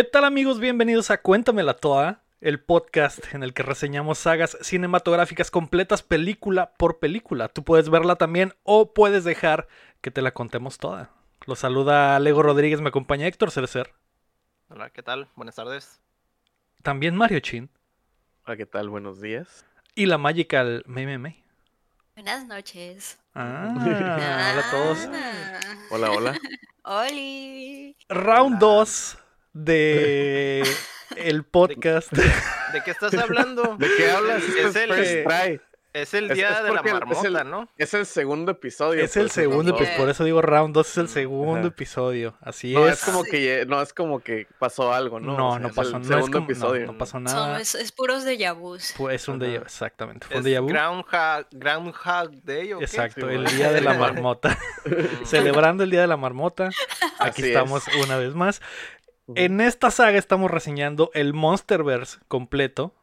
¿Qué tal amigos? Bienvenidos a Cuéntamela Toda, el podcast en el que reseñamos sagas cinematográficas completas película por película. Tú puedes verla también o puedes dejar que te la contemos toda. Los saluda Lego Rodríguez, me acompaña Héctor Cerecer. Hola, ¿qué tal? Buenas tardes. También Mario Chin. Hola, ¿qué tal? Buenos días. Y la Magical May May. Buenas noches. Ah, hola a todos. Ah. Hola, hola. Oli. Round 2 de el podcast. ¿De qué estás hablando? ¿De qué hablas? Es el, es el día es de la marmota, el- ¿no? Es el segundo episodio. Es el pues, segundo, pues por eso digo round 2 es el segundo ajá. episodio. Así No, es. es como que no es como que pasó algo, ¿no? No, O sea, no pasó, el no es segundo como- no, episodio. no pasó nada. es, es puros de vus. Es un déjà exactamente. Fue un Es déjà vu. Groundhog, Groundhog Day, ¿o qué? Exacto, Sí, el día de la marmota. Celebrando el día de la marmota. Aquí Así estamos una vez más. En esta saga estamos reseñando el Monsterverse completo.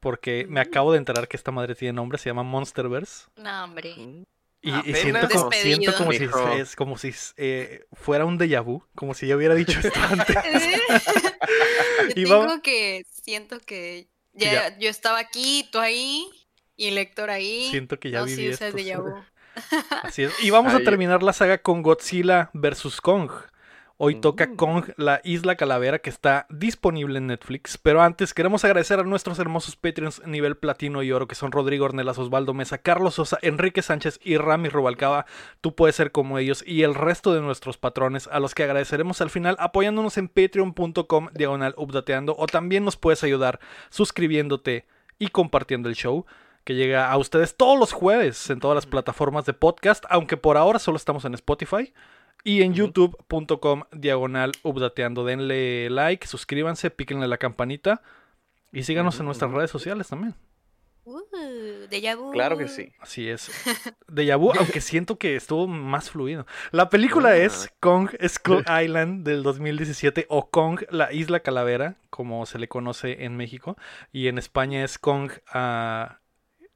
Porque me acabo de enterar que esta madre tiene nombre, se llama Monsterverse. No, hombre. Y, siento como, siento como si, es, como si eh, fuera un déjà vu, como si yo hubiera dicho esto antes. Yo Y tengo vamos- que siento que ya, Ya. yo estaba aquí, tú ahí y el Héctor ahí. Siento que ya no, viví sí, es el esto, déjà sí. vu. Así es. Y vamos a terminar la saga con Godzilla vs. Kong. Hoy toca. Kong, la isla calavera, que está disponible en Netflix. Pero antes queremos agradecer a nuestros hermosos Patreons nivel platino y oro, que son Rodrigo Ornelas, Osvaldo Mesa, Carlos Sosa, Enrique Sánchez y Rami Rubalcaba. Tú puedes ser como ellos y el resto de nuestros patrones, a los que agradeceremos al final apoyándonos en patreon.com diagonal updateando. O también nos puedes ayudar suscribiéndote y compartiendo el show que llega a ustedes todos los jueves en todas las plataformas de podcast, aunque por ahora solo estamos en Spotify. Y en youtube.com diagonal updateando. Denle like, suscríbanse, píquenle la campanita y síganos en nuestras redes sociales también. Uh, déjà vu. Claro que sí. Así es. Deja vu, aunque siento que estuvo más fluido. La película Ah. es Kong Skull Island del 2017 o Kong la Isla Calavera, como se le conoce en México. Y en España es Kong ah,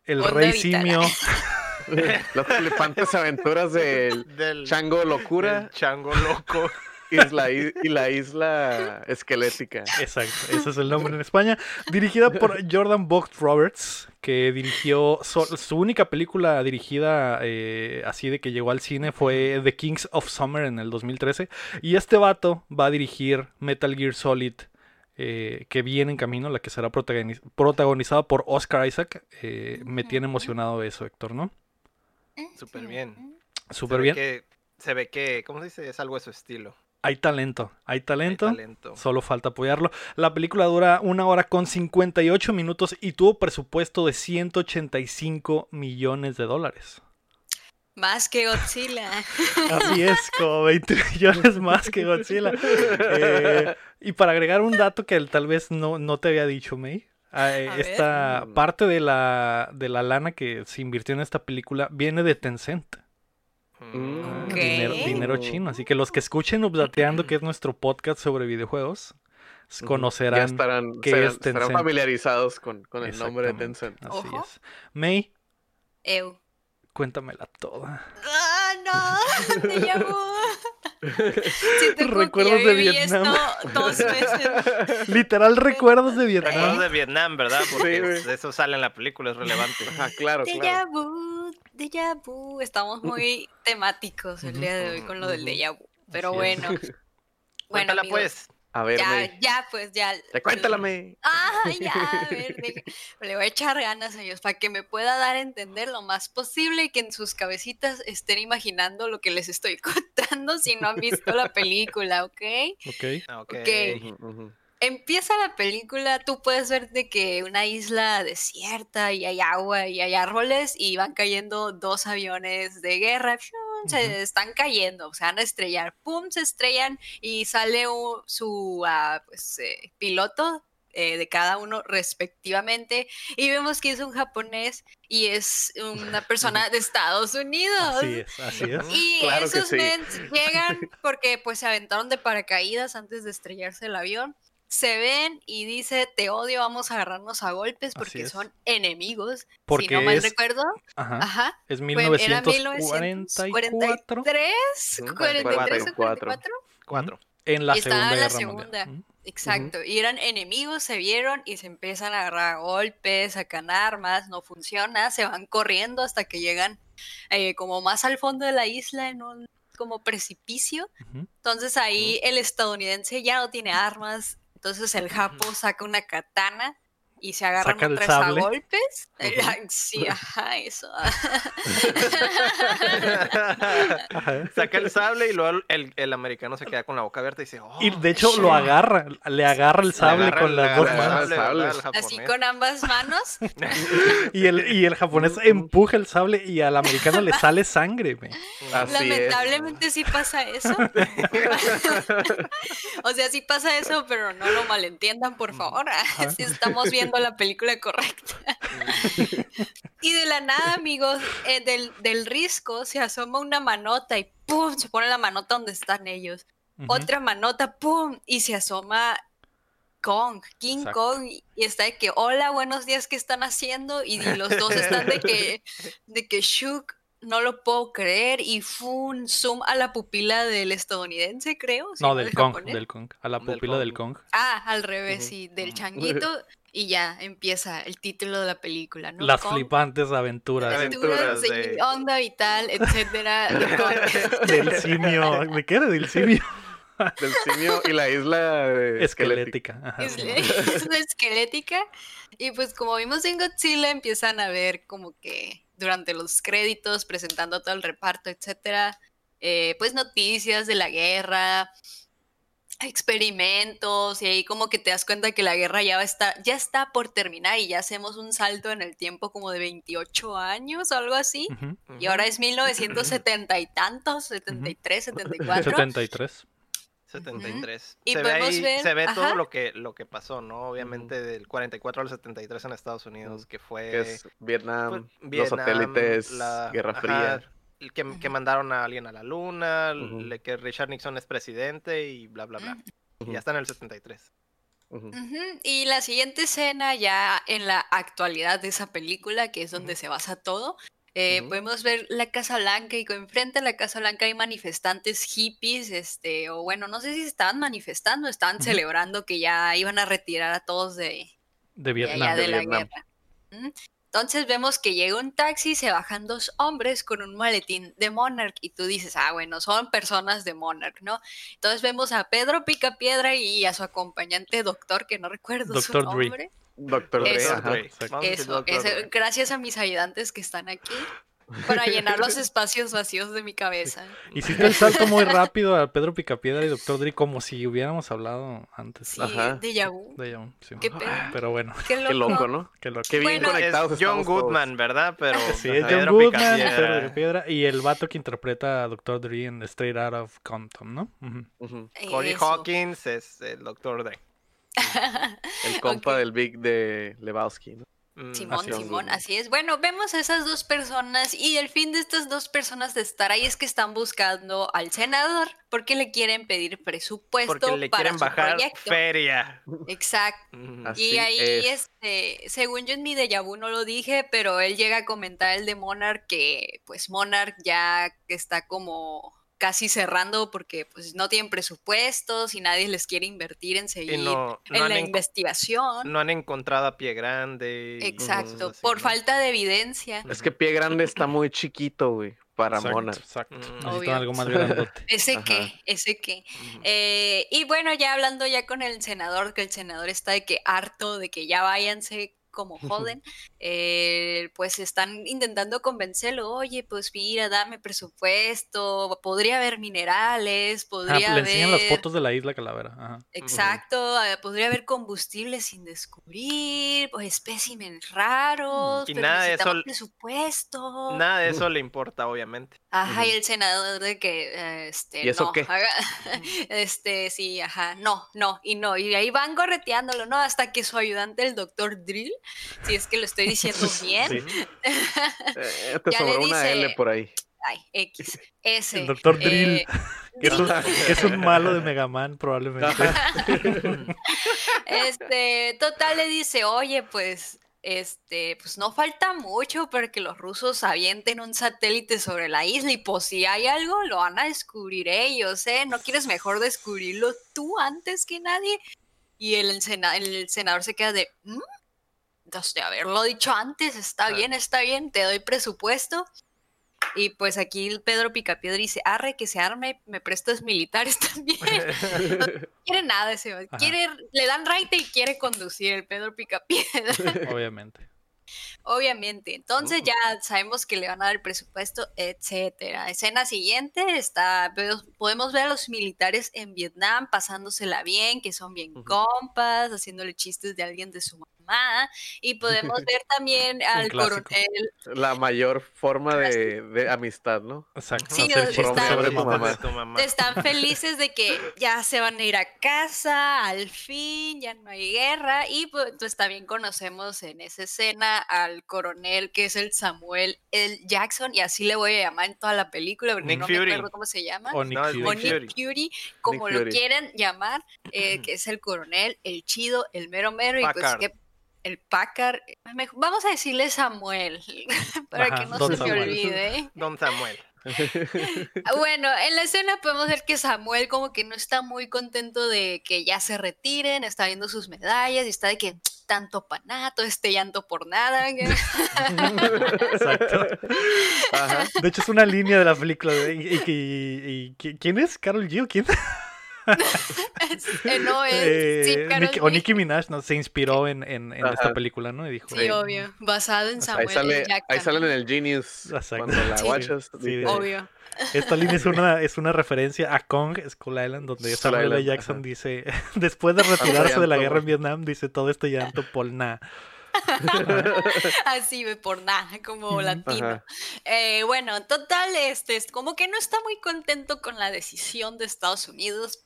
el Onda Rey. Simio. Las flipantes aventuras del Del Chango Locura del chango loco. isla, y la isla esquelética. Exacto, ese es el nombre en España. Dirigida por Jordan Vogt Roberts, que dirigió su única película dirigida eh, así de que llegó al cine fue The Kings of Summer en el 2013. Y este vato va a dirigir Metal Gear Solid, eh, que viene en camino, la que será protagoniz- protagonizada por Oscar Isaac. Eh, me tiene emocionado eso, Héctor, ¿no? Súper bien. Súper se bien. Ve que, se ve que, ¿cómo se dice? Es algo de su estilo. Hay talento, hay talento. Solo falta apoyarlo. La película dura una hora con 58 minutos y tuvo presupuesto de 185 millones de dólares. Más que Godzilla. Así es, como 20 millones más que Godzilla. Eh, y para agregar un dato que tal vez no, no te había dicho, May. Eh, ver. esta Mm. parte de la, de la lana que se invirtió en esta película viene de Tencent. Mm. Ok. Dinero, dinero chino. Así que los que escuchen Updateando, que es nuestro podcast sobre videojuegos. Ya conocerán estarán, qué serán, es estarán Tencent. familiarizados con, con el nombre de Tencent. Así Ojo. es. May, cuéntamela toda. ¡Ah, no! Déjà vu. Siento como que Recuerdos de viví Vietnam. esto dos veces. Literal recuerdos de Recuerdos Vietnam. de Vietnam, ¿verdad? Porque Sí, eso sale en la película, es relevante. Ajá, claro, Déjà claro. vu, déjà vu. Estamos muy temáticos el día de hoy con lo del déjà vu. Pero bueno. Bueno, Cuéntala, amigos, pues. A ver, ya, ya, pues ya. ya cuéntalame. Ah, ya, a ver, le voy a echar ganas a ellos para que me pueda dar a entender lo más posible y que en sus cabecitas estén imaginando lo que les estoy contando si no han visto la película, ¿ok? Ok. Ok. Ok. Ujú, ujú. Empieza la película, tú puedes ver de que una isla desierta y hay agua y hay árboles y van cayendo dos aviones de guerra, se están cayendo, se van a estrellar, pum, se estrellan y sale un- su pues, eh, piloto eh, de cada uno respectivamente y vemos que es un japonés y es una persona de Estados Unidos. Así es, así es. Y Claro esos sí. mens llegan porque pues se aventaron de paracaídas antes de estrellarse el avión. Se ven y dice, te odio, vamos a agarrarnos a golpes porque son enemigos. Porque si no mal es- recuerdo. Ajá. Ajá. Es fue- era 1944 1943, Ujú, 43 o 44. 44. Cuatro. en la Segunda en la Guerra segunda. Mundial. Exacto, y eran enemigos, se vieron y se empiezan a agarrar a golpes, sacan armas, no funciona, se van corriendo hasta que llegan eh, como más al fondo de la isla en un como precipicio. Entonces ahí el estadounidense ya no tiene armas, entonces el japo saca una katana y se agarran Saca vez a sable. golpes. Ujú. ay, Sí, ajá, eso. Saca el sable y luego el, el americano se queda con la boca abierta y dice, oh, Y de hecho lo agarra, le agarra el le sable agarra con el- las dos manos. sable, Así con ambas manos. Y el, y el japonés empuja el sable y al americano le sale sangre. Así es. Lamentablemente sí pasa eso. o sea, sí pasa eso, pero no lo malentiendan, por favor. Si estamos viendo la película correcta. y de la nada, amigos, eh, del, del risco se asoma una manota y ¡pum! Se pone la manota donde están ellos. Otra manota, ¡pum! Y se asoma Kong, King Exacto. Kong, y está de que, hola, buenos días, ¿qué están haciendo? Y, y los dos están de que, de que shook, no lo puedo creer, y fue un zoom a la pupila del estadounidense, creo. No, del Kong, japonés. del Kong, a la pupila del Kong. Kong. Ah, al revés, Ujú. sí, del changuito, y ya empieza el título de la película, ¿no? Las flipantes aventuras Aventuras de de- onda vital, etcétera. del simio. ¿De qué era? Del simio Del simio y la isla de esquelética. Ajá, una esquelética. Y pues como vimos en Godzilla, empiezan a ver como que durante los créditos, presentando todo el reparto, etcétera, eh, pues noticias de la guerra, experimentos, y ahí como que te das cuenta que la guerra ya va a estar, ya está por terminar y ya hacemos un salto en el tiempo como de 28 años o algo así. Ujú. Y ahora es 1970 y tantos, 73, 74. 73. 73. Y se ve, podemos ahí- ver- se ve ajá. todo lo que, lo que pasó, ¿no? Obviamente del 44 al 73 en Estados Unidos, que fue... Que es Vietnam, pues, los Vietnam, satélites, la- Guerra ajá, Que, mandaron a alguien a la luna, le- que Richard Nixon es presidente y bla, bla, bla. Y Ujú, ya está en el 73. ujú. Ujú, Y la siguiente escena ya en la actualidad de esa película, que es donde se basa todo, eh, podemos ver la Casa Blanca y enfrente a la Casa Blanca hay manifestantes hippies, este, o bueno, no sé si estaban manifestando, estaban celebrando que ya iban a retirar a todos de, De de Vietnam. allá de, de la Vietnam. guerra. Entonces vemos que llega un taxi, se bajan dos hombres con un maletín de Monarch y tú dices, ah, bueno, son personas de Monarch, ¿no? Entonces vemos a Pedro Picapiedra y a su acompañante doctor, que no recuerdo Dr. su Dre. nombre. Doctor Dre, Eso. Dre. Eso, Dre. gracias a mis ayudantes que están aquí para llenar los espacios vacíos de mi cabeza. Hiciste el salto muy rápido a Pedro Picapiedra y Doctor Dre como si hubiéramos hablado antes. Sí, Ajá. déjà vu. De ello, sí. Qué pedo. Pero bueno, Qué loco. Qué loco, ¿no? qué loco. Qué bien Bueno, conectados Es John todos. Goodman, ¿verdad? Pero Sí, es John Pedro Goodman, Picapiedra. Pedro Picapiedra y el vato que interpreta a Doctor Dre en Straight Out of Compton, ¿no? Cory Eso. Hawkins es el Dr. Dre. El compa del Big de Lebowski, ¿no? Mm, Simón, Así. Simón, así es. Bueno, vemos a esas dos personas y el fin de estas dos personas de estar ahí es que están buscando al senador porque le quieren pedir presupuesto Porque le para quieren su bajar proyecto. feria. Exacto. Mm. Así Y ahí, es. este, según yo en mi déjà vu no lo dije, pero él llega a comentar el de Monarch que pues Monarch ya está como casi cerrando porque pues no tienen presupuestos y nadie les quiere invertir en seguir Y no, no en la investigación. no han encontrado a Pie Grande. Exacto, así, por ¿no? falta de evidencia. Es que Pie Grande está muy chiquito, güey, para Exacto, Monarch. exacto. Mm. Algo más grandote. Ese Ajá. que, ese que. Ujú. Eh, y bueno, ya hablando ya con el senador, que el senador está de que harto de que ya váyanse como joden, eh, pues están intentando convencerlo, oye, pues mira, dame presupuesto, podría haber minerales, Ah, podría le haber... enseñan las fotos de la isla Calavera. Ajá. Exacto, eh, podría haber combustible sin descubrir, pues espécimes raros, Y pero nada de necesitamos eso- presupuesto. Nada de eso le importa, obviamente. Ajá, y el senador de que, eh, este, ¿Y eso no, qué? haga- este, sí, ajá, no, no, y no, y ahí van correteándolo, ¿no? Hasta que su ayudante, el doctor Drill, si es que lo estoy diciendo bien, Sí. Eh, te Ya le sobró una L por ahí. ay, X, ese. El doctor Drill. eh, Que es, un, que es un malo de Mega Man, probablemente. este, total le dice, oye, pues, este, pues no falta mucho para que los rusos avienten un satélite sobre la isla y pues si hay algo lo van a descubrir ellos, ¿eh? ¿No quieres mejor descubrirlo tú antes que nadie? Y el, sena- el senador se queda de, "¿Mm? Entonces, de haberlo dicho antes, está Ah. bien, está bien, te doy presupuesto. Y pues aquí el Pedro Picapiedra dice, arre, que se arme, me prestas militares también. No quiere nada ese, quiere, le dan raite y quiere conducir el Pedro Picapiedra. Obviamente. Obviamente. Entonces ya sabemos que le van a dar el presupuesto, etcétera. Escena siguiente está, podemos ver a los militares en Vietnam pasándosela bien, que son bien Ujú. compas, haciéndole chistes de alguien de su mamá. Y podemos ver también al coronel. La mayor forma de, de amistad, ¿no? Exacto. Sí, hacer o- chistes está- sobre tu mamás. mamá. de tu mamá. Están felices de que ya se van a ir a casa, al fin, ya no hay guerra. Y pues, también conocemos en esa escena al coronel que es el Samuel L. Jackson, y así le voy a llamar en toda la película, porque Nick no Fury. me acuerdo cómo se llama. O Nick No, es Fury. O Nick Nick Fury. Como lo Fury. quieran llamar, eh, que es el coronel, el chido, el mero mero, y pues que el Packard. mejor- Vamos a decirle Samuel, para Ajá, que no se me Samuel. olvide. Don Samuel. Ah, Bueno, en la escena podemos ver que Samuel como que no está muy contento de que ya se retiren, está viendo sus medallas y está de que tanto para nada, todo este llanto por nada. Exacto. Ajá. De hecho, es una línea de la película. y- y- y- y- ¿Quién es? ¿Carol G o quién? Eh, no es, sí, Eh, Karol Nicki- o. Nicki Minaj no, se inspiró en, en- en esta película, ¿no? Y dijo, Sí, obvio, basado en Ahí, Samuel sale, L. Jackson. ahí salen en el Genius. Exacto. Cuando la Sí. watchas. Sí, Obvio. Esta línea es una, es una referencia a Kong, Skull Island, donde Skull Samuel L. Island, Jackson ajá. dice, después de retirarse de la guerra en. Vietnam, dice todo este llanto por nada. Así, ve, por nada, como latino. Eh, bueno, total, este, es como que no está muy contento con la decisión de Estados Unidos.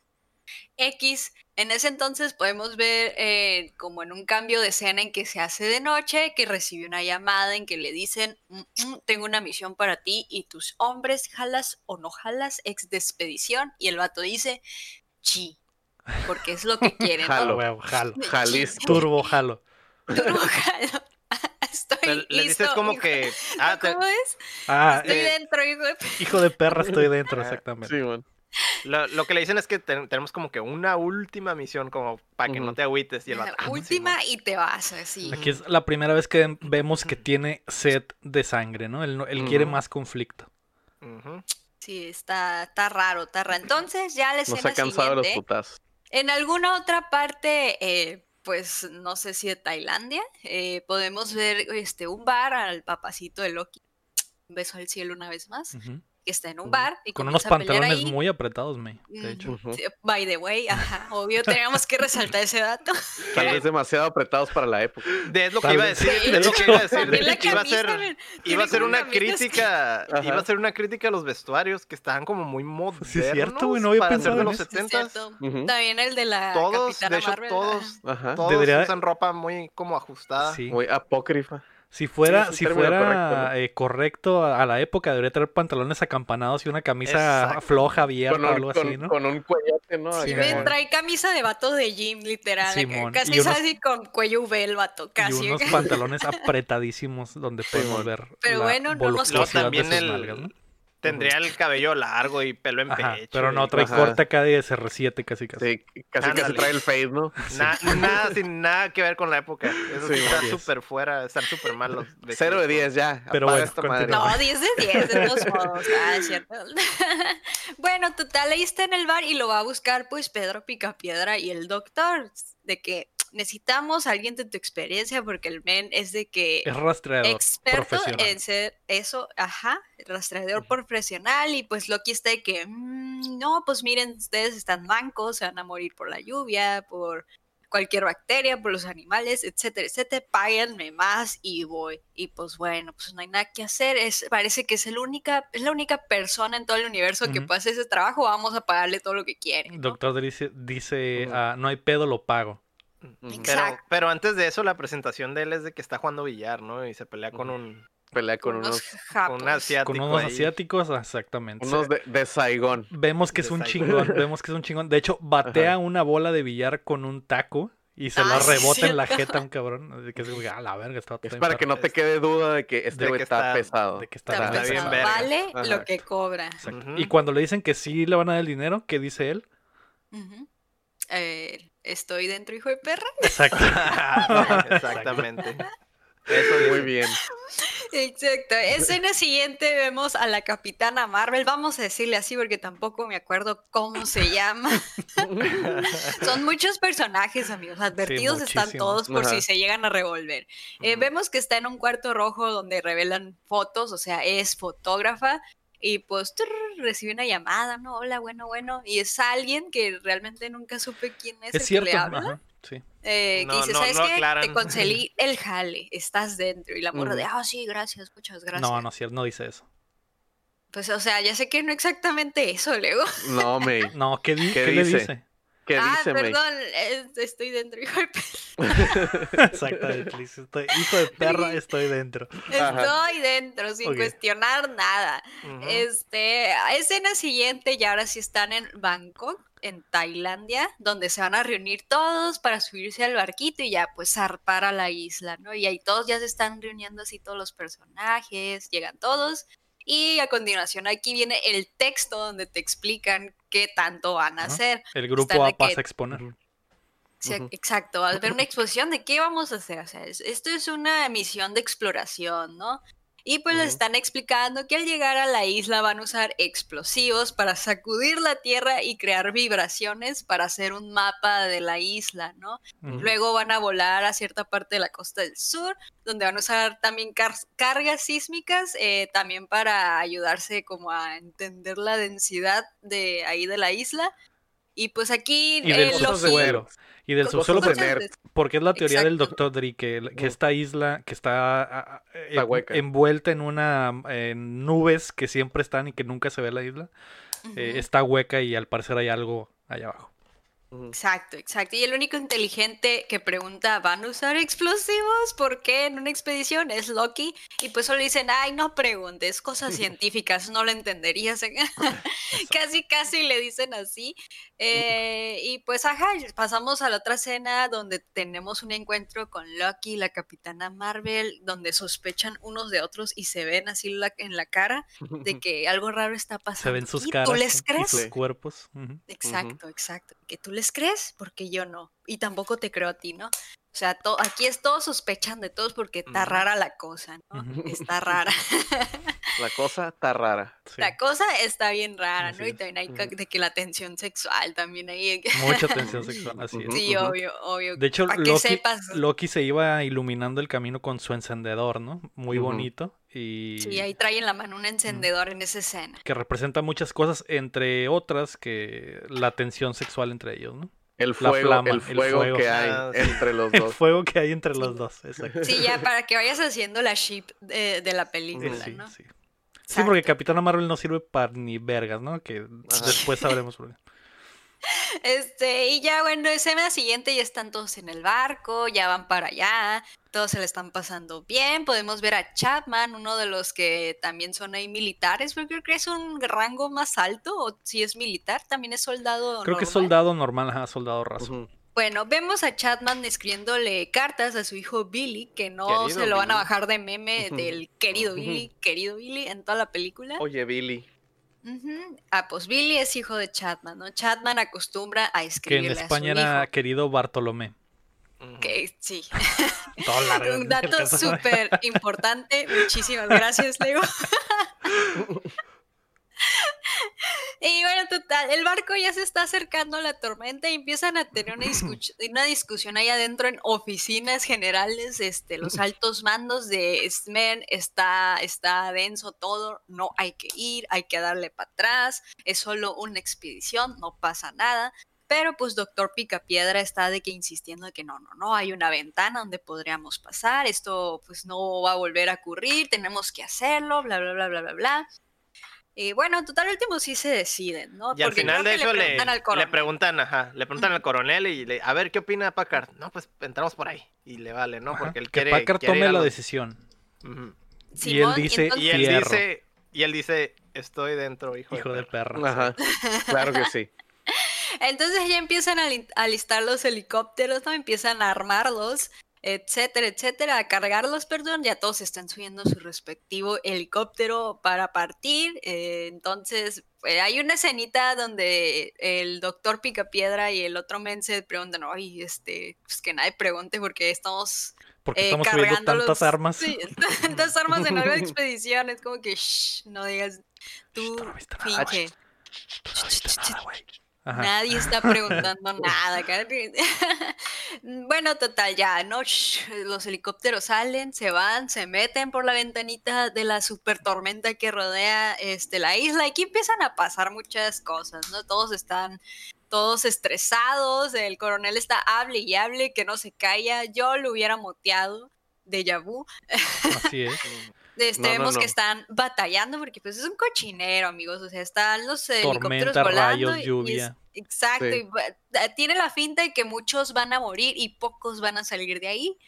X, en ese entonces podemos ver eh, como en un cambio de escena en que se hace de noche, que recibe una llamada en que le dicen, "Mm, mm, tengo una misión para ti y tus hombres, jalas o no jalas, ex de expedición. Y el vato dice, chi, porque es lo que quieren. ¿no? Jalo, Jalo. huevo, jalo. Jalisco. Turbo jalo. Turbo jalo. Estoy Pero le dices listo, como hijo- que. Ah, te- ¿Cómo es? Ah, Estoy eh, dentro, hijo de... hijo de perra, estoy dentro, Ah, exactamente. Sí, man. Lo, lo que le dicen es que ten- tenemos como que una última misión, como para que no te agüites. Y el vato, "Ah, Última Simón". y te vas, así. Aquí es la primera vez que vemos que tiene sed de sangre, ¿no? Él, quiere más conflicto. Sí, está, está raro, está raro. Entonces, ya la No escena se ha cansado de los putazos. en alguna otra parte, eh, pues no sé si de Tailandia, eh, podemos ver este un bar al papacito de Loki. Un beso al cielo una vez más. Que está en un bar y Con unos pantalones ahí. muy apretados, me. De hecho. By the way, ajá, obvio, teníamos que resaltar ese dato. Tal vez demasiado apretados para la época. De es lo que iba a decir. Sí, Es lo que iba a decir. Iba a ser. Iba a una crítica, iba a ser una crítica a los vestuarios que estaban como muy modernos Sí, es cierto, güey, no había para pensado ser de en los eso. Sí, es 70 cierto. Ujú. También el de la Todos, Capitana de hecho, Marvel, todos, Ajá. todos Debería- usan ropa muy como ajustada. Sí. Muy apócrifa. Si fuera, si fuera correcto, ¿no? eh, correcto a la época, debería tener pantalones acampanados y una camisa Exacto. floja, abierta Con o algo con, así, ¿no? con un cuellote, ¿no? Sí, trae camisa de vato de gym, literal. acá, Simón, Casi y es así con cuello V el vato, Y casi. unos acá. pantalones apretadísimos donde podemos ver Pero la bueno, no nos- también de sus el, nalgas, ¿no? Tendría el cabello largo y pelo en Ajá, pecho. pero no trae Ajá. corte acá de SR7 casi casi. Sí, casi casi trae el face, ¿no? Na- nada, sin nada que ver con la época. Eso sí, está súper fuera, están súper malos. Cero de 10 ya. Pero bueno, esta continúa. madre. No, 10 de 10, de todos modos. Ah, es cierto. bueno, total, ahí está en el bar y lo va a buscar pues Pedro Picapiedra y el doctor. De que necesitamos a alguien de tu experiencia porque el men es de que Es rastreador experto profesional. en ser eso, ajá, rastreador profesional y pues Loki está de que, "Mm, no, pues miren, ustedes están mancos, se van a morir por la lluvia, por cualquier bacteria, por los animales, etcétera, etcétera, páguenme más y voy. Y pues bueno, pues no hay nada que hacer, es, parece que es, el única, es la única persona en todo el universo que puede hacer ese trabajo, vamos a pagarle todo lo que quiere. ¿no? Doctor dice, dice ah, no hay pedo, lo pago. Pero, antes de eso, la presentación de él es de que está jugando billar, ¿no? Y se pelea con un, Pelea con Unos unos, con un asiático. Con unos ahí. asiáticos, exactamente. unos de, de Saigón. Vemos que es de un Saigon. chingón, vemos que es un chingón. De hecho, batea Ajá. una bola de billar con un taco y se Ah, la sí, rebota en la jeta a un cabrón. Que es como, ah, la verga, está Es para que no te quede duda de que este De güey que está, está- pesado. de que está Está bien pesado. verga. Vale Ajá. lo que cobra. Y cuando le dicen que sí le van a dar el dinero, ¿qué dice él? Ujú. Eh, estoy dentro, hijo de perra. Exacto. Exactamente. Eso Muy dice. bien. Exacto. Escena siguiente vemos a la Capitana Marvel. Vamos a decirle así porque tampoco me acuerdo cómo se llama. Son muchos personajes, amigos. Advertidos están todos por Ajá. si se llegan a revolver. Eh, vemos que está en un cuarto rojo donde revelan fotos, o sea, es fotógrafa. Y pues trrr, recibe una llamada, ¿no? Hola, bueno, bueno. Y es alguien que realmente nunca supe quién es, Es el cierto. que le habla. Ajá, sí. Eh, que No, dice, no, ¿sabes no qué? Te conseguí el jale, estás dentro. Y la morra de, ah, sí, gracias, muchas gracias. No, no, es cierto, no dice eso. Pues, o sea, ya sé que no exactamente eso, Lego. No, May. No, ¿qué, di- ¿Qué qué le dice? Ah, dice, perdón, estoy dentro, hijo de perra. Exactamente. dice, estoy- hijo de perra, estoy dentro. Ajá. Estoy dentro, sin cuestionar nada. Este, escena siguiente, y ahora sí están en Bangkok, en Tailandia, donde se van a reunir todos para subirse al barquito y ya pues zarpar a la isla, ¿no? Y ahí todos ya se están reuniendo así todos los personajes, llegan todos. Y a continuación aquí viene el texto donde te explican qué tanto van a hacer. El grupo A pasa a exponer. Exacto, va a haber una exposición de qué vamos a hacer. O sea, es- esto es una misión de exploración, ¿no? Y pues les están explicando que al llegar a la isla van a usar explosivos para sacudir la tierra y crear vibraciones para hacer un mapa de la isla, ¿no? Luego van a volar a cierta parte de la costa del sur, donde van a usar también car- cargas sísmicas, eh, también para ayudarse como a entender la densidad de ahí de la isla. Y pues aquí Y del eh, subsuelo. Y del subsuelo, porque, porque es la teoría del doctor Dre, que, que Ujú. esta isla que está, eh, Está hueca. envuelta en una en nubes que siempre están y que nunca se ve la isla, eh, está hueca y al parecer hay algo allá abajo. Exacto, exacto. Y el único inteligente que pregunta, ¿van a usar explosivos? ¿Por qué en una expedición? Es Loki. Y pues solo dicen, ay, no preguntes, cosas científicas, no lo entenderías. casi, casi le dicen así. Eh, y pues, ajá, pasamos a la otra escena donde tenemos un encuentro con Loki, la capitana Marvel, donde sospechan unos de otros y se ven así la- en la cara de que algo raro está pasando. Se ven sus ¿Y caras ¿Tú les y crees? sus cuerpos. Exacto, exacto. Que tú les crees porque yo no. Y tampoco te creo a ti, ¿no? O sea, to- aquí es todos sospechan de todos porque está rara la cosa, ¿no? Está rara. La cosa está rara. Sí. La cosa está bien rara, Así ¿no? Y también hay de que la tensión sexual también ahí. Mucha tensión sexual, así es. Sí, obvio, obvio. De hecho, Loki, sepas. Loki se iba iluminando el camino con su encendedor, ¿no? Muy bonito. Y Sí, ahí trae en la mano un encendedor en esa escena. que representa muchas cosas, entre otras que la tensión sexual entre ellos, ¿no? El La fuego, flama, el el fuego que hay Ah, entre los El dos. fuego que hay entre los dos, exacto. Sí, ya para que vayas haciendo la ship de, de la película, sí, ¿no? sí. Sí, porque. Capitana Marvel no sirve para ni vergas, ¿no? Que Ajá. después sabremos por qué. Este, y ya bueno, escena siguiente ya están todos en el barco, ya van para allá, todos se le están pasando bien. Podemos ver a Chapman, uno de los que también son ahí militares, porque creo que es un rango más alto, o si es militar, también es soldado. Creo que es normal. soldado normal, ajá, soldado raso. Bueno, vemos a Chapman escribiéndole cartas a su hijo Billy, que no Querido se lo van a bajar de meme del querido. Billy, querido Billy, en toda la película. Oye, Billy. Ujú. Ah, pues Billy es hijo de Chapman, ¿no? Chapman acostumbra a Que en escribirle a su España hijo. era querido Bartolomé. Que sí. Un dato súper importante. Muchísimas gracias, Leo. Y bueno, total, el barco ya se está acercando a la tormenta y empiezan a tener una, discu- una discusión ahí adentro en oficinas generales, este, los altos mandos de Smen, está, está denso todo, no hay que ir, hay que darle para atrás, es solo una expedición, no pasa nada. Pero pues doctor Picapiedra está de que insistiendo de que no, no, no, hay una ventana donde podríamos pasar, esto pues no va a volver a ocurrir, tenemos que hacerlo, bla, bla, bla, bla, bla, bla. Y bueno, en total último sí se deciden, ¿no? Y al final, de hecho, le, preguntan al le coronel. preguntan, ajá, le preguntan al coronel y le, a ver, ¿qué opina Packard? No, pues entramos por ahí. Y le vale, ¿no? Ajá, Porque él que quiere. Packard quiere tome la decisión. Y él dice- entonces- Y él dice, y él dice, estoy dentro, hijo, Hijo de de perra. perra. Ajá. Claro que sí. Entonces ya empiezan a li- a listar los helicópteros, ¿no? Empiezan a armarlos. Etcétera, etcétera, a cargarlos, perdón, ya todos están subiendo su respectivo helicóptero para partir. eh, entonces, eh, hay una escenita donde el doctor Picapiedra y el otro men se preguntan, ay, este, pues que nadie pregunte porque estamos Porque eh, estamos subiendo cargando tantas armas. sí, tantas armas en la expedición. Es como que, shh, no digas tú, pinche. Ajá. Nadie está preguntando nada. acá. bueno, total, ya, ¿no? Shh, Los helicópteros salen, se van, se meten por la ventanita de la super tormenta que rodea este, la isla. Y aquí empiezan a pasar muchas cosas, ¿no? Todos están todos estresados. El coronel está hable y hable, que no se calla. Yo lo hubiera moteado de Yabu. Así es. Este, No, no, vemos que están batallando porque pues es un cochinero, amigos. O sea, están los helicópteros Tormenta, volando. rayos, y- y es- lluvia. exacto. Sí. y va- da- tiene la finta de que muchos van a morir y pocos van a salir de ahí.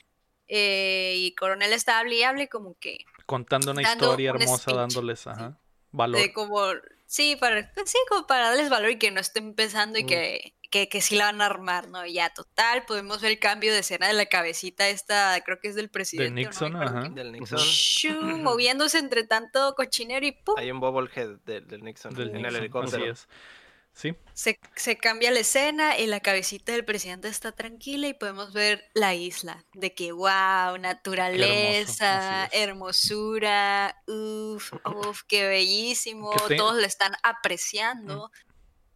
Eh, y Coronel está hable y hable como que Contando una historia un hermosa, speech, dándoles ajá, valor. de como sí para pues sí como para darles valor y que no esté empezando y Mm. que, que que sí la van a armar no Y ya total podemos ver el cambio de escena de la cabecita esta creo que es del presidente me Nixon, ajá. Del Nixon. Shoo, moviéndose entre tanto cochinero y pum Hay un bobblehead del, del Nixon Del en Nixon, el helicóptero. Así es. Sí, se, se cambia la escena y la cabecita del presidente está tranquila y podemos ver la isla. De que, wow, naturaleza, hermosura, uff, uff, qué bellísimo. Que te- Todos lo están apreciando.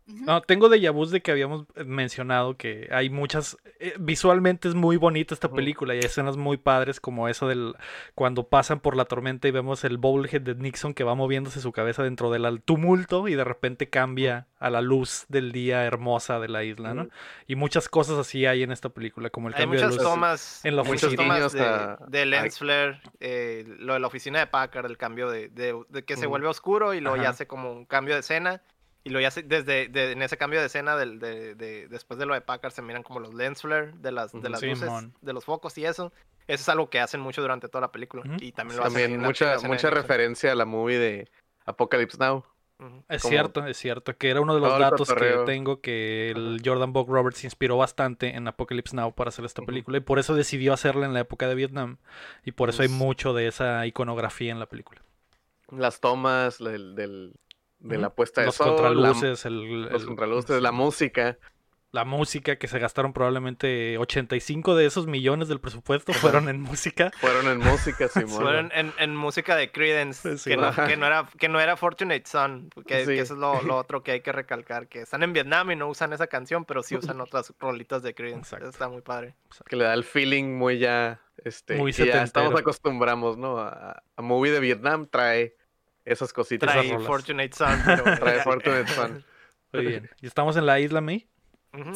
No, tengo de vus de que habíamos eh, mencionado que hay muchas. eh, visualmente es muy bonita esta película y hay escenas muy padres como eso del. Cuando pasan por la tormenta y vemos el bowlhead de Nixon que va moviéndose su cabeza dentro del tumulto y de repente cambia a la luz del día hermosa de la isla, ¿no? Y muchas cosas así hay en esta película, como el Hay cambio de muchas luz. tomas, en la muchas oficina. tomas Guiños de, a- de lens flare, eh, lo de la oficina de Packard, el cambio de, de- de que se vuelve oscuro y luego ya hace como un cambio de escena. Y luego ya se- desde de- en ese cambio de escena, del, de, de- después de lo de Packard, se miran como los lens flare de las, de las luces, de los focos y eso. Eso es algo que hacen mucho durante toda la película. Y también lo hacen También en la- en la mucha, mucha referencia a la movie de Apocalypse Now. Es como- cierto, es cierto, que era uno de los Todo datos que tengo que el Jordan Buck Roberts se inspiró bastante en Apocalypse Now para hacer esta película y por eso decidió hacerla en la época de Vietnam y por eso hay Pues- mucho de esa iconografía en la película. Las tomas del, del- de la puesta de Los sol, la- contraluces, el- los el- contraluces, la música. la música que se gastaron probablemente 85 de esos millones del presupuesto fueron en música. Fueron en música, Simón. Fueron en, en música de Credence, Sí, que, no, ajá. que, no era, que no era Fortunate Son, que, Sí. que eso es lo, lo otro que hay que recalcar, que están en Vietnam y no usan esa canción, pero sí usan otras rolitas de Credence. Eso está muy padre. que le da el feeling muy ya, este, Muy que ya estamos acostumbramos, ¿no? A, a movie de Vietnam trae esas cositas. Trae. Fortunate Son, pero... Trae Fortunate Son. Muy bien. Y estamos en la isla, May.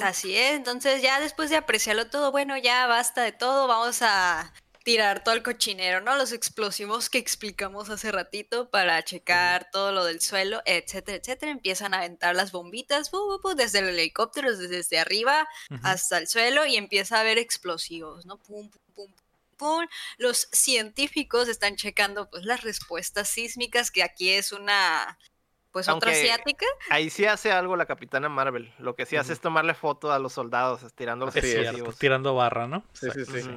Así es, entonces ya después de apreciarlo todo, bueno, ya basta de todo, vamos a tirar todo el cochinero, ¿no? Los explosivos que explicamos hace ratito para checar todo lo del suelo, etcétera, etcétera. Empiezan a aventar las bombitas bu, bu, bu, desde el helicóptero, desde, desde arriba hasta el suelo y empieza a haber explosivos, ¿no? Pum, pum, pum, pum. Los científicos están checando pues las respuestas sísmicas, que aquí es una, pues otra asiática. Ahí sí hace algo la Capitana Marvel. Lo que sí hace es tomarle foto a los soldados, tirando los Así Es es. cierto, explosivos. tirando barra, ¿no? Sí, sí, sí.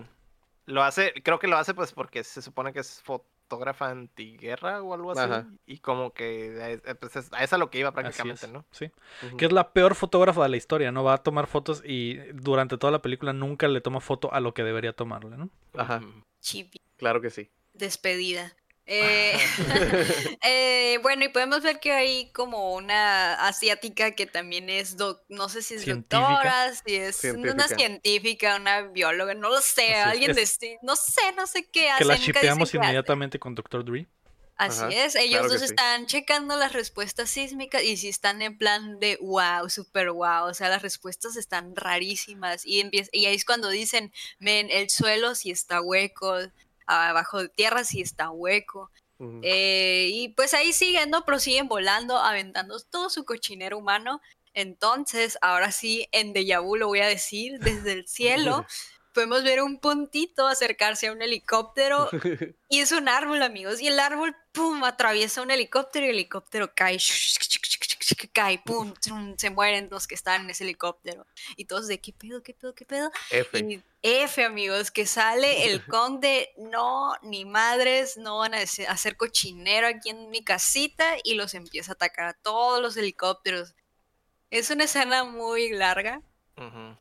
Lo hace, creo que lo hace pues porque se supone que es fotógrafa antiguerra o algo así. Ajá. Y como que eh, pues, es, a eso es a lo que iba prácticamente, ¿no? Sí. Que es la peor fotógrafa de la historia, ¿no? Va a tomar fotos y durante toda la película nunca le toma foto a lo que debería tomarle, ¿no? Ajá. Chibi. Claro que sí. despedida. Eh, eh, bueno, y podemos ver que hay como una asiática que también es, doc- no sé si es Científica. doctora, si es una Científica. una bióloga, no lo sé, Así alguien es- de no sé, no sé qué hace. que la hace. inmediatamente con Dr. Dre. Así Ajá, es, ellos claro dos sí. están checando las respuestas sísmicas y si están en plan de wow, super wow, o sea, las respuestas están rarísimas y, empie- y ahí es cuando dicen, ven, el suelo sí está hueco, abajo de tierra sí está hueco. Eh, y pues ahí siguen, ¿no? Prosiguen volando, aventando todo su cochinero humano. Entonces, ahora sí, en Deja Vu lo voy a decir, desde el cielo podemos ver un puntito acercarse a un helicóptero y es un árbol, amigos. Y el árbol, ¡pum!, atraviesa un helicóptero y el helicóptero cae. Que cae, pum, trum, se mueren los que están en ese helicóptero. Y todos de, ¿qué pedo, qué pedo, qué pedo? F. Y F, amigos, que sale el con de no, ni madres, no van a hace- hacer cochinero aquí en mi casita y los empieza a atacar a todos los helicópteros. Es una escena muy larga,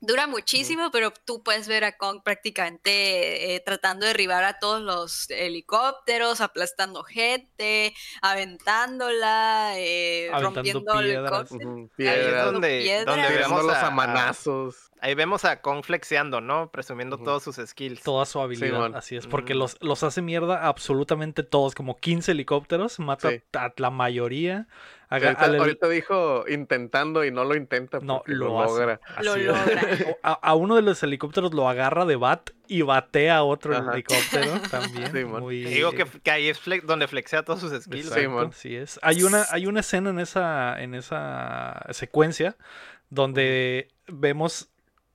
Dura muchísimo, pero tú puedes ver a Kong prácticamente eh, tratando de derribar a todos los helicópteros, aplastando gente, aventándola, eh, Aventando rompiendo el piedras. Ujú, Ahí es Piedras, donde, piedras. donde vemos tirándolos a, a manazos. Ahí vemos a Kong flexeando, ¿no? Presumiendo todos sus skills. Toda su habilidad, así es, porque los, los hace mierda absolutamente todos, como 15 helicópteros, mata Sí. a la mayoría. Ahorita, al- ahorita dijo intentando y no lo intenta no, porque lo, lo, hace, logra. así Lo logra. A, a uno de los helicópteros lo agarra de bat y batea a otro Ajá. helicóptero también. Muy- Te digo que, que ahí es flex- donde flexea todos sus skills. Exacto, Simón. así es. Hay una, hay una escena en esa, en esa secuencia donde vemos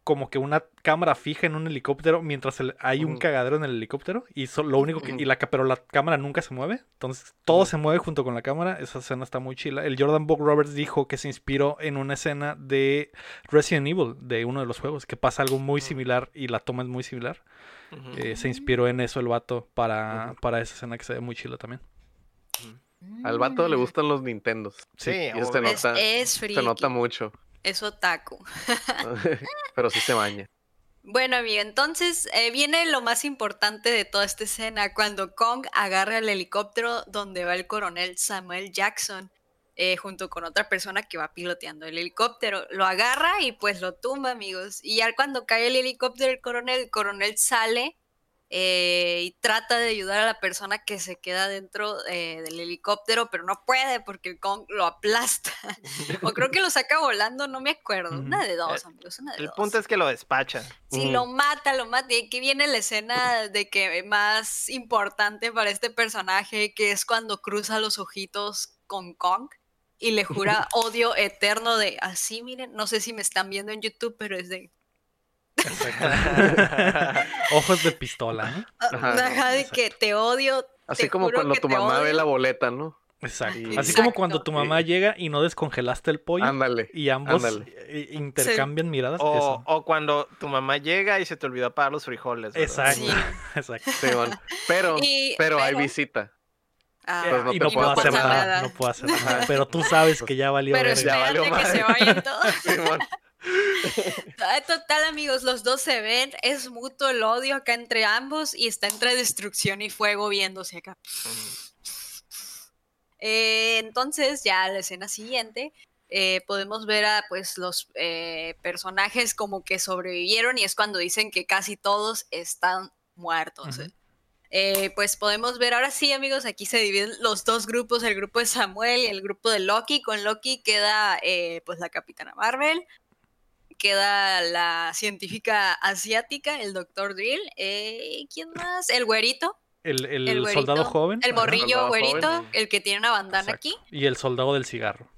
como que una cámara fija en un helicóptero mientras el- hay un cagadero en el helicóptero y so- lo único que y la pero la cámara nunca se mueve. Entonces todo se mueve junto con la cámara. Esa escena está muy chila. El Jordan Buck Roberts dijo que se inspiró en una escena de Resident Evil de uno de los juegos que pasa algo muy similar y la toma es muy similar. Eh, se inspiró en eso el vato para, para esa escena que se ve muy chila también. Al vato le gustan los Nintendos. Sí, eso se. Es, es se nota mucho. Es otaku. Pero sí se baña. Bueno, amigo, entonces eh, viene lo más importante de toda esta escena, cuando Kong agarra el helicóptero donde va el coronel Samuel Jackson, eh, junto con otra persona que va piloteando el helicóptero. Lo agarra y pues lo tumba, amigos. Y ya cuando cae el helicóptero, el coronel, el coronel sale eh, y trata de ayudar a la persona que se queda dentro eh, del helicóptero, pero no puede porque el Kong lo aplasta. o creo que lo saca volando, no me acuerdo. Una de dos, El- amigos, una de El dos. punto es que lo despacha. Sí, lo mata, lo mata. Y aquí viene la escena de que más importante para este personaje, que es cuando cruza los ojitos con Kong y le jura odio eterno de así, miren, no sé si me están viendo en YouTube, pero es de ojos de pistola ¿no? ah, Ajá, ajá, de exacto. que te odio. Así te como cuando tu mamá ve la boleta, ¿no? Exacto. Y- Así como cuando tu mamá llega y no descongelaste el pollo Ándale. y ambos ándale. eh, intercambian miradas. O, eso. o cuando tu mamá llega y se te olvidó apagar los frijoles. ¿verdad? Exacto. Sí. Exacto. Pero, Y- pero hay visita. Ah, Pues no y no puedo hacer nada, nada. No puedo hacer nada. Pero tú sabes que ya valió pero. Ya valió que se vayan todos. Simón. Total, amigos, los dos se ven, es mutuo el odio acá entre ambos y está entre destrucción y fuego viéndose acá. Eh, entonces, ya la escena siguiente, eh, podemos ver a pues los eh, personajes como que sobrevivieron y es cuando dicen que casi todos están muertos. Eh, pues podemos ver ahora sí, amigos, aquí se dividen los dos grupos, el grupo de Samuel y el grupo de Loki. Con Loki queda pues la Capitana Marvel, queda la científica asiática, el Doctor Drill, eh, ¿quién más? El güerito, El, el el güerito, soldado joven. el morrillo güerito, joven. el que tiene una bandana exacto. aquí. Y el soldado del cigarro.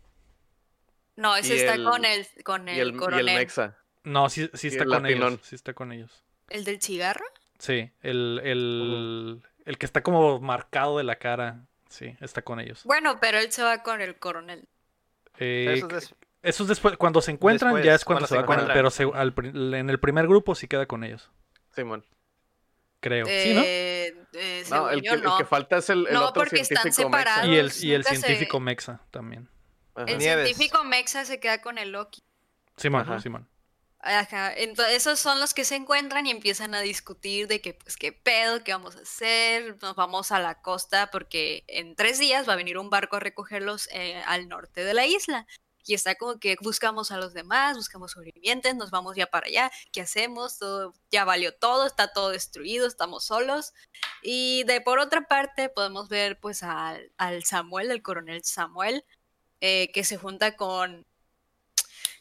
No, ese Y está el- con el con el, Y el, y el coronel. Mexa. No, sí, sí Y está el con latinón. ellos. Sí está con ellos. ¿El del cigarro? Sí, el, el, el que está como marcado de la cara. Sí, está con ellos. Bueno, pero él se va con el coronel. Eh, Eso es eso es después. Cuando se encuentran, ya es cuando, cuando se se va con él. encuentran. Pero se- al en el primer grupo sí queda con ellos. Simón. Creo. ¿Sí, no? Eh, eh, No, el que, el falta es el, el No, otro porque están científico Mexa. separados. Y el, y el se- científico Mexa también. Ajá. El Nieves. científico Mexa se queda con el Loki. Simón, Ajá. Simón. Ajá, entonces esos son los que se encuentran y empiezan a discutir de que, pues, qué pedo, qué vamos a hacer, nos vamos a la costa porque en tres días va a venir un barco a recogerlos eh, al norte de la isla. Y está como que buscamos a los demás, buscamos sobrevivientes, nos vamos ya para allá, ¿qué hacemos? Todo, ya valió todo, está todo destruido, estamos solos. Y de por otra parte podemos ver pues al, al Samuel, el coronel Samuel, eh, que se junta con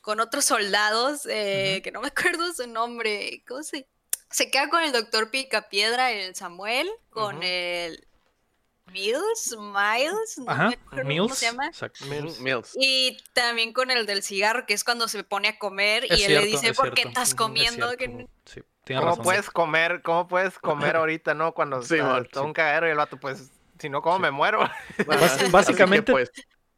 con otros soldados, eh, que no me acuerdo su nombre, ¿cómo se? Se queda con el doctor Picapiedra, el Samuel, con el Mills, Miles, no Ajá. me acuerdo cómo Mills. se llama. Exacto. Mills. Mills. Y también con el del cigarro, que es cuando se pone a comer y él le dice, es ¿por qué estás comiendo? Es Que cierto. no-". Sí, ¿Cómo razón. puedes comer? ¿Cómo puedes comer ahorita, no? Cuando Sí, está sí. un cagadero y el vato, pues, si no, ¿cómo Sí. me muero? Básicamente- pues,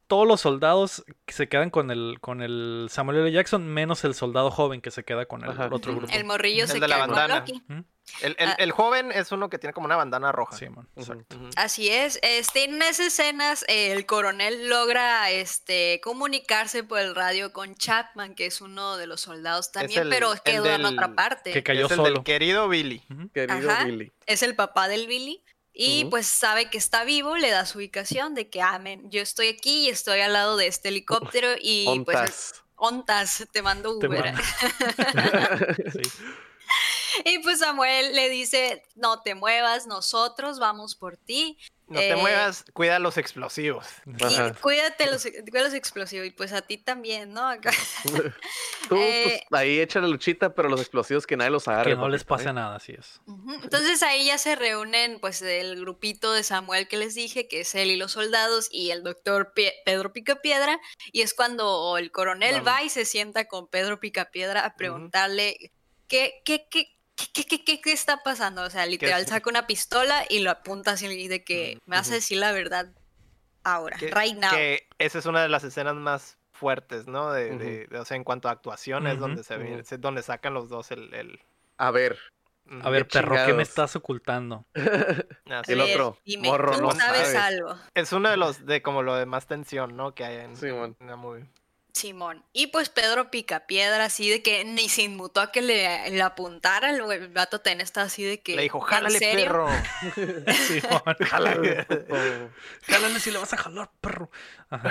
todos los soldados se quedan con el, con el Samuel L. Jackson, menos el soldado joven que se queda con el Ajá. otro grupo. El morrillo El se de la queda con bandana. Loki. El, el- Ah. el joven es uno que tiene como una bandana roja. Sí, man, exacto. Ujú. Así es, este, en esas escenas eh, el coronel logra este, comunicarse por el radio con Chapman, que es uno de los soldados también, el- pero el quedó en del- otra parte. Que cayó es el solo. del querido Billy. Querido Ajá. Billy. Es el papá del Billy. Y Ujú. pues sabe que está vivo, le da su ubicación de que, amen, yo estoy aquí y estoy al lado de este helicóptero y pues... Ontas. Ontas, te mando Te Uber. mando. Sí. Y pues Samuel le dice, no te muevas, nosotros vamos por ti. No te Eh, muevas, cuida los explosivos. Y cuídate los, cuida los explosivos. Y pues a ti también, ¿no? Acá- Tú, Eh, pues, ahí echa la luchita, pero los explosivos que nadie los agarre. Que no les pase ¿eh? nada, así es. Entonces ahí ya se reúnen pues el grupito de Samuel que les dije, que es él y los soldados y el doctor Pie- Pedro Picapiedra. Y es cuando el coronel Vamos. va y se sienta con Pedro Picapiedra a preguntarle qué, qué, qué, qué, qué, qué- qué está pasando. O sea, literal saca una pistola y lo apunta así de que me vas a decir la verdad ahora, Que, right now. que esa es una de las escenas más fuertes, ¿no? De, de- de- o sea, en cuanto a actuaciones, donde se se- donde sacan los dos el... el- A ver. A ver, Qué perro, ¿qué me estás ocultando? Así el otro, dime, morro, tú no sabes sabes. algo. Es uno de los, de como lo de más tensión, ¿no? Que hay en, Simón. en la movie. Simón. Y pues Pedro Picapiedra, así de que ni se inmutó a que le, le apuntara. El, el vato ten está así de que. Le dijo, ¿en jálale, serio?". perro. Simón. jálale. Jálale si le vas a jalar, perro. Ajá.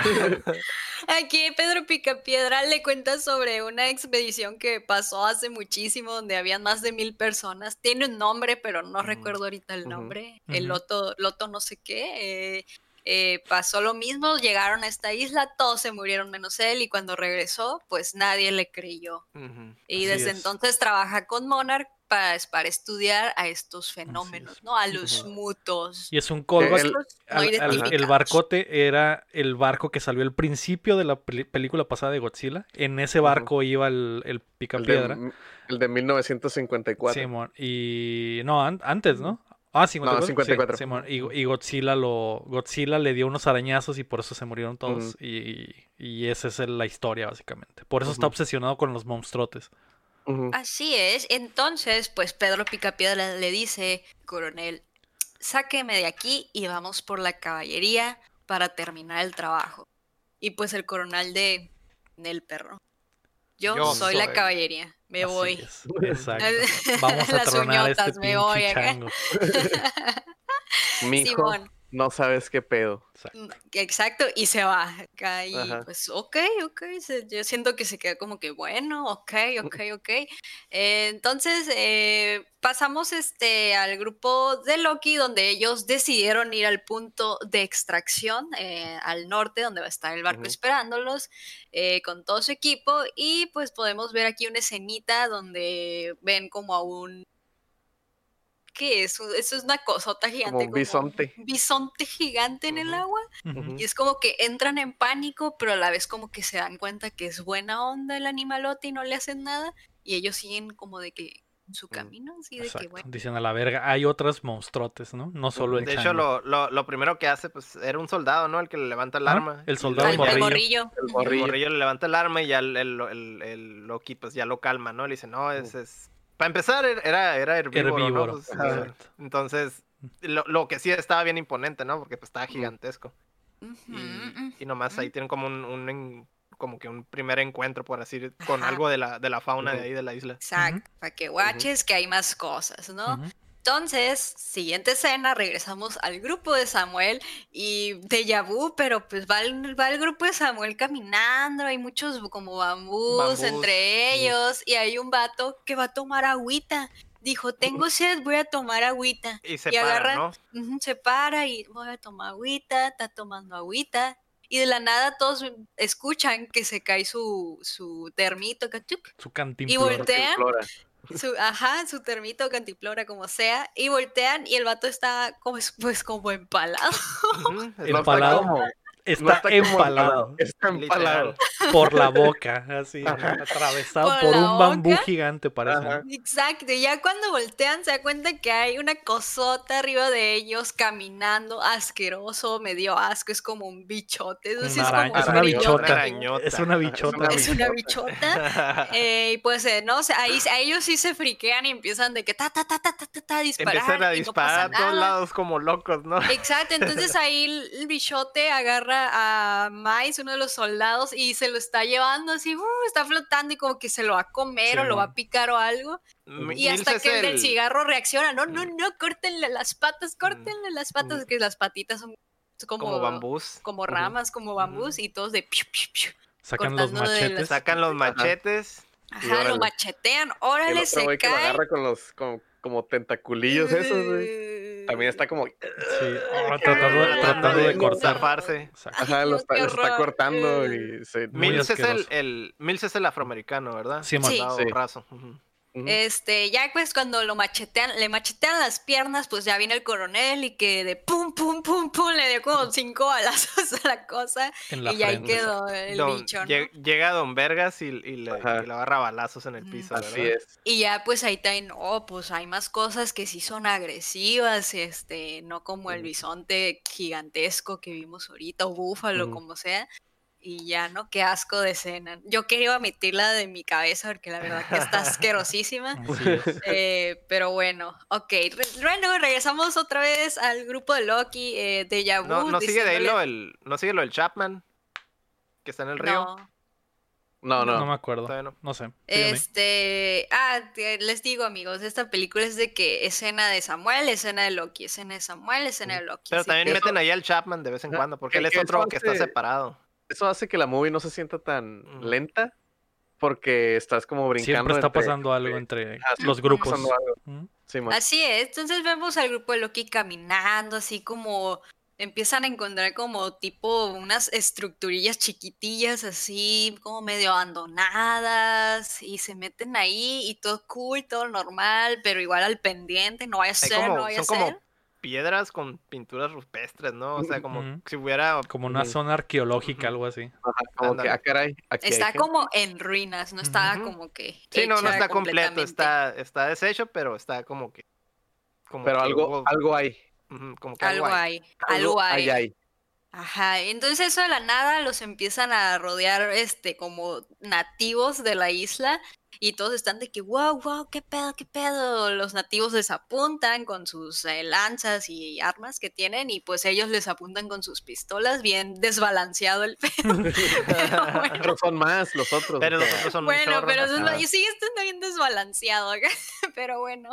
Aquí Pedro Picapiedra le cuenta sobre una expedición que pasó hace muchísimo, donde habían más de mil personas. Tiene un nombre, pero no recuerdo ahorita el nombre. El. Loto, Loto no sé qué. eh, eh, pasó lo mismo, llegaron a esta isla, todos se murieron menos él, y cuando regresó, pues nadie le creyó. Y Así desde es. entonces trabaja con Monarch para, para estudiar a estos fenómenos, es. ¿no? A los mutos. Y es un callback. El- no el barcote era el barco que salió al principio de la película pasada de Godzilla. En ese barco iba el, el El picapiedra. de, el de 1954. Simón. Y. No, an- antes, ¿no? Ah, 54. No, 54. Sí. Y, y Godzilla lo. Godzilla le dio unos arañazos y por eso se murieron todos. Y, y esa es la historia, básicamente. Por eso está obsesionado con los monstruotes. Ujú. Así es. Entonces, pues Pedro Picapiedra le dice, coronel, sáqueme de aquí y vamos por la caballería para terminar el trabajo. Y pues el coronel de del perro. Yo, Yo soy, la caballería. Me Así voy. es, Exacto. Vamos a Las tronar este uñotas, me pinche voy acá. Mijo, Simón. No sabes qué pedo. Exacto. Mm, Exacto, y se va acá y Ajá. pues ok, ok, se- yo siento que se queda como que bueno, ok, ok, ok. Eh, entonces eh, pasamos este al grupo de Loki donde ellos decidieron ir al punto de extracción eh, al norte donde va a estar el barco esperándolos eh, con todo su equipo y pues podemos ver aquí una escenita donde ven como a un... ¿Qué es? Eso es una cosota gigante. un bisonte. un bisonte gigante en el agua. Y es como que entran en pánico, pero a la vez como que se dan cuenta que es buena onda el animalote y no le hacen nada. Y ellos siguen como de que en su Mm, camino, así de que bueno. Dicen a la verga. Hay otros monstruotes, ¿no? No solo el De hecho, lo, lo, lo primero que hace, pues, era un soldado, ¿no? El que le levanta el Ah, arma. el soldado ya al morrillo. morrillo. El Ujú. El morrillo. morrillo le levanta el arma y ya el, el, el, el Loki, pues, ya lo calma, ¿no? Le dice, no, es... es... Para empezar, era, era herbívoro. Pues, entonces, lo, lo que sí estaba bien imponente, ¿no? Porque, pues, estaba gigantesco. Y, y nomás ahí tienen como un, como que un primer encuentro, por así decir, con Ajá. algo de la, de la fauna de ahí de la isla. Exacto, para que guaches que hay más cosas, ¿no? Entonces, siguiente escena, regresamos al grupo de Samuel y déjà vu, pero pues va el, va el grupo de Samuel caminando, hay muchos como bambús, Bambús, entre ellos y hay un vato que va a tomar agüita. Dijo, tengo sed, voy a tomar agüita. Y se Y para, agarra- se para y voy a tomar agüita, está tomando agüita. Y de la nada todos escuchan que se cae su, su termito, que tuc, Su cantimplora. voltea. Flora. Su, ajá, su termito, cantiplora, como sea, y voltean y el vato está como, es- pues como empalado. Lo- palado. Como- está, empalado Está empalado. por la boca, así, Ajá. atravesado Por un bambú gigante, parece. ¿no? Ajá. Exacto, y ya cuando voltean se da cuenta que hay una cosota arriba de ellos caminando asqueroso, medio asco, es como un bichote. sí Una es, como es una bichota. Es una bichota. Es una bichota. eh, y pues eh, no, o sea, ahí a ellos sí se friquean y empiezan de que ta ta ta ta ta ta, ta a disparar. Empiezan a no disparar a todos lados como locos, ¿no? Exacto, entonces ahí el bichote agarra a Mais, uno de los soldados, y se lo está llevando así, uh, está flotando y como que se lo va a comer o lo va a picar o algo. Y hasta Mills que el del el- cigarro reacciona, no, no, no, córtenle las patas, córtenle las patas, Mm. que las patitas son como, como bambús. como ramas, como bambús, y todos de piu, piu, piu. Sacan los machetes. Sacan los machetes. Y Ajá, lo órale. machetean, órale, se güey que lo cae. agarra con los como tentaculillos esos, güey. También está como... Sí, oh, tratando, Ay, tratando de cortar. zafarse. Ajá, lo está, lo está cortando y se... Mills es el, el- Mills es el afroamericano, ¿verdad? Sí. Sí. Soldado Sí. raso. Este, ya pues cuando lo machetean, le machetean las piernas, pues ya viene el coronel y que de pum, pum, pum, pum, le dio como cinco balazos a la cosa En la y ahí quedó el Don- bicho, ¿no? lle- Llega Don Vergas y, y le, y le agarra balazos en el piso, Así ¿verdad? es. Y ya pues ahí también, no, pues hay más cosas que sí son agresivas, este, no como el bisonte gigantesco que vimos ahorita, o búfalo, como sea. Y ya, ¿no? Qué asco de escena. Yo quería omitirla de mi cabeza porque la verdad que está asquerosísima. Es. Eh, pero bueno, ok. Bueno, regresamos otra vez al grupo de Loki, eh, de Yabu. No, no sigue de ahí lo del, no sigue lo del Chapman, que está en el río. No, No, No no. me acuerdo. No. No sé. Este, ah, te- les digo amigos, esta película es de que escena de Samuel, escena de Loki, escena de Samuel, escena de Loki. Pero también que- meten ahí al Chapman de vez en cuando, porque que- él es otro que está separado. Eso hace que la movie no se sienta tan lenta porque estás como brincando. Siempre está entre- pasando algo entre Ah, los grupos. ¿Mm? Sí. Así es, entonces vemos al grupo de Loki caminando, así como empiezan a encontrar como tipo unas estructurillas chiquitillas, así como medio abandonadas, y se meten ahí y todo cool, todo normal, pero igual al pendiente, no vaya a ser, como- no vaya a ser. como piedras con pinturas rupestres, ¿no? O sea, como si hubiera... Como una Ujú. zona arqueológica, algo así. Ajá, como que, ah, caray, aquí Está como en ruinas, no está como que. Sí, no, no está completo, está, está deshecho, pero está como que... Como Pero que algo, hubo- algo hay. como que Algo hay, algo hay, hay. Ajá, entonces eso de la nada los empiezan a rodear este como nativos de la isla y todos están de que wow, wow, qué pedo, qué pedo. Los nativos les apuntan con sus eh, lanzas y armas que tienen y pues ellos les apuntan con sus pistolas, bien desbalanceado el pedo. Pero bueno, Pero son más los otros. Pero los otros son bueno, pero y sigue estando bien desbalanceado, acá, pero bueno.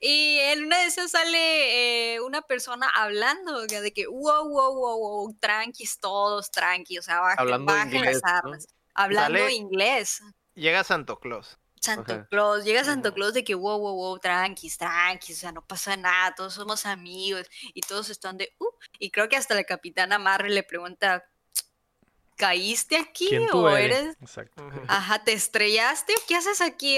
Y en una de esas sale eh, una persona hablando de que wow, wow, wow, wow, tranquis todos, tranqui, o sea, bajen, Hablando bajen inglés, las ¿no? armas. Hablando Sale- inglés. Llega Santo Claus. Santo Ajá. Claus, llega Santo. Claus de que wow, wow, wow, tranquis, tranquis, o sea, no pasa nada, todos somos amigos y todos están de, uh, y creo que hasta la capitana Marvel le pregunta, ¿caíste aquí ¿Quién tú o eres? eres? Exacto. Ajá, ¿te estrellaste? ¿Qué haces aquí?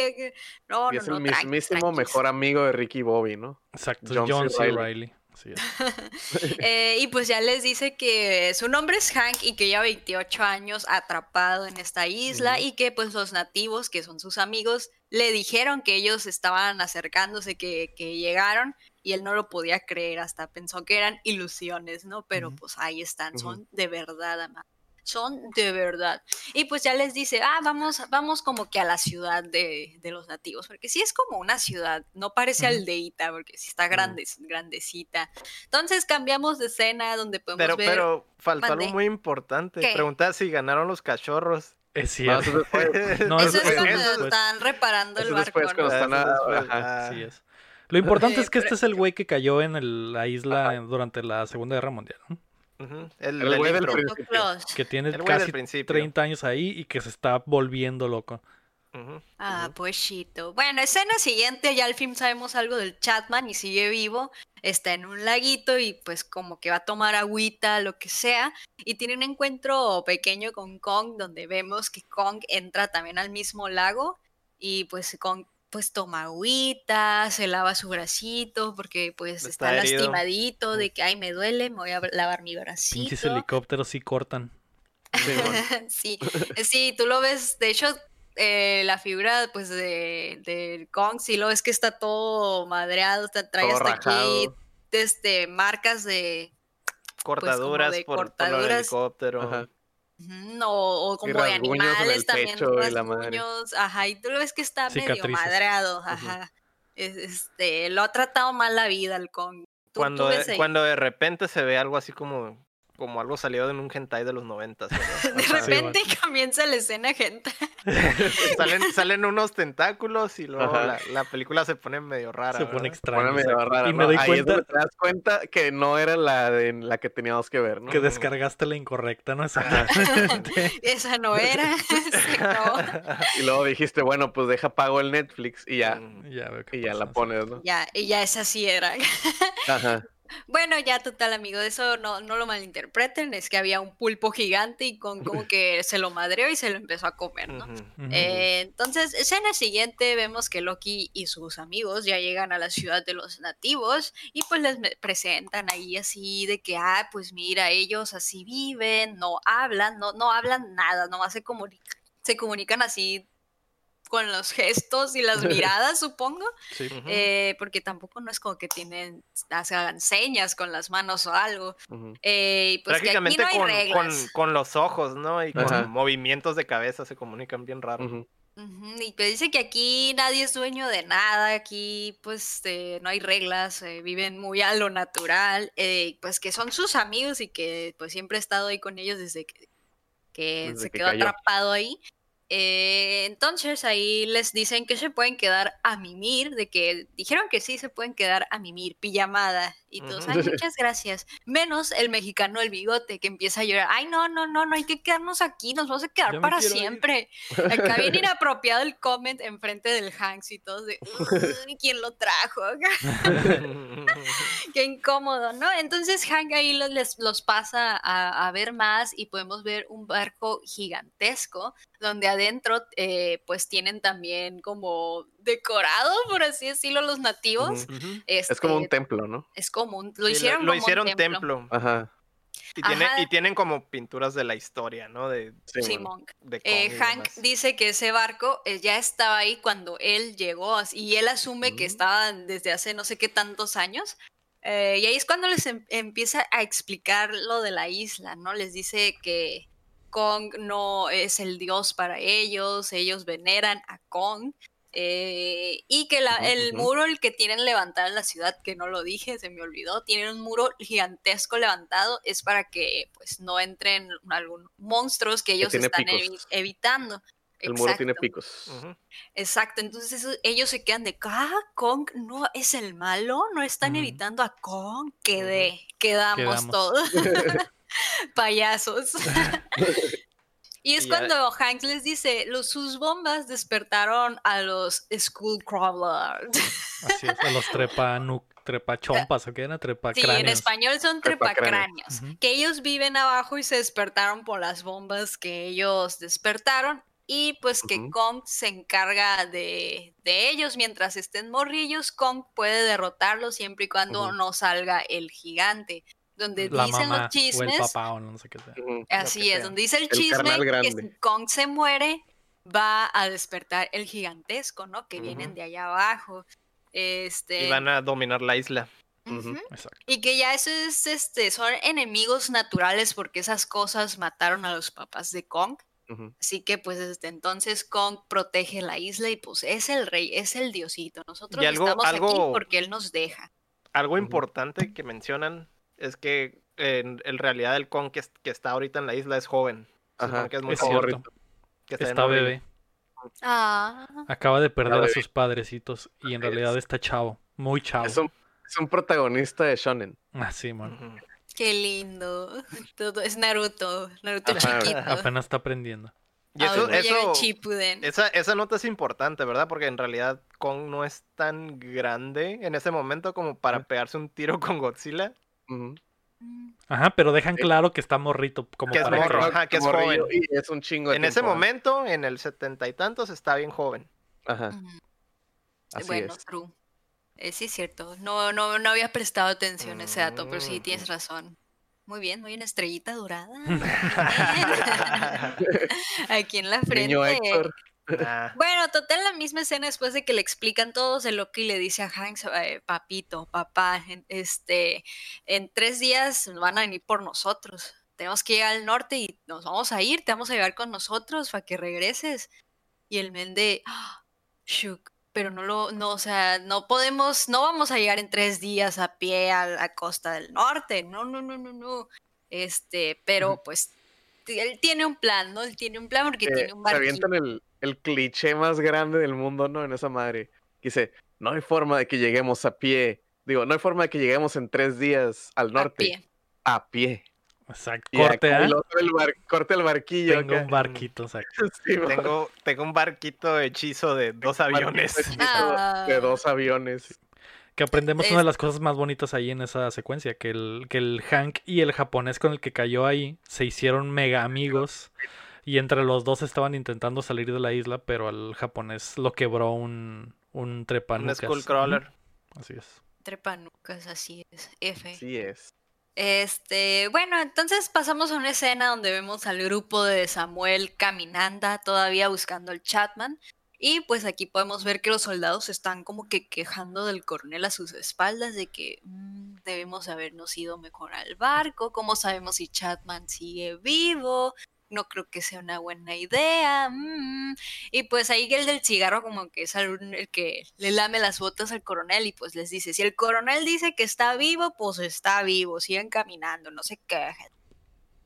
No, y no, es no, el mismísimo tranquis. mejor amigo de Ricky Bobby, ¿no? Exacto. John John, C. C. Reilly. Riley. Así es. Eh, y pues ya les dice que su nombre es Hank y que lleva 28 años atrapado en esta isla y que pues los nativos, que son sus amigos, le dijeron que ellos estaban acercándose, que, que llegaron y él no lo podía creer, hasta pensó que eran ilusiones, ¿no? Pero pues ahí están, son de verdad, ama. Son de verdad. Y pues ya les dice, ah, vamos, vamos como que a la ciudad de, de los nativos, porque sí es como una ciudad, no parece aldeíta, porque sí está grande, grandecita. Entonces cambiamos de escena donde podemos Pero, ver. pero faltó Mande. algo muy importante. ¿Qué? Preguntar si ganaron los cachorros. Es No, cierto. eso después. No, eso eso es cuando están reparando el Eso barco. después, ¿no? están eso ajá. es. Lo importante Eh, es que este es el güey que cayó en el- la isla durante la Segunda Guerra Mundial. ¿no? El, El güey del. Que tiene El casi principio. 30 años ahí y que se está volviendo loco. Ah, pues chito. Bueno, escena siguiente, ya al fin sabemos algo del Chatman y sigue vivo. Está en un laguito y pues como que va a tomar agüita, lo que sea. Y tiene un encuentro pequeño con Kong, donde vemos que Kong entra también al mismo lago. Y pues Kong pues toma agüita, se lava su bracito porque pues está, Está herido. lastimadito de que ay me duele, me voy a lavar mi bracito. Pinches helicópteros sí cortan. Simón. sí, eh, sí, tú lo ves, de hecho, eh, la figura pues de, de Kong, sí lo ves que está todo madreado, está, trae Todo hasta aquí este, marcas de, Cortaduras de por, por lo del cortaduras. helicóptero. Ajá. O, o como de animales también, pecho y la madre. rasguños, ajá, y tú lo ves que está medio madreado, ajá. Es- Este, lo ha tratado mal la vida el Kong. Tú- tú Cuando, ves de, ahí. cuando de repente se ve algo así como, como algo salido de un hentai de los noventas. De Ajá. Sí, repente comienza la escena, gente. salen, salen unos tentáculos y luego la, la película se pone medio rara. Se pone ¿verdad? extraño. Pone medio rara, y me doy Ahí es cuenta donde te das cuenta que no era la de la que teníamos que ver, ¿no? que descargaste la incorrecta, ¿no? Exactamente. Esa no era. Y luego dijiste, bueno, pues deja pago el Netflix y ya, Mm, ya veo y ya la pones, ¿no? Ya, y ya esa sí era. Ajá. Bueno, ya total, amigo, de eso no, no lo malinterpreten, es que había un pulpo gigante y con como que se lo madreó y se lo empezó a comer, ¿no? Eh, entonces, escena siguiente, vemos que Loki y sus amigos ya llegan a la ciudad de los nativos y pues les presentan ahí así de que, ah, pues mira, ellos así viven, no hablan, no, no hablan nada, nomás se, comuni- se comunican así con los gestos y las miradas, supongo. Sí. Eh, porque tampoco no es como que tienen, hagan señas con las manos o algo. ujú. Eh, y pues que aquí Prácticamente no hay con, reglas. con, con los ojos, ¿no? Y con Ajá. movimientos de cabeza se comunican bien raro. Y pues dice que aquí nadie es dueño de nada, aquí pues eh, no hay reglas, eh, viven muy a lo natural, eh, pues que son sus amigos y que pues siempre he estado ahí con ellos desde que, que Desde se que quedó cayó. atrapado ahí. Eh, entonces ahí les dicen que se pueden quedar a mimir, de que dijeron que sí se pueden quedar a mimir, pijamada. Y todos, ay, muchas gracias. Menos el mexicano, el bigote, que empieza a llorar. Ay, no, no, no, no hay que quedarnos aquí, nos vamos a quedar para quiero ir". siempre. Acá bien inapropiado el comment enfrente del Hanks y todos de, "Uy, ¿quién lo trajo? Qué incómodo, ¿no? Entonces Hank ahí los, los pasa a, a ver más y podemos ver un barco gigantesco donde adentro eh, pues tienen también como decorado, por así decirlo, los nativos. Ujú. Ujú. Es como un Este, templo, ¿no? es lo Sí, hicieron lo como un hicieron templo. templo. Ajá. Y, tiene- Ajá. y tienen como pinturas de la historia, ¿no? De, Sí. Monk. de Eh, Hank demás. dice que ese barco eh, ya estaba ahí cuando él llegó y él asume que estaba desde hace no sé qué tantos años. Eh, y ahí es cuando les em- empieza a explicar lo de la isla, ¿no? Les dice que Kong no es el dios para ellos, ellos veneran a Kong. Eh, y que la- el muro el que tienen levantado en la ciudad, que no lo dije, se me olvidó, tienen un muro gigantesco levantado, es para que pues no entren algún monstruos que ellos están evi- evitando. El muro tiene picos. Exacto, entonces eso- ellos se quedan de, ah, Kong no es el malo, no están evitando a Kong, quedé, quedamos, Quedamos. todos, payasos. y es Y ya- cuando Hanks les dice, los, sus bombas despertaron a los Skullcrawlers. Así es, a los trepa, nu- trepa chompas, ¿o qué era? Sí, en español son Trepacráneos. que ellos viven abajo y se despertaron por las bombas que ellos despertaron y pues que. Kong se encarga de, de ellos mientras estén morrillos, Kong puede derrotarlos siempre y cuando no salga el gigante. Donde La dicen mamá los o el chismes, papá o no sé qué sea. Así que es, sea. donde dice el El chisme que si Kong se muere va a despertar el gigantesco, ¿no? Que vienen de allá abajo. Este, Y van a dominar la isla. Exacto. Y que ya eso es, este, son enemigos naturales porque esas cosas mataron a los papás de Kong. Así que pues desde entonces Kong protege la isla y pues es el rey, es el diosito. Nosotros algo- estamos aquí porque él nos deja. Algo importante que mencionan es que en, en realidad el Kong que, es- que está ahorita en la isla es joven. Ajá. que es muy Es joven. que está, Está bebé. Ah, Acaba de perder a sus padrecitos y en realidad está chavo. Muy chavo. Es un, es un protagonista de Shonen. Ah, sí, man. Qué lindo. Todo es Naruto, Naruto Ajá. chiquito. Apenas está aprendiendo. Y eso, esa, esa nota es importante, ¿verdad? Porque en realidad Kong no es tan grande en ese momento como para pegarse un tiro con Godzilla. Ajá, pero dejan claro que está morrito. Como Que es para morro, que- ajá, que es Morrillo, joven. Y es un chingo de En ese ¿eh? momento, en el setenta y tantos, está bien joven. Ajá. Así bueno, es. true. Eh, sí, es cierto. No, no, no había prestado atención a ese dato, pero sí Mm. tienes razón. Muy bien, muy una estrellita dorada. Aquí en la frente. Niño Héctor. Ah, Bueno, total, la misma escena después de que le explican todos, el Loki le dice a Hanks, eh, papito, papá, en- este, en tres días van a venir por nosotros. Tenemos que llegar al norte y nos vamos a ir, te vamos a llevar con nosotros para que regreses. Y el men de, "Ah, pero no lo, no, o sea, no podemos, no vamos a llegar en tres días a pie a la costa del norte. No, no, no, no, no. Este, pero pues él tiene un plan, ¿no? Él tiene un plan porque Eh, tiene un se barquito. avientan el, el cliché más grande del mundo, ¿no? En esa madre. Que dice, no hay forma de que lleguemos a pie. Digo, no hay forma de que lleguemos en tres días al a norte. pie. A pie. Exacto. Corte, ¿ah? el otro, el bar- corte el barquillo. Tengo acá. un barquito, exacto. Sí, tengo, tengo un barquito hechizo de dos aviones. hechizo De Ah. dos aviones. Que aprendemos Es- una de las cosas más bonitas ahí en esa secuencia, que el, que el Hank y el japonés con el que cayó ahí se hicieron mega amigos y entre los dos estaban intentando salir de la isla, pero al japonés lo quebró un, un Un trepanucas. Skullcrawler. Ujú, Así es. Trepanucas, así es. F. Así es. Este, bueno, entonces pasamos a una escena donde vemos al grupo de Samuel caminando todavía buscando al Chatman. Y pues aquí podemos ver que los soldados están como que quejando del coronel a sus espaldas de que "Mm, debemos habernos ido mejor al barco, cómo sabemos si Chatman sigue vivo, no creo que sea una buena idea. mm". Y pues ahí el del cigarro como que es el, que le lame las botas al coronel y pues les dice, si el coronel dice que está vivo, pues está vivo, sigan caminando, no se quejen.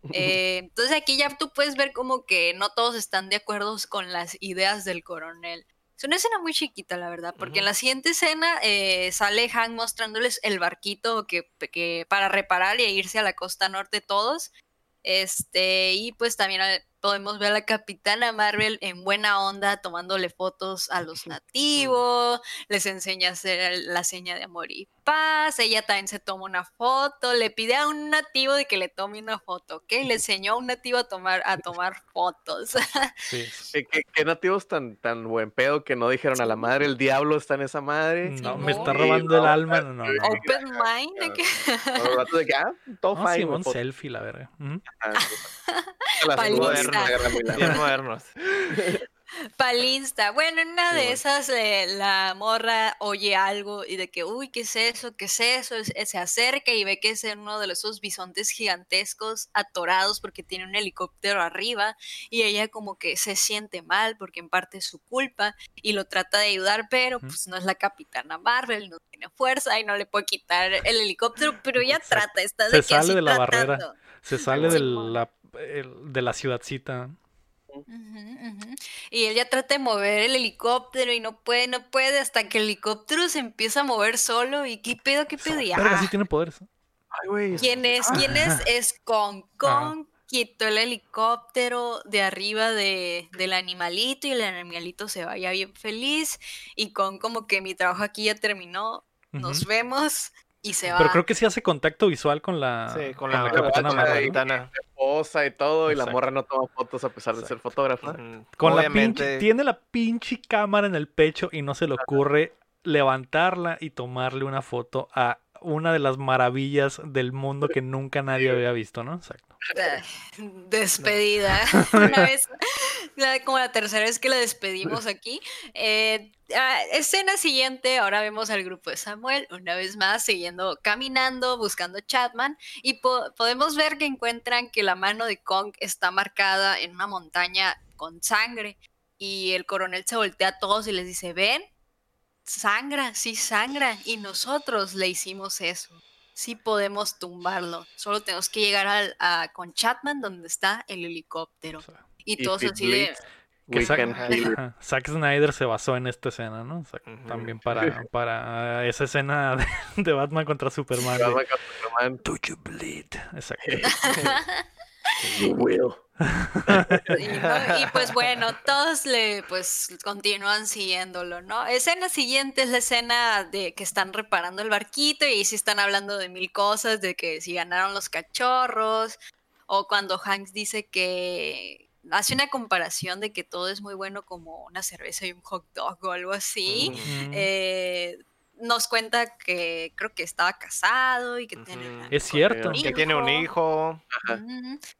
Eh, entonces aquí ya tú puedes ver como que no todos están de acuerdo con las ideas del coronel. Es una escena muy chiquita, la verdad, porque en la siguiente escena eh, sale Hank mostrándoles el barquito que, que para reparar y irse a la costa norte todos. Este, y pues también eh, podemos ver a la capitana Marvel en buena onda tomándole fotos a los nativos, les enseña a hacer la seña de amor y paz, ella también se toma una foto, le pide a un nativo de que le tome una foto, ¿ok? Le enseñó a un nativo a tomar, a tomar fotos. Sí. ¿Qué, qué- qué nativos tan, tan buen pedo que no dijeron a la madre, el diablo está en esa madre? No, me está Sí, robando el no, alma. No, no, no. Open mind, de que de ah, todo No, fine, güey, selfie, la verga. Ah. Las Bien modernos. Palinsta. Bueno, en una Sí, de bueno. esas eh, la morra oye algo y de que, uy, ¿qué es eso? ¿Qué es eso? Es- eh, se acerca y ve que es uno de esos bisontes gigantescos atorados porque tiene un helicóptero arriba y ella como que se siente mal porque en parte es su culpa y lo trata de ayudar, pero pues no es la capitana Marvel, no tiene fuerza y no le puede quitar el helicóptero, pero ella Exacto. trata, está Se de que sale así de la barrera. Se sale de la, el- de la ciudadcita. Y él ya trata de mover el helicóptero y no puede, no puede, hasta que el helicóptero se empieza a mover solo. ¿Y qué pedo, qué pedo? Y, Verga, ah, sí tiene poderes. Ay, güey. ¿Quién es? ¿Quién es? Es Kong. Ajá. Kong quitó el helicóptero de arriba de, del animalito y el animalito se vaya bien feliz. Y Kong como que mi trabajo aquí ya terminó, nos vemos y se va. Pero creo que sí hace contacto visual con la, Sí, con con la, la capitana con la Marvel. capitana. Esposa y todo, y la morra no toma fotos a pesar de ser fotógrafa. Mm, Con la pinche, tiene la pinche cámara en el pecho y no se le ocurre levantarla y tomarle una foto a una de las maravillas del mundo que nunca nadie había visto, ¿no? Exacto. Despedida. Una vez, la- como la tercera vez que la despedimos aquí. Eh, escena siguiente, ahora vemos al grupo de Samuel, una vez más, siguiendo caminando, buscando Chatman, y po- podemos ver que encuentran que la mano de Kong está marcada en una montaña con sangre. Y el coronel se voltea a todos y les dice, ven, sangra, sí sangra, y nosotros le hicimos eso sí podemos tumbarlo. Solo tenemos que llegar al, a, con Chatman donde está el helicóptero. Y todos así de... que Zack, ajá, Zack Snyder se basó en esta escena, ¿no? O sea, Ujú. También para, para esa escena de, de Batman contra Superman. de, Batman contra Superman, Do you bleed? Exacto. you will. Y, ¿no? Y, pues bueno, todos le pues continúan siguiéndolo, ¿no? Escena siguiente es la escena de que están reparando el barquito y ahí sí están hablando de mil cosas, de que si ganaron los cachorros, o cuando Hanks dice que hace una comparación de que todo es muy bueno como una cerveza y un hot dog o algo así. Mm. Eh, nos cuenta que creo que estaba casado y que tiene una- Es cierto. un Que tiene un hijo.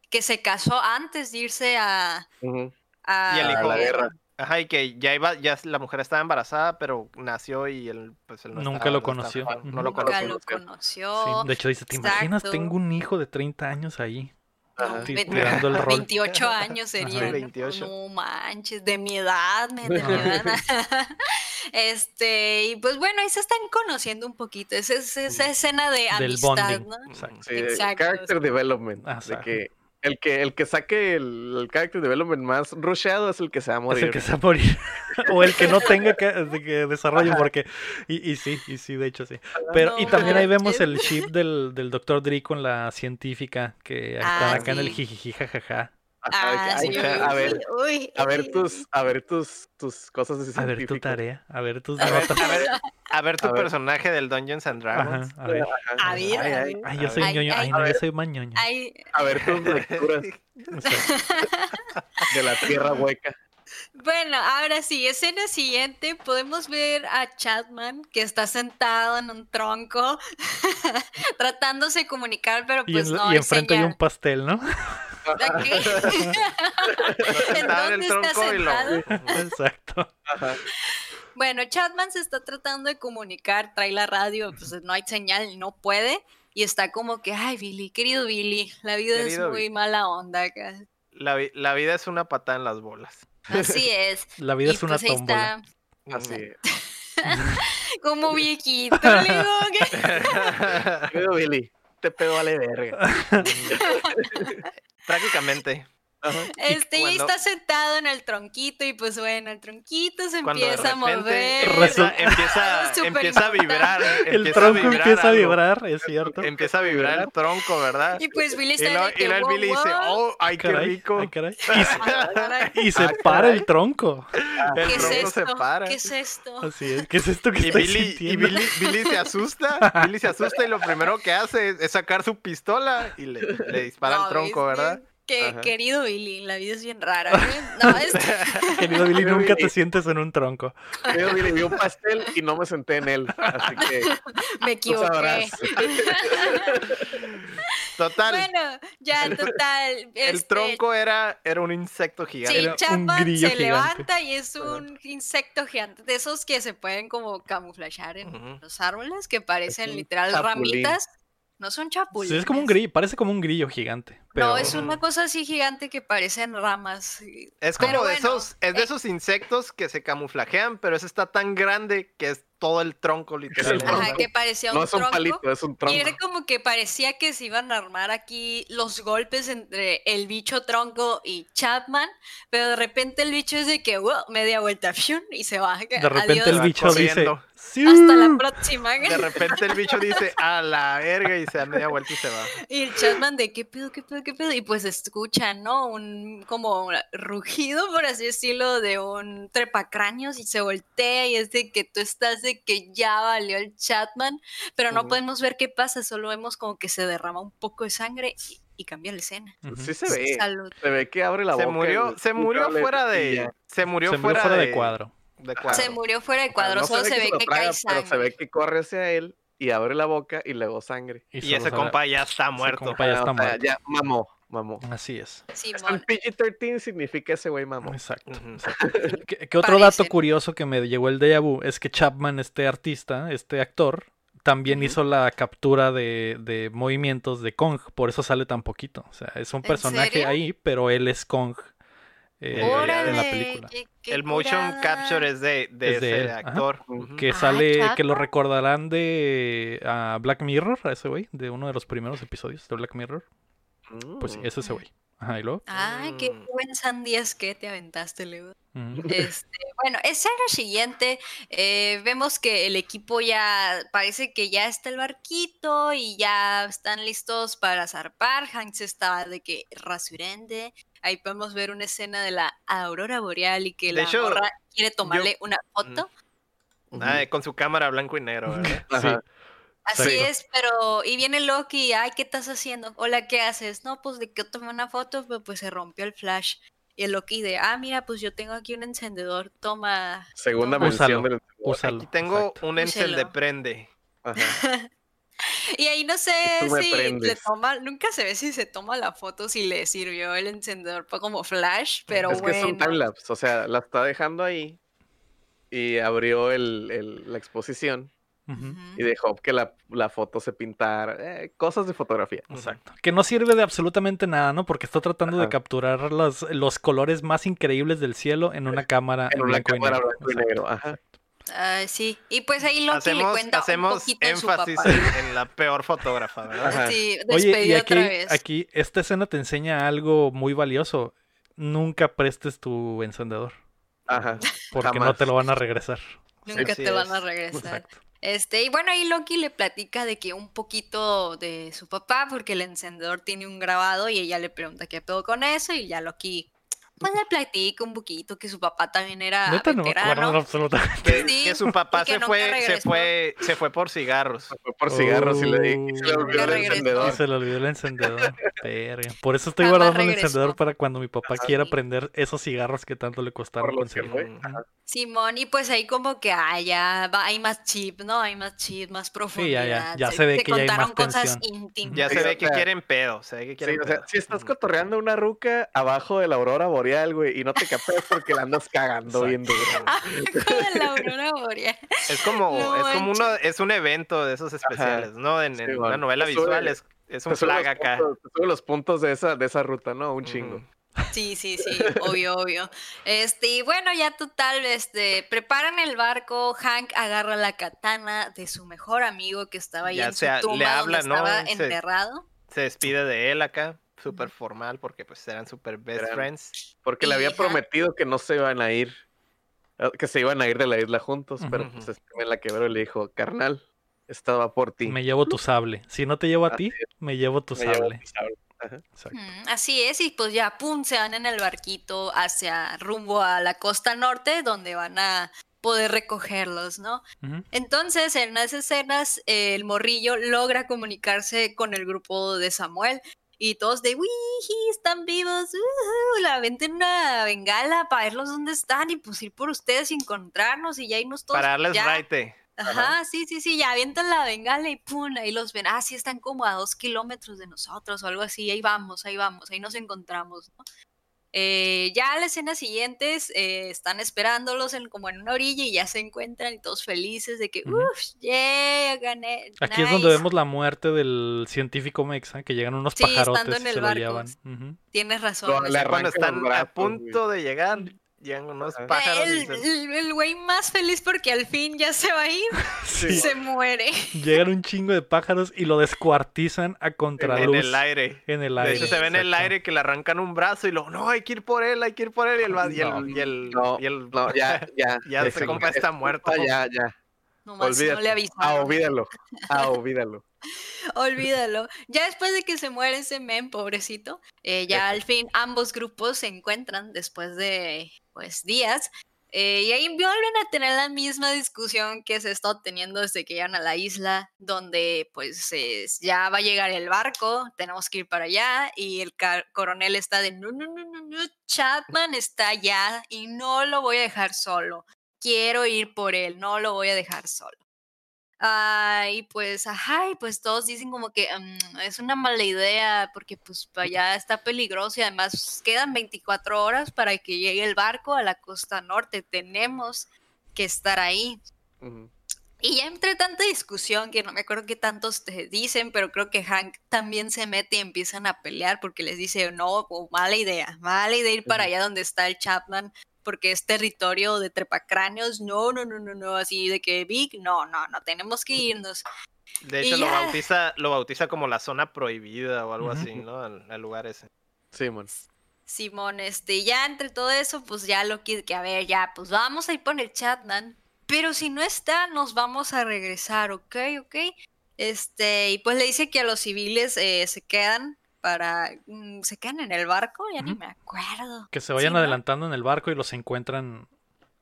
Que se casó antes de irse a, Ujú. a Y el hijo- A la guerra. Ajá, y que ya iba, ya la mujer estaba embarazada, pero nació y él, pues él no Nunca estaba- lo no estaba- conoció. No, lo Nunca conoció. lo conoció. Sí, de hecho dice, ¿te imaginas? Tengo un hijo de 30 años ahí. Ajá. Ti- Ve- tirando el rol. 28 años sería. Ajá. 28. No manches, de mi edad, de mi edad. Este, y pues bueno, ahí se están conociendo un poquito. Esa, esa, esa escena de Del amistad, bonding. ¿no? Exacto. Sí, Exacto. character development. Ah, de que el que el que saque el, el character development más rusheado es el que se va a Es morir. el que se va a morir. o el que no tenga que, de que desarrollo, porque. Y, y sí, y sí, de hecho sí. Pero, y también ahí vemos el chip del, del Dr. Dre con la científica que Ah, acá en el jijiji jajaja. Ah, "Ay, sí, ja, a ver, uy, a ver uy. tus, a ver tus, tus cosas de A ver tu científico". tarea, a ver tus A ver, notas. a ver, a ver tu A ver. personaje del Dungeons and Dragons. Ajá, a ver. A ver, Ay, yo soy ñoño. Ay, no, yo soy más ñoño. A ver tus lecturas O sea, de la tierra hueca. Bueno, ahora sí, escena siguiente, podemos ver a Chapman que está sentado en un tronco tratándose de comunicar, pero y, pues en- no y enfrente hay un pastel, ¿no? ¿De qué? ¿En en dónde el está y sentado? Exacto. Ajá. Bueno, Chapman se está tratando de comunicar, trae la radio, pues no hay señal, no puede. Y está como que, ay, Billy, querido Billy, la vida Querido es muy Billy. mala onda acá. La, vi- la vida es una patada en las bolas. Así es. La vida y es una pues ahí tómbola. está, Así es. como viejito, le digo que- Billy, te pego vale verga. Prácticamente. Ajá. Este, y está sentado en el tronquito y pues bueno, el tronquito se Cuando empieza a mover. empieza, a vibrar. El empieza a tronco vibrar empieza a algo. vibrar, es cierto. Empieza a vibrar el tronco, ¿verdad? Y pues Billy Y está luego de que, y luego el "Wow, Billy dice, wow". oh, ay, qué Caray, rico. ay, caray. Y se, Ah, y se Ah, para caray. el tronco. El ¿Qué es tronco se esto? para. ¿Qué es esto? Así es. ¿Qué es esto que Y estoy Billy, y sintiendo? Billy, Billy se asusta, Billy se asusta y lo primero que hace es, es sacar su pistola y le, le dispara No, al tronco. ¿verdad? Que, Ajá. querido Billy, la vida es bien rara. No, es... Querido Billy, Pero nunca Billy- te sientes en un tronco. Querido Billy, vi un pastel y no me senté en él. Así que me equivoqué. Total, bueno, ya total. el este, tronco era, era un insecto Sí, gigante. Un Chapman se gigante. levanta y es un insecto gigante, de esos que se pueden como camuflajear en los árboles, que parecen literal chapulín. ramitas. No son Sí, chapulines. es como un grillo, parece como un grillo gigante. Pero... No, es una cosa así gigante que parecen ramas. y- Es como Pero de bueno, esos, es de eh. esos insectos que se camuflajean, pero ese está tan grande que es todo el tronco literal. el tronco. Ajá, que parecía no un es un tronco. palito, es un Y tronco. era como que parecía que se iban a armar aquí los golpes entre el bicho tronco y Chapman, pero de repente el bicho es de que, wow, media vuelta, y se va. De repente Adiós, el bicho dice... Hasta la próxima. De repente el bicho dice a la verga y se da media vuelta y se va. Y el Chapman de qué pedo, qué pedo, qué pedo. Y pues escuchan, ¿no? Un como un rugido, por así decirlo, de un trepacráneos y se voltea y es de que tú estás de que ya valió el Chatman, pero no podemos ver qué pasa, solo vemos como que se derrama un poco de sangre y, y cambia la escena. Sí se ve. Salud. Se ve que abre la Se boca. murió, se murió fuera de. Se murió, Se murió fuera de cuadro. De cuadro. Se murió fuera de Ah, cuadro, no solo se ve que traga, cae Pero se sangre. ve que corre hacia él y abre la boca y luego sangre. Y solo ese sabe- compa ya está ese muerto. compa ya Ah, está o sea, muerto. ya mamó, mamó. Así es. En PG-13 significa ese güey mamó. Exacto. Ujú. ¿Qué, qué otro dato curioso que me llegó el déjà vu es que Chapman, este artista, este actor, también hizo la captura de, de movimientos de Kong, por eso sale tan poquito. O sea, es un ¿En personaje serio? ahí, pero él es Kong eh, Órale, en la película. qué- qué El motion curada. capture es de, de Es de ese él, actor. Que Ah, sale, que lo recordarán de a Black Mirror, a ese güey, de uno de los primeros episodios de Black Mirror. Pues sí, Mm. es ese güey. Ajá, y luego. Ay, qué Mm. buen sandías que te aventaste, Leo. Ujú. Este, bueno, escena siguiente, eh, vemos que el equipo ya parece que ya está el barquito y ya están listos para zarpar. Hanks está de que rasurende. Ahí podemos ver una escena de la aurora boreal y que De la hecho, morra quiere tomarle una foto. Ah, con su cámara blanco y negro, ¿verdad? Ajá. Así es, pero y viene Loki, ay, ¿qué estás haciendo? Hola, ¿qué haces? No, pues de que tomé una foto, pero pues se rompió el flash. Y el Loki de, ah, mira, pues yo tengo aquí un encendedor, toma. Segunda toma". mención Úsalo. del encendedor. Úsalo. Aquí tengo exacto. un Úselo. encendeprende. Ajá. Y ahí no sé si le prendes. toma, nunca se ve si se toma la foto, si le sirvió el encendedor para como flash, pero es que es un bueno. timelapse, o sea, la está dejando ahí y abrió el, el- la exposición y dejó que la, la foto se pintara. eh, cosas de fotografía. Exacto. Que no sirve de absolutamente nada, ¿no? Porque está tratando de capturar los, los colores más increíbles del cielo en una cámara En una blanco y cámara negro. blanco y Exacto. negro. Ajá. Ah, sí, y pues ahí Loki le Hacemos, cuenta un hacemos poquito de su énfasis papá. en, en la peor fotógrafa, ¿verdad? Ajá. Sí, Oye, y aquí, otra vez. aquí esta escena te enseña algo muy valioso. Nunca prestes tu encendedor, Ajá. porque no te lo van a regresar. Nunca así te van a es. regresar. Exacto. Este, y bueno, ahí Loki le platica de que un poquito de su papá, porque el encendedor tiene un grabado y ella le pregunta qué pedo con eso, y ya Loki pues le platica un poquito que su papá también era Neta no veterano. absolutamente. Que, Sí, que su papá que se fue, se fue, se fue por cigarros. Fue por cigarros y le di y se le Oh. olvidó el encendedor. Se le olvidó el encendedor. Verga. Por eso estoy Jamás guardando el regresó. encendedor para cuando mi papá Ajá. quiera Sí. prender esos cigarros que tanto le costaron conseguir. Simón, y pues ahí como que ah, ya va- hay más chip, ¿no? Hay más chip, más profundidad. ya se ve que ya hay más contaron cosas tensión. íntimas. Ya Sí, se ve que quieren pedo. Se ve que Sí, quieren o sea, pedo. si estás cotorreando una ruca abajo de la aurora boreal, güey, y no te capeas porque la andas cagando la aurora boreal. Es como, No es como uno, es un evento de esos especiales, ¿no? En, Sí, en una novela Te sube- visual es, es un flag los acá. puntos- te los puntos de esa, de esa ruta, ¿no? Un chingo. Sí, sí, sí, obvio, obvio. Este, y bueno, ya total, este, preparan el barco, Hank agarra la katana de su mejor amigo que estaba ahí Ya en su sea, le tumba habla, donde ¿no? estaba Se- enterrado. Se despide de él acá, súper formal, porque pues eran super best Eran- friends. Porque le había prometido que no se iban a ir, eh, que se iban a ir de la isla juntos, pero pues este me la quebró y le dijo, carnal, estaba por ti. Me llevo tu sable. Si no te llevo a Así ti, me llevo tu Me llevo sable. tu sable. Ajá. Exacto. Mm, así es, y pues ya, pum, se van en el barquito hacia rumbo a la costa norte, donde van a poder recogerlos, ¿no? Entonces, en las escenas, eh, el morrillo logra comunicarse con el grupo de Samuel y todos de, ¡Wii! Están vivos, ujú", la venten una bengala para verlos dónde están y pues ir por ustedes y encontrarnos y ya irnos todos. Para darles ya. raite. Ajá, sí, sí, sí, ya avientan la bengala y pum, ahí los ven. Ah, sí, están como a dos kilómetros de nosotros o algo así. Ahí vamos, ahí vamos, ahí nos encontramos, ¿no? Eh, ya las escenas siguientes eh, están esperándolos en, como en una orilla y ya se encuentran y todos felices de que, Ujú. uff, yeah, gané. Aquí es donde nice". vemos la muerte del científico mexa, que llegan unos Sí, pajarotes estando y se lo barco. Tienes razón. Cuando están a punto de llegar, llegan unos pájaros El güey más feliz porque al fin ya se va a ir, Sí. se muere. Llegan un chingo de pájaros y lo descuartizan a contraluz. en el aire. En el De aire. hecho, se ve en el aire que le arrancan un brazo y luego, no, hay que ir por él, hay que ir por él. Y el, va- y el, No, y el, No, y el- no, ya, ya. ya ese ese compa está muerto. Ya, ya. No Olvídate. le Ah, avisaron. olvídalo. Ah, olvídalo. Olvídalo. Ya después de que se muere ese men, pobrecito, eh, ya al fin ambos grupos se encuentran después de pues días. eh, y ahí vuelven a tener la misma discusión que se está teniendo desde que llegan a la isla, donde pues es- ya va a llegar el barco, tenemos que ir para allá, y el coronel está de, no, no, no, no, no, Chapman está allá y no lo voy a dejar solo. Quiero ir por él, no lo voy a dejar solo. Ah, y pues, ajá, y pues todos dicen como que "Mm, es una mala idea porque pues para allá está peligroso y además quedan 24 horas para que llegue el barco a la costa norte. Tenemos que estar ahí. Y ya entre tanta discusión, que no me acuerdo qué tantos te dicen, pero creo que Hank también se mete y empiezan a pelear porque les dice, no, mala idea, mala idea ir para allá donde está el Chapman, porque es territorio de trepacráneos, no, no, no, no, no, así de que Big, no, no, no, tenemos que irnos. De Y hecho, lo ya. bautiza, lo bautiza como la zona prohibida o algo así, ¿no? El, el lugar ese. Simón. Simón, este, ya entre todo eso, pues ya lo que, que a ver, ya, pues vamos a ir por el Chatman, pero si no está, nos vamos a regresar, ¿ok? ¿Ok? Este, y pues le dice que a los civiles eh, se quedan para, mm, se quedan en el barco, ya ni me acuerdo. Que se vayan Sí, ¿no? adelantando en el barco y los encuentran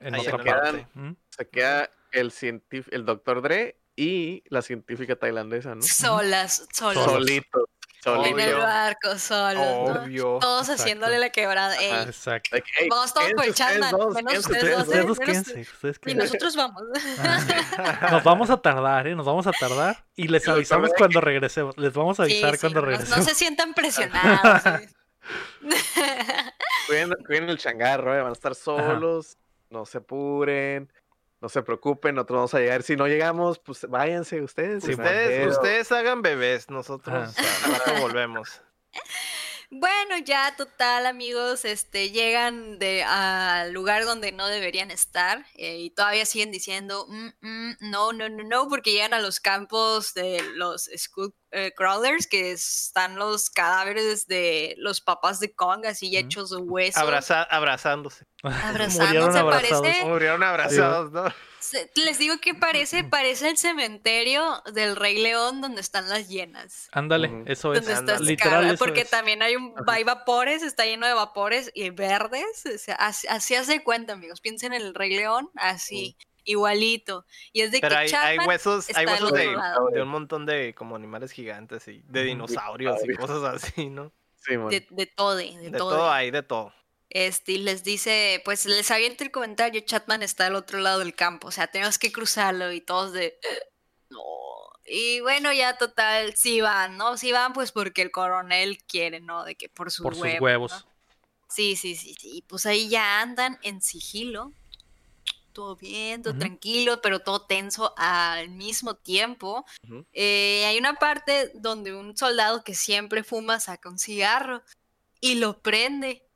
en Ahí otra parte. ¿Mm? Se queda el científico, el doctor Dre y la científica tailandesa, ¿no? Solas, solas. Solitos. Solito. En el barco. Obvio. Todos Exacto. haciéndole la quebrada. Ey, Ajá. Exacto. De que, "Ey, vamos todos por el Chatman, menos ustedes dos, Ustedes ¿eh? Menos- Y nosotros vamos. Ah. Nos vamos a tardar, ¿eh? Nos vamos a tardar. Y les avisamos cuando regresemos. Les vamos a avisar sí, cuando regresemos. No se sientan presionados. ¿sí? Cuiden, cuiden el changarro, eh, van a estar solos, no se apuren, no se preocupen, nosotros vamos a llegar. Si no llegamos, pues váyanse ustedes. Sí, Ustedes, ustedes hagan bebés, nosotros Ah. volvemos. Bueno, ya total, amigos, este, llegan de, al lugar donde no deberían estar eh, y todavía siguen diciendo "Mm, mm, no, no, no, no, porque llegan a los campos de los Skull eh, Crawlers, que están los cadáveres de los papás de Kong, así hechos de hueso. Abraza- abrazándose. Abrazándose, Murieron abrazados. parece. Murieron abrazados, ¿no? Les digo que parece, parece el cementerio del Rey León donde están las hienas. Ándale, eso es. Ándale. Literal, eso porque es. también hay un hay vapores, está lleno de vapores y verdes. o sea, así, así hace cuenta, amigos. Piensen en el Rey León, así, igualito. Y es de Pero que hay, hay huesos, hay huesos de, de un montón de como animales gigantes y de dinosaurios y cosas así, ¿no? Sí, de, de todo, de, De todo. todo hay, de todo. Este, y les dice, pues les avienta el comentario, Chatman está al otro lado del campo, o sea, tenemos que cruzarlo y todos de, no. Y bueno, ya total, sí van, ¿no? Sí van pues porque el coronel quiere, ¿no? De que por sus Por sus huevos. huevos. ¿no? Sí, sí, sí, sí. Y pues ahí ya andan en sigilo. Todo bien, todo tranquilo, pero todo tenso al mismo tiempo. Eh, hay una parte donde un soldado que siempre fuma saca un cigarro y lo prende.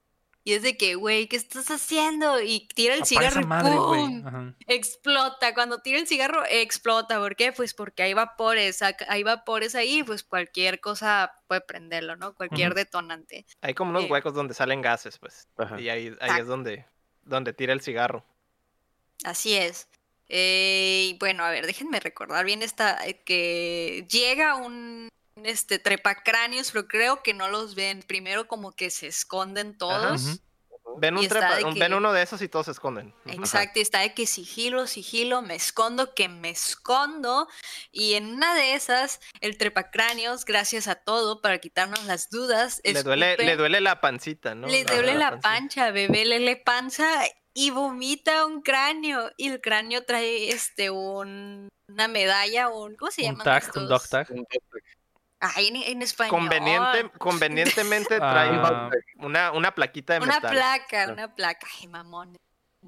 Y es de que, güey, ¿qué estás haciendo? Y tira el Apaga cigarro madre, güey. ¡pum! Explota. Cuando tira el cigarro, explota. ¿Por qué? Pues porque hay vapores, hay vapores ahí, pues cualquier cosa puede prenderlo, ¿no? Cualquier detonante. Hay como unos Eh. huecos donde salen gases, pues. Ajá. Y ahí, es donde, donde tira el cigarro. Así es. Eh, y bueno, a ver, déjenme recordar bien esta, eh, que llega un este trepacráneos, pero creo que no los ven. Primero como que se esconden todos. Ven, un trepa- un- que- ven uno de esos y todos se esconden. Exacto, y está de que sigilo, sigilo, me escondo, que me escondo. Y en una de esas, el trepacráneos, gracias a todo, para quitarnos las dudas, Le duele, le duele la pancita, ¿no? le duele la pancha, bebé, le le panza y vomita un cráneo. Y el cráneo trae este un, una medalla, un ¿cómo se Un llaman tag, un dog tag. Un dog Ay, en, en español. Conveniente, convenientemente trae Ah, una, una plaquita de Una metal. placa, Ah. una placa. Ay, mamón.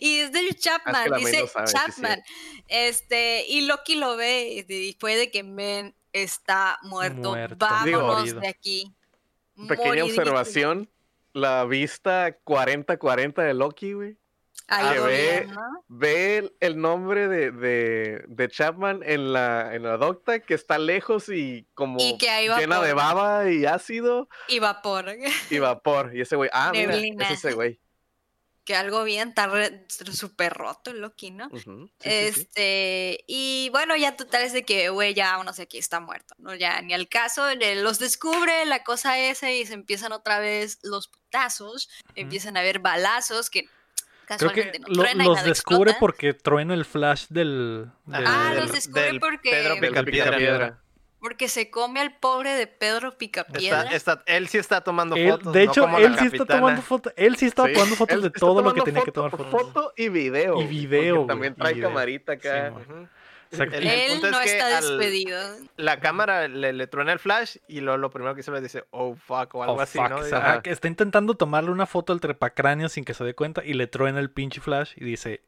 Y es del es Chapman, que dice no sí. Chapman. Este, y Loki lo ve y de- que Men está muerto. Muerto. Vámonos Digo, de aquí. Pequeña observación, la vista 40-40 de Loki, güey. Ahí ve- ¿no? El, el nombre de, de, de Chapman en la, en la docta, que está lejos y como Y que hay llena de baba y ácido Y vapor. y vapor. Y ese güey, ah, mira, es ese güey. que algo bien, está súper roto el Loki, ¿no? Ujú, sí, sí, sí. este, y bueno, ya total es de que, güey, ya uno sé aquí está muerto, ¿no? Ya ni al caso, los descubre la cosa esa y se empiezan otra vez los putazos, empiezan a haber balazos que Creo que lo- y los descubre explota. porque truena el flash del. del- Ah, del- los descubre del porque, Pedro Picapiedra. Picapiedra. porque se come al pobre de Pedro Picapiedra. está- él sí está tomando Él- fotos. de no hecho, como él la sí está tomando fotos. Él sí está Sí, tomando fotos él de está todo lo que tenía que tomar fotos. Foto y video. Y video, güey, También y trae video. camarita acá. Sí. Exacto. El- Él punto es no que está al- despedido. La cámara le, le truena el flash y luego lo primero que hizo le dice, oh fuck, o algo Oh, así, fuck, ¿no? Ajá. que está intentando tomarle una foto al trepacráneo sin que se dé cuenta y le truena el pinche flash y dice,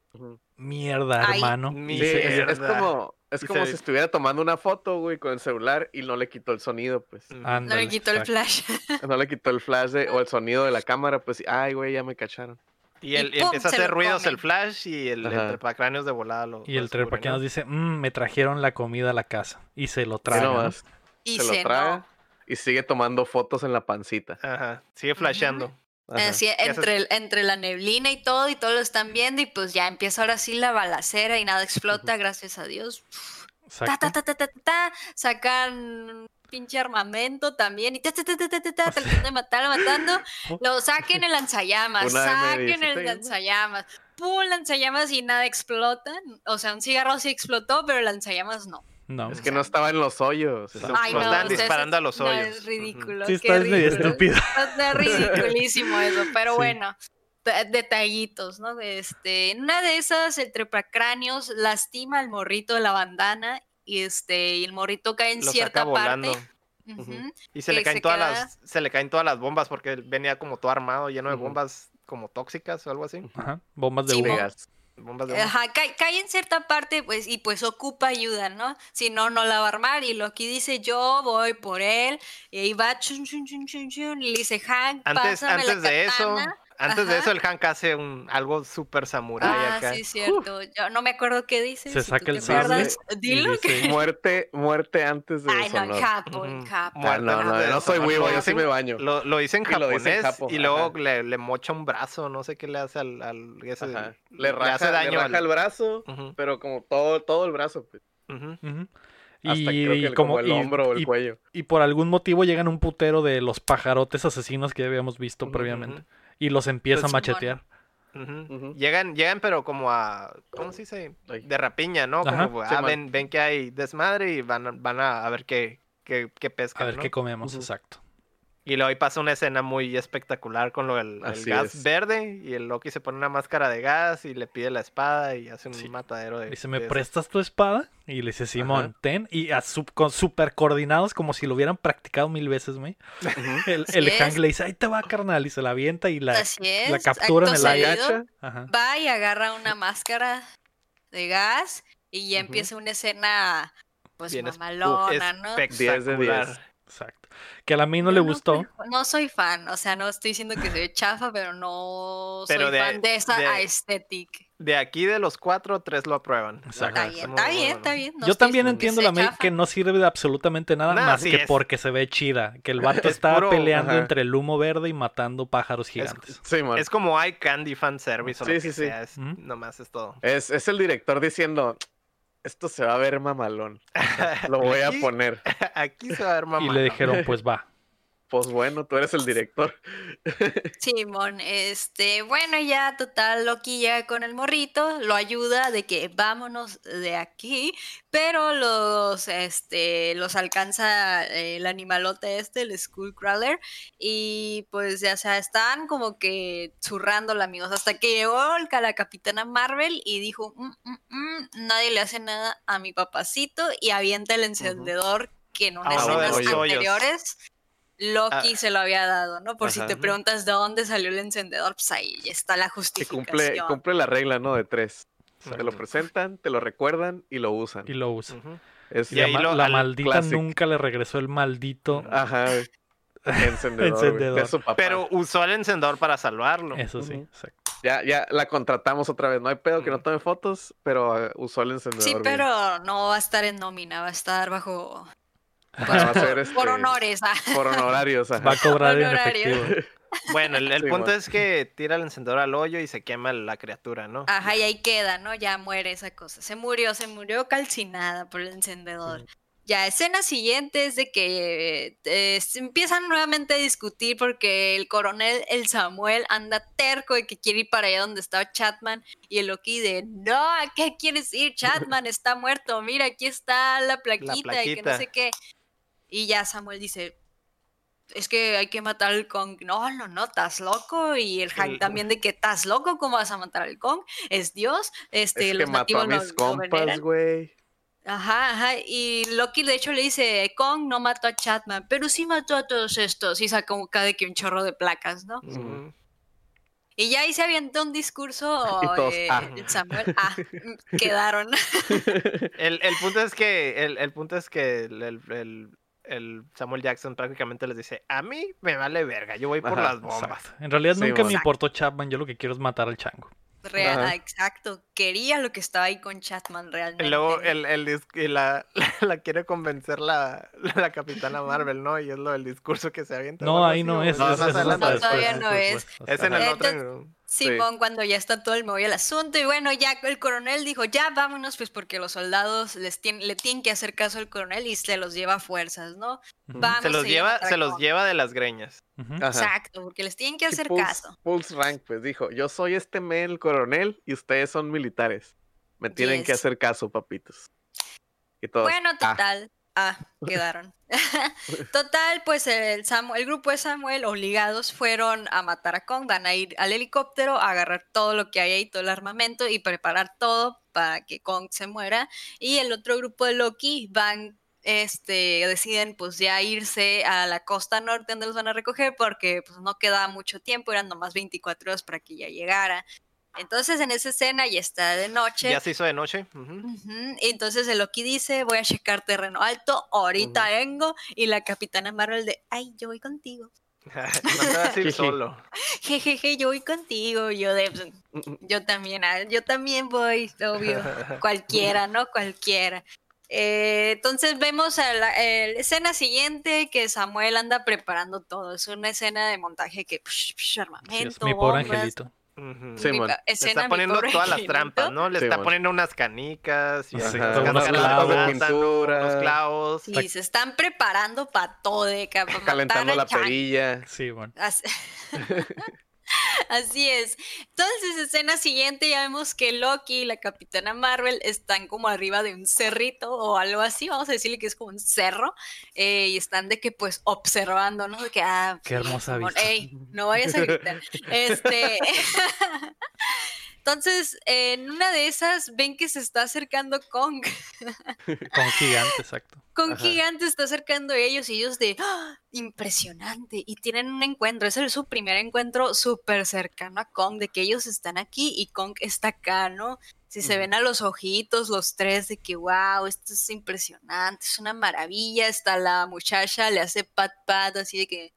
mierda, Ay. hermano. Sí, es, como, es Y como se- si estuviera tomando una foto, güey, con el celular y no le quitó el sonido, pues. No le quitó el flash. No le quitó el flash de- o el sonido de la cámara, pues, ay, güey, ya me cacharon. Y, el, y y ¡pum! empieza a hacer ruidos come. el flash y el, el trepacráneos de volada lo Y lo el descubre, trepacráneo ¿no? dice, "Mm, me trajeron la comida a la casa. Y se lo nomás, Y se lo no. y sigue tomando fotos en la pancita. Ajá, sigue flasheando. Ajá. Así, entre, el- entre la neblina y todo, y todos lo están viendo, y pues ya empieza ahora sí la balacera y nada explota, gracias a Dios. Exacto. Ta, ta, ta, ta, ta, ta, sacan pinche armamento también, y ta, ta, ta, ta, ta, ta, ta, tratando de matar, matando. Lo saquen el lanzallamas, saquen M16, el ¿no? lanzallamas. Pum, lanzallamas y nada explota. O sea, un cigarro sí explotó, pero el lanzallamas no. No. Es que no estaba en los hoyos. Ay, no, están disparando a los no, hoyos. es ridículo. Sí, está medio ridículo. estúpido. Está ridiculísimo eso, pero Sí. bueno, detallitos, ¿no? Este, en una de esas, el trepacráneos lastima al morrito de la bandana y este, y el morrito cae en Lo cierta saca volando. parte. Y se le caen se todas queda- las, se le caen todas las bombas porque venía como todo armado, lleno de bombas como tóxicas o algo así. Ajá. Bombas de Sí. Bombas de. Ajá, cae, cae en cierta parte, pues, y pues ocupa ayuda, ¿no? Si no, no la va a armar. Y Loki dice, yo voy por él. Y ahí va, chun, chun, chun, chun, chun, y le dice, Hank, Antes, pásame antes la de eso, katana". antes de eso el Hank hace un algo super samurai Ah, acá. sí, cierto. Yo no me acuerdo qué dice. Se si saca el sable Dilo. dice- Muerte, muerte antes de Ay, no, en capo, en capo. Ah, Muerte no, no, de no soy Lo yo sí me baño. Lo, lo dice en Y lo dice en japonés japo, y luego le, le mocha un brazo, no sé qué le hace al... al ese-. Le raja, hace daño le raja al- el brazo, pero como todo, todo el brazo. pues. Ujú. Hasta Y, creo que el, como, como el y- hombro o el y- cuello. y por algún motivo llegan un putero de los pajarotes asesinos que ya habíamos visto previamente. Y los empieza Pues, a machetear. Llegan, llegan, pero como a. ¿Cómo se dice? De rapiña, ¿no? Ajá. Como, ah, ven, ven que hay desmadre y van a, van a, a ver qué, qué, qué pescan. A ver ¿no? qué comemos, exacto. Y luego ahí pasa una escena muy espectacular con lo del el gas es. verde y el Loki se pone una máscara de gas y le pide la espada y hace un Sí. matadero de. Dice, ¿me de- prestas tu espada? Y le dice, Simón, ten. Y a sub- con super coordinados, como si lo hubieran practicado mil veces, güey. El, el. Hank le dice, ahí te va, carnal. Y se la avienta y la... La captura en acto el aire. Ajá. Va y agarra una máscara de gas y ya empieza una escena, pues, bien mamalona, ¿no? 10 de espectacular. 10. Exacto. Que a la mí no le gustó. No, soy fan, o sea, no estoy diciendo que soy chafa, pero no Pero soy de- fan de esa de- aesthetic. De aquí de los cuatro, tres lo aprueban. Exacto. Está Ajá, bien, está bien, bueno. está bien. no Yo también entiendo la May que no sirve de absolutamente nada Nah, más sí que es. porque se ve chida. Que el vato Es está puro- peleando Ajá. entre el humo verde y matando pájaros gigantes. Sí, man. Es como hay candy fan service o Sí, lo sí, que sí. sea. Es, Ujú. Nomás es todo. Es, es el director diciendo, esto se va a ver mamalón. Lo voy a poner. Aquí se va a ver mamá. y le dijeron, pues va. Pues bueno, tú eres el director. Simón, este, bueno, ya total, Loki llega con el morrito, lo ayuda de que vámonos de aquí, pero los, este, los alcanza eh, el animalote este, el Skullcrawler, y pues ya, o sea, están como que zurrándola, amigos, hasta que llegó la capitana Marvel y dijo, "Mm, mm, mm, nadie le hace nada a mi papacito, y avienta el encendedor que en unas A uno de escenas los hoyos. Loki Ah. se lo había dado, ¿no? Por si te preguntas de dónde salió el encendedor, pues ahí está la Que justificación. cumple, cumple la regla, ¿no? De tres. Te lo presentan, te lo recuerdan y lo usan. Y lo usa. Ujú. Es Y la, ahí ma- lo- la al maldita classic. nunca le regresó el maldito. Ajá. Encendedor. Encendedor. de su papá. Pero usó el encendedor para salvarlo. Eso sí, exacto. Ya, ya la contratamos otra vez. No hay pedo que no tome fotos, pero eh, usó el encendedor. Sí, bien. pero no va a estar en nómina, va a estar bajo Este, por honores. ah. Por honorarios. ajá. Va a cobrar en efectivo. Bueno, el, el Sí, punto es que tira el encendedor al hoyo y se quema la criatura, ¿no? Ajá, y ahí queda, ¿no? Ya muere esa cosa. Se murió, se murió calcinada por el encendedor. Ya, escena siguiente es de que eh, se empiezan nuevamente a discutir porque el coronel, el Samuel, anda terco de que quiere ir para allá donde estaba Chatman y el Loki de, no, ¿a qué quieres ir? Chatman está muerto, mira, aquí está la plaquita, y que no sé qué. Y ya Samuel dice, es que hay que matar al Kong. No, no, no, estás loco. Y el Hank El- también de que estás loco, ¿cómo vas a matar al Kong? Es Dios. Este, Es que los mató a mis lo compas, güey. Ajá, ajá. Y Loki de hecho le dice, Kong no mató a Chatman, pero sí mató a todos estos. Y saca un- cada que un chorro de placas, ¿no? Y ya ahí se avientó un discurso. Y todos, eh, ah. el Samuel, ah, mm, quedaron. El, el punto es que, el, el punto es que el, el- el- el Samuel Jackson prácticamente les dice, a mí me vale verga, yo voy por Ajá, las bombas. Exacto. En realidad Sí, nunca me importó Chapman. Yo lo que quiero es matar al chango. Real, Ajá. ah, exacto. Quería lo que estaba ahí con Chatman realmente. Y luego el, el la, la, quiere convencer la, la capitana Marvel, ¿no? Y es lo del discurso que se avienta. No, ahí así, no es. más es- es. No, después, todavía es no es. Es en el otro. Simón, cuando ya está todo el meollo del asunto. Y bueno, ya el coronel dijo, ya vámonos, pues porque los soldados les tien- le tienen que hacer caso al coronel y se los lleva a fuerzas, ¿no? Vamos Se los lleva, se los lleva de las greñas. Exacto, porque les tienen que hacer Pulse- caso. Pulse Rank, pues dijo, yo soy este men, el coronel, y ustedes son militares. Me tienen que hacer caso, papitos. Y todos, Bueno, "Ah". total. Ah, quedaron. total, pues el, el grupo de Samuel, obligados, fueron a matar a Kong. Van a ir al helicóptero, a agarrar todo lo que hay ahí, todo el armamento y preparar todo para que Kong se muera. Y el otro grupo de Loki van, este, deciden pues ya irse a la costa norte donde los van a recoger porque pues no quedaba mucho tiempo, eran nomás 24 horas para que ya llegara. Entonces en esa escena ya está de noche. Ya se hizo de noche. Entonces el Loki dice, voy a checar terreno alto, ahorita vengo. Y la capitana Marvel de, ay, yo voy contigo. no te vas a ir Jiji. solo. Jejeje, yo voy contigo. Yo de, "Pues, yo también, ah, yo también voy, obvio. Cualquiera, ¿no? Cualquiera. Eh, entonces vemos a la, eh, la escena siguiente que Samuel anda preparando todo. Es una escena de montaje que, psh, psh, Sí, armamento, es mi pobre bombas. angelito. Sí, Le está poniendo todas las trampas, ¿no? Le Sí, está poniendo unas canicas y Ajá, unos clavos de pintura. unos clavos. Sí, se están preparando para todo, de Calentando la perilla. Sí, bueno. Así... Es. Entonces, escena siguiente, ya vemos que Loki y la Capitana Marvel están como arriba de un cerrito o algo así, vamos a decirle que es como un cerro, eh, y están de que pues observando, ¿no? De que, ah, Qué hermosa vista. ey, no vayas a gritar. Este. Entonces, en una de esas ven que se está acercando Kong. Con gigante, exacto. Con Ajá. Gigante está acercando a ellos y ellos de ¡Ah! impresionante. Y tienen un encuentro, es el- su primer encuentro súper cercano a Kong, de que ellos están aquí y Kong está acá, ¿no? Si se ven a los ojitos, los tres, de que wow, esto es impresionante, es una maravilla. Está la muchacha, le hace pat pat, así de que,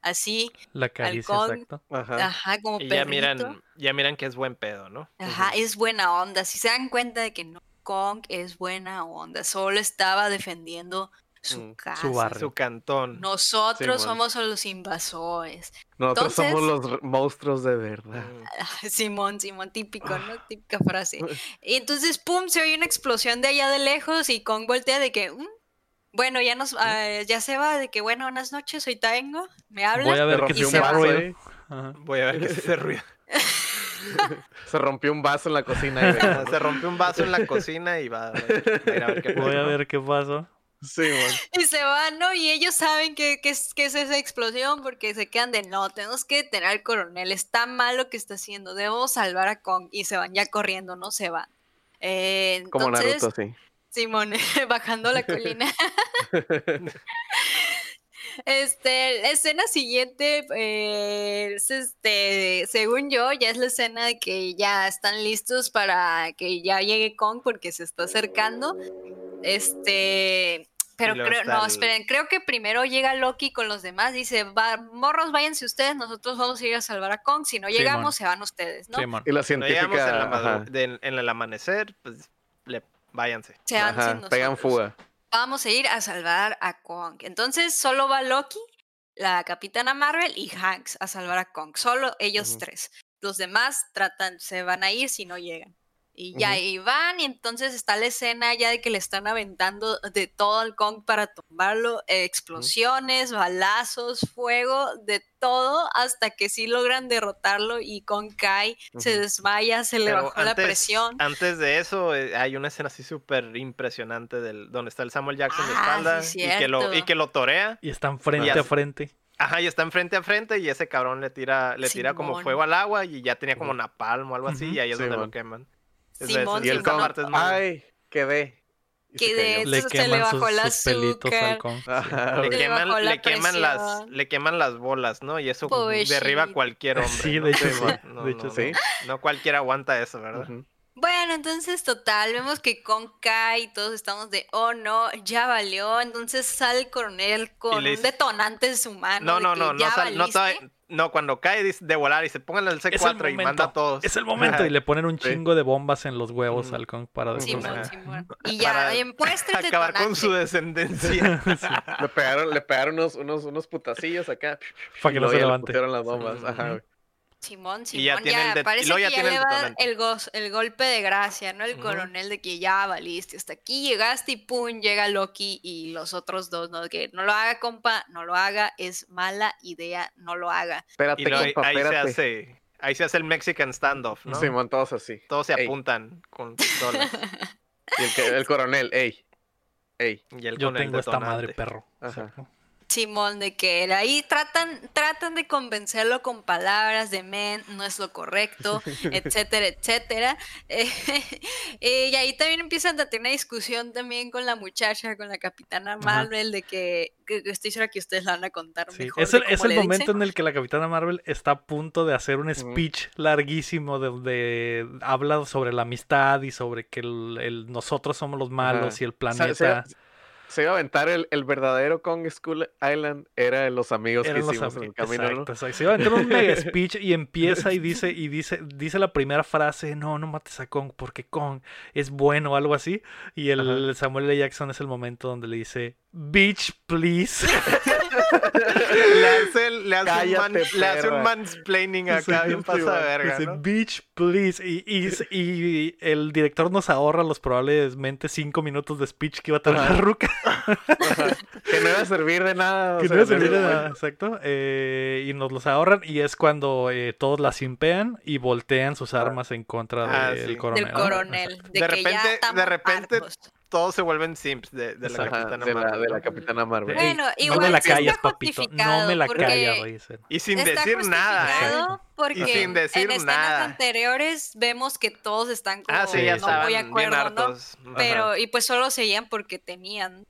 así, La caricia, Halcón. exacto. Ajá. ajá, como Y ya miran, ya miran que es buen pedo, ¿no? Ajá, es buena onda. Si se dan cuenta de que no, Kong es buena onda, solo estaba defendiendo su Mm, su casa. barrio. Su cantón. Nosotros Simón. somos los invasores. Nosotros somos los monstruos de verdad. Mm. Simón, Simón, típico, ¿no? Típica frase. Y entonces, pum, se oye una explosión de allá de lejos y Kong voltea de que, "Mm, bueno, ya nos, ah, ya se va, de que, bueno, buenas noches, hoy vengo, me habla. Voy a Se ver y un se se va. vaso ruido. Voy a ver qué es ese ruido. Se rompió un vaso en la cocina. Ah, Se rompió un vaso en la cocina y va a ver, va a ir a ver qué Voy a ver qué pasó. Sí. Y se van, ¿no? Y ellos saben que, que es, que es esa explosión porque se quedan de, no, tenemos que detener al coronel, está mal lo que está haciendo, debemos salvar a Kong. Y se van ya corriendo, no se van. Eh, Como Naruto, sí. Simón, bajando la colina. Este, la escena siguiente, eh, es este, según yo, ya es la escena de que ya están listos para que ya llegue Kong porque se está acercando. Este, pero creo, no, esperen, creo que primero llega Loki con los demás, dice, va, morros, váyanse ustedes, nosotros vamos a ir a salvar a Kong, si no Simón. llegamos, se van ustedes, ¿no? Sí. Y la no llegamos en, la científica. madu- ajá, de- en el amanecer, pues le, váyanse. Ajá, sin pegan fuga. vamos a ir a salvar a Kong. Entonces solo va Loki, la Capitana Marvel y Hanks a salvar a Kong. Solo ellos tres. Los demás tratan, se van a ir si no llegan. Y ya Ujú. ahí van, y entonces está la escena ya de que le están aventando de todo al Kong para tumbarlo, eh, explosiones, balazos, fuego, de todo, hasta que sí logran derrotarlo y Kong cae, se desmaya, se le bajó la presión. Antes de eso, eh, hay una escena así súper impresionante del, donde está el Samuel Jackson de Ah, espalda sí, y, que lo, y que lo torea. Y están frente a frente. Ajá, y están frente a frente y ese cabrón le tira, le tira como fuego al agua y ya tenía como napalm o algo así y ahí es donde lo queman. Simón, Y el esa Simón. parte es Kong, muy- ay, quedé. Y se Que de- cayó. Le se le sus, bajó sus pelitos azúcar. al Kong. Ajá, le queman, bajó la le queman las, le queman las bolas, ¿no? Y eso derriba a cualquier hombre. Sí, ¿no? de hecho sí, No, de hecho no, sí. no. No cualquiera aguanta eso, ¿verdad? Ujú. Bueno, entonces total, vemos que Kong cae y todos estamos de, oh no, ya valió. Entonces sale el coronel con un detonante en su mano. No, no, no, no, sal- no, valiste". sabe- no, cuando cae dice- de volar y se pongan el Es el C4 y manda a todos. Es el momento. Y le ponen un Sí. chingo de bombas en los huevos al Kong para. Ajá. Simón. Y ya, Para en puesta el Acabar con su descendencia. Le pegaron, le pegaron unos, unos, unos putacillos acá. Para que no se ya le pusieron las bombas. Ajá, güey. Simón, Y ya Simón, tiene el ya, det- y parece ya que ya el le va el, el golpe de gracia, ¿no? El coronel de que ya valiste, hasta aquí llegaste y pum, llega Loki y los otros dos, ¿no? Que no lo haga, compa, no lo haga, es mala idea, no lo haga. Espérate, y compa, ahí, se hace, ahí se hace el Mexican standoff, ¿no? Simón, todos así. Todos se Ey. apuntan con pistolas. Y el, que- el coronel, ey. Ey, Y él Yo el tengo esta madre perro. Ajá. Exacto. Simón, de que él ahí tratan, tratan de convencerlo con palabras de men, no es lo correcto, etcétera, etcétera. Eh, eh, y ahí también empiezan a tener una discusión también con la muchacha, con la capitana Marvel, de que, que- que estoy segura que ustedes la van a contar Sí, mejor. Es de el, es el momento dicen. en el que la Capitana Marvel está a punto de hacer un speech larguísimo donde habla sobre la amistad y sobre que el, el- nosotros somos los malos Ajá. y el planeta. Se iba a aventar el, el verdadero Kong School Island, era los amigos eran que los hicimos en el camino, ¿no? Exacto. Se iba a aventar un mega speech y empieza y dice, y dice, dice la primera frase, no, no mates a Kong, porque Kong es bueno o algo así. Y el. Samuel L. Jackson es el momento donde le dice, bitch, please. Le hace, le hace, un, man- Cállate, le hace un perra. mansplaining acá, bien pasa de verga, Dice, ¿no? bitch, please. Y, y- y el director nos ahorra los probablemente cinco minutos de speech que iba a tener la ruca. que no iba a servir de nada. Que sea, no iba a servir de nada, exacto. Eh, y nos los ahorran y es cuando eh, todos la simpean y voltean sus armas en contra Ah, del sí. coronel. del coronel. De, De que repente- ya de repente-. Todos se vuelven simps de, de la. Ajá, Capitana de, la, de la ¿no? Capitana Marvel. Bueno, no igual me la sí está callas, papito. No me la callas, dicen. Y sin decir nada, ¿eh? Porque Y sin decir en escenas nada. anteriores vemos que todos están como Ah, sí, no muy acuerdo, ¿no? Pero, y pues solo seguían porque tenían,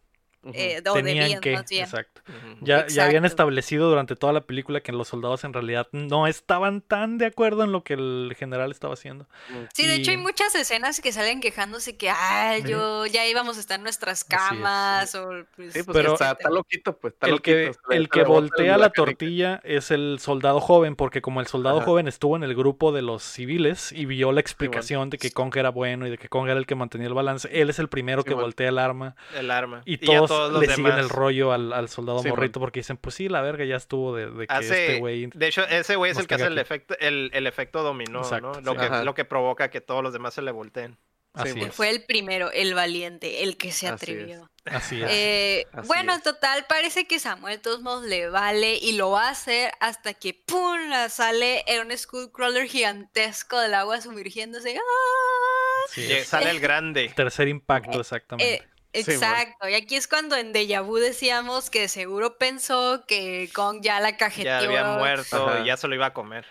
Eh, o Tenían debían que, más bien. exacto. Ya, ya habían establecido durante toda la película que los soldados en realidad no estaban tan de acuerdo en lo que el general estaba haciendo. Sí, de hecho hay muchas escenas que salen quejándose que, ah, yo ya íbamos a estar en nuestras camas, o pues, Sí, pues Pero- está, está loquito, pues. Está el que, loquito, le- el que voltea la tortilla es el soldado joven, porque como el soldado Ajá. joven estuvo en el grupo de los civiles y vio la explicación de que Kong era bueno y de que Kong era el que mantenía el balance, él es el primero que voltea el arma El arma. y todos, los le siguen demás. el rollo al, al soldado morrito porque dicen, pues sí, la verga ya estuvo de, de que Hace, este güey... de hecho, ese güey es el que hace el efecto, el, el efecto dominó, Exacto, ¿no? Lo, sí. que, Ajá. lo que provoca que todos los demás se le volteen. Así es, fue el primero, el valiente, el que se Así es. atrevió. así es. Eh, Así bueno, es. total, parece que Samuel de todos modos le vale y lo va a hacer hasta que ¡pum! sale en un Skullcrawler gigantesco del agua sumergiéndose. ¡Ah! Sale el grande. Tercer impacto, exactamente. Eh, Sí, exacto, y aquí es cuando en Deja Vu decíamos que seguro pensó que Kong ya la Ya cajeteó. había muerto Ajá. y ya se lo iba a comer.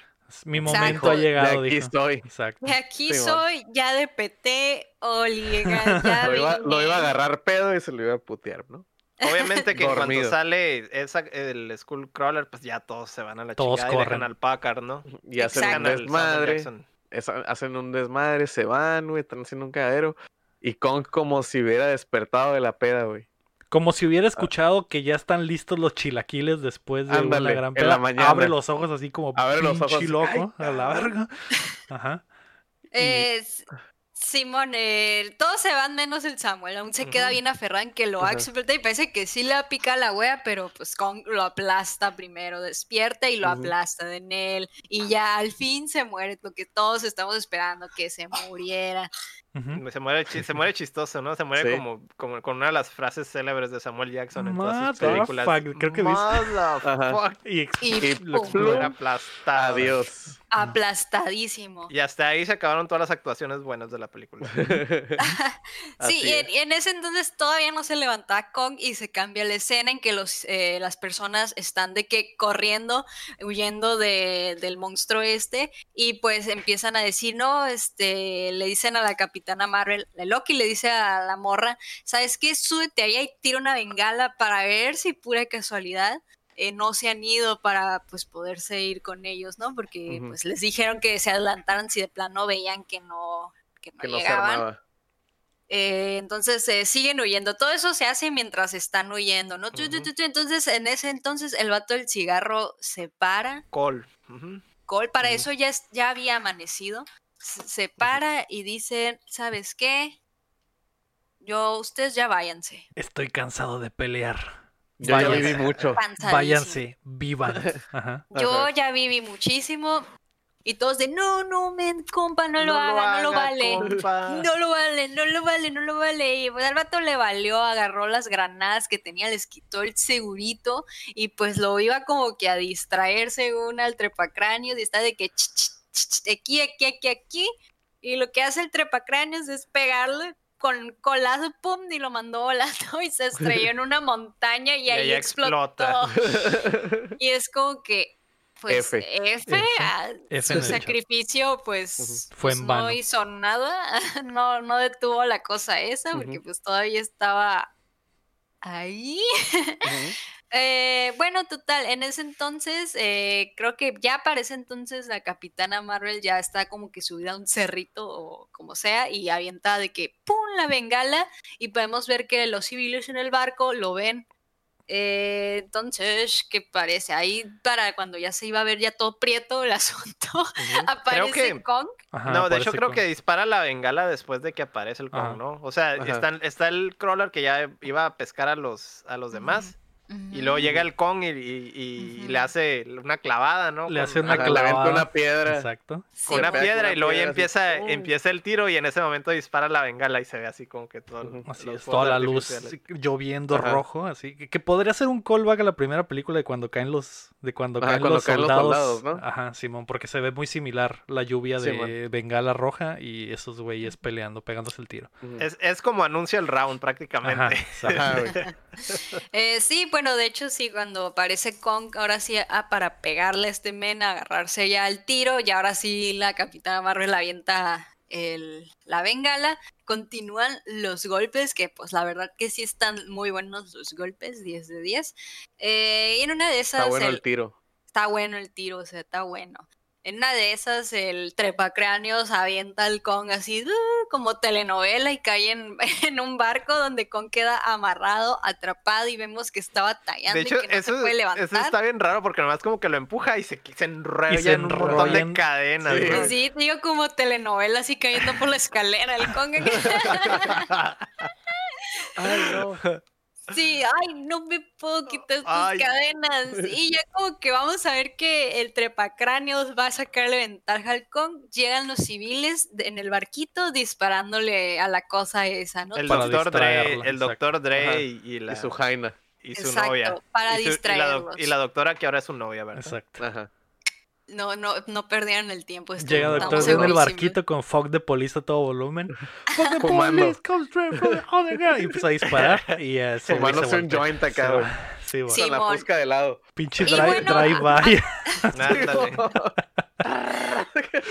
Mi exacto. momento ha De llegado, aquí dijo. estoy. Exacto. De aquí Sí, soy, ya de PT, Oliga, ya Lo iba, lo iba a agarrar pedo y se lo iba a putear, ¿no? Obviamente que cuando sale esa, el Skullcrawler, pues ya todos se van a la Todos chingada y dejan corren. al Packard, ¿no? Y hacen Exacto. un desmadre. Esa- hacen un desmadre, se van, güey, están haciendo un cagadero. Y Kong como si hubiera despertado de la peda, güey. Como si hubiera escuchado que ya están listos los chilaquiles después de una Ándale, gran en peda. la mañana. Abre los ojos así como Abre los pinche ojos, loco ay, a la verga. Ajá. Eh, S- Simón, eh, todos se van menos el Samuel, aún se queda bien aferrado en que lo Ajá. explotar y parece que sí le va a picar la wea, pero pues Kong lo aplasta primero, despierta y lo Ujú. aplasta de él y ya al fin se muere, lo que todos estamos esperando que se muriera. Se muere, se muere chistoso, ¿no? Se muere Sí. como, como con una de las frases célebres de Samuel Jackson en todas sus películas. Motherfuck, creo que dice- Motherfuck. Y, ex- Y lo. Muere aplastado. Adiós. aplastadísimo. Y hasta ahí se acabaron todas las actuaciones buenas de la película. Sí, y en, es. y en ese entonces todavía no se levantaba Kong y se cambia la escena en que los, eh, las personas están de que corriendo, huyendo de, del monstruo este y pues empiezan a decir, no, este, le dicen a la capitana Marvel, la Loki le dice a la morra, ¿sabes qué? Súbete ahí y tira una bengala para ver si pura casualidad. eh, no se han ido para pues poderse ir con ellos, ¿no? Porque pues les dijeron que se adelantaran si de plano veían que no, que no Que no se llegaban. armaba. Eh, entonces eh, siguen huyendo. Todo eso se hace mientras están huyendo, ¿no? Entonces, en ese entonces, el vato del cigarro se para. Cole. Ujú. Cole, para eso ya, es- ya había amanecido. Se, para y dice: ¿Sabes qué? Yo, ustedes ya váyanse. Estoy cansado de pelear. Yo ya Váyanse. viví mucho. Váyanse, vivan. Ajá. Yo Ajá. ya viví muchísimo. Y todos de: No, no, men, compa, no, lo haga, no lo vale. compa. No lo vale, no lo vale, no lo vale. Y pues al vato le valió, agarró las granadas que tenía, les quitó el segurito y pues lo iba como que a distraer según al trepacráneos y está de que ch, ch, aquí, aquí, aquí, aquí. Y lo que hace el trepacráneos es pegarle con colazo, pum, y lo mandó volando y se estrelló en una montaña y, Y ahí ahí explotó. explota. y es como que, pues, F. F, F. ah, F su sacrificio, pues, Fue pues, en vano. no hizo nada, no, no detuvo la cosa esa, porque pues todavía estaba ahí. Eh, bueno, total, en ese entonces, eh, creo que ya para ese entonces la Capitana Marvel ya está como que subida a un cerrito o como sea y avienta de que ¡pum! la bengala y podemos ver que los civiles en el barco lo ven. Eh, entonces, ¿qué parece? Ahí para cuando ya se iba a ver ya todo prieto el asunto, aparece que- Kong. Ajá, no, de hecho creo que dispara la bengala después de que aparece el Kong, Ajá. ¿no? O sea, está el crawler que ya iba a pescar a los, a los demás. Y luego llega el Kong y, y- y Ujú. le hace una clavada, ¿no? Le Con- hace una clavada. una piedra. Exacto. Sí, con una con piedra una y luego piedra empieza, empieza el tiro y en ese momento dispara la bengala y se ve así como que todo. Así es, toda la luz lloviendo Ajá. rojo, así que, que podría ser un callback a la primera película de cuando caen los de cuando Ajá, caen, cuando los, caen los soldados. soldados, ¿no? Ajá, Simón, porque se ve muy similar la lluvia de bengala roja y esos güeyes peleando, pegándose el tiro. Es, es como anuncia el round prácticamente. Ajá. Eh, sí, bueno, de hecho sí, cuando aparece Kong, ahora sí, ah, para pegarle a este men, agarrarse ya al tiro, y ahora sí la Capitana Marvel avienta el, la bengala, continúan los golpes, que pues la verdad que sí están muy buenos los golpes, 10 de 10. Eh, y en una de esas... Está bueno el- el tiro. está bueno el tiro, o sea, está bueno. En una de esas, el trepacráneos avienta al Kong así ¡uh! como telenovela y cae en, en un barco donde Kong queda amarrado, atrapado y vemos que está batallando De hecho, y que no eso, se puede levantar. eso está bien raro porque nomás como que lo empuja y se, se enrolla se en un montón de cadenas. Sí, digo como telenovela así cayendo por la escalera el Kong. Ay, no. Sí, ay, no me puedo quitar Ay. cadenas. Y ya como que vamos a ver que el trepacráneos va a sacarle ventaja al Kong. Llegan los civiles de- en el barquito disparándole a la cosa esa, ¿no? El Para doctor Dre, el doctor Dre y, y la, Y su Jaina. y su Exacto, novia. para y, su- y la doc- distraerlos. y la doctora que ahora es su novia, ¿verdad? Exacto. Ajá. No, no, no perdieron el tiempo. Llega Doctor en el barquito con Fog de Police a todo volumen. Fog de. Police comes straight from the underground. Y empieza a disparar y eh, güey se Fumándose un joint acá. Sí, güey. Sí. Con la fusca de lado. Pinche Y drive, bueno, drive-by. Ándale. Con un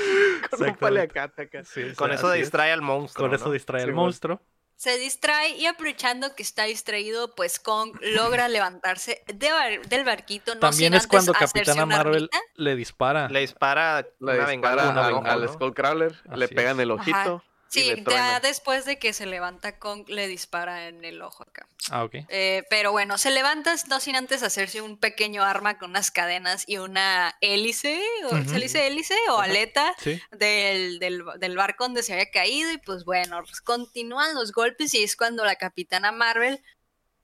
Exactamente. paliacate acá. Sí, Con sea, eso así es. distrae al monstruo. Con eso ¿no? distrae al Sí, güey. monstruo. Se distrae y aprovechando que está distraído, pues Kong logra levantarse de bar- del barquito. No También es cuando Capitana Marvel armita. le dispara. Le dispara Le una dispara al, bengala, al ¿no? Skullcrawler, le pegan el ojito. Sí, ya después de que se levanta Kong le dispara en el ojo acá. Ah, ok. Eh, pero bueno, se levanta no sin antes hacerse un pequeño arma con unas cadenas y una hélice, o, Ujú. ¿se le dice hélice o aleta? Sí. del, del, del barco donde se había caído y pues bueno, continúan los golpes y es cuando la capitana Marvel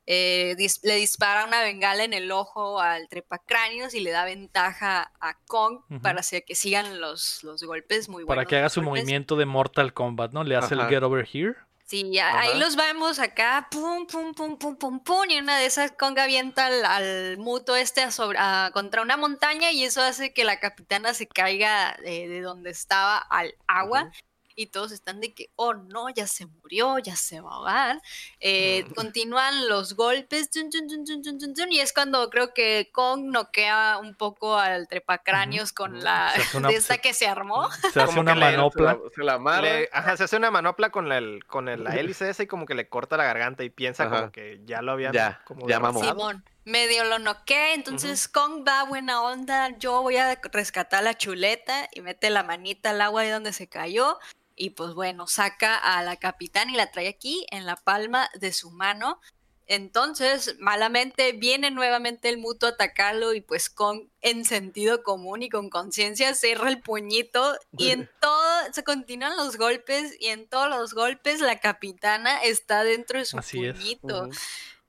eh, dis- le dispara una bengala en el ojo al trepacráneos y le da ventaja a Kong para hacer que sigan los, los golpes muy Para buenos que haga su golpes. movimiento de Mortal Kombat, ¿no? Le hace el. Get Over Here. Sí, ya- ahí los vemos acá, pum, pum, pum, pum, pum, pum, y una de esas Kong avienta al, al muto este a sobre- a- contra una montaña y eso hace que la capitana se caiga eh, de donde estaba al agua. Y todos están de que, oh no, ya se murió, ya se va a ahogar. Eh, continúan los golpes, tun, tun, y es cuando creo que Kong noquea un poco al trepacráneos con la Se una- de esta que se armó. Se hace Como una le- Se manopla. la, se la. Le- ajá, se hace una manopla con la, el- con el- la hélice esa y como que le corta la garganta y piensa Ajá. como que ya lo habían Ya, como ya. Simón, medio lo noquea, entonces Kong va buena onda, yo voy a rescatar la chuleta y mete la manita al agua ahí donde se cayó y pues bueno, saca a la capitán y la trae aquí en la palma de su mano. Entonces, malamente viene nuevamente el muto a atacarlo y pues Kong en sentido común y con conciencia cierra el puñito y en todo se continúan los golpes y en todos los golpes la capitana está dentro de su Así es. puñito. Ujú.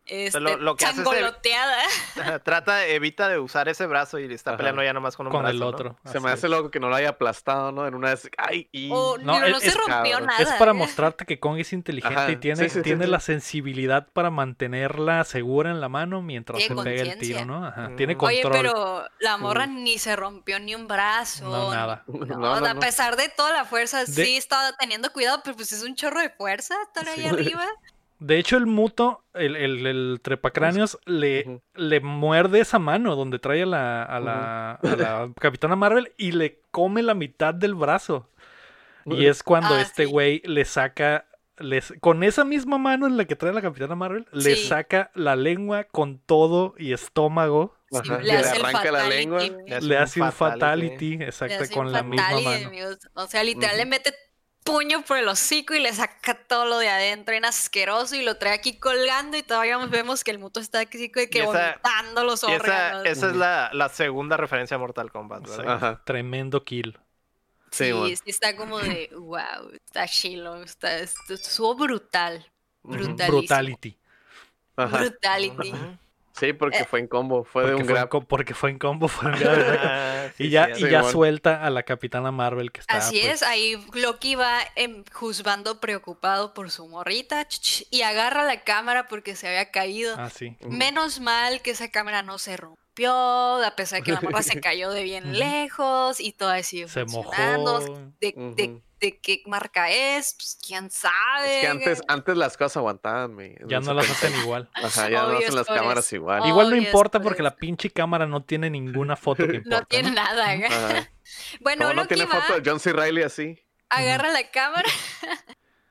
Este, lo- lo que hace es el- changoloteada. Trata, evita de usar ese brazo y está Ajá. peleando ya nomás con un Con brazo. el ¿no? otro. Se me hace es. loco que no lo haya aplastado, ¿no? En una vez. ¡Ay! Y... O No, no, es- no se es- rompió cabrón. nada. Es para ¿eh? mostrarte que Kong es inteligente Ajá, y tiene, sí, sí, sí, tiene sí. la sensibilidad para mantenerla segura en la mano mientras Tiene se pega el tiro, ¿no? Ajá. Mm. Tiene Oye, control. pero la morra ni se rompió ni un brazo. No, nada. No, No, no, a pesar de toda la fuerza, De- sí estaba teniendo cuidado, pero pues es un chorro de fuerza estar ahí Sí. arriba. De hecho, el muto, el, el, el trepacráneos, le, muerde esa mano donde trae a la, a la, a la Capitana Marvel y le come la mitad del brazo. Y es cuando Ah, este sí. güey le saca, les, con esa misma mano en la que trae la Capitana Marvel, le saca la lengua con todo y estómago. Sí, le le hace el arranca la lengua. Le Le hace un fatality, exacto, con la misma mano. O sea, literal le mete puño por el hocico y le saca todo lo de adentro en asqueroso y lo trae aquí colgando y todavía vemos que el muto está aquí que, que Y esa- vomitando los Y esa, órganos. esa es la, la segunda referencia a Mortal Kombat, ¿verdad? Ajá. Tremendo kill. Sí, Sí, está como de, wow, está chilo, está, estu- estuvo brutal, brutalísimo. Brutality. Ajá. Brutality. Sí, porque Eh. fue en combo. Fue de Porque un fue, en grab. porque fue en combo. Fue en grab. Ah, sí, y ya, y ya suelta a la Capitana Marvel que está. Así pues, es, ahí Loki va em, juzgando preocupado por su morrita ch, ch, y agarra la cámara porque se había caído. Ah, sí. Menos mal que esa cámara no se rompió, a pesar de que la morra se cayó de bien lejos y todo sigue Se mojó. De, Ujú. de qué marca es, pues, quién sabe. Es que antes, antes las cosas aguantaban, me. Ya no las hacen igual. Ajá, ya no hacen las cámaras eso. igual. Igual no importa por porque eso. la pinche cámara no tiene ninguna foto que importa. No tiene ¿no? nada. Ajá. Bueno, No, no tiene va, foto de John C. Riley así. agarra la cámara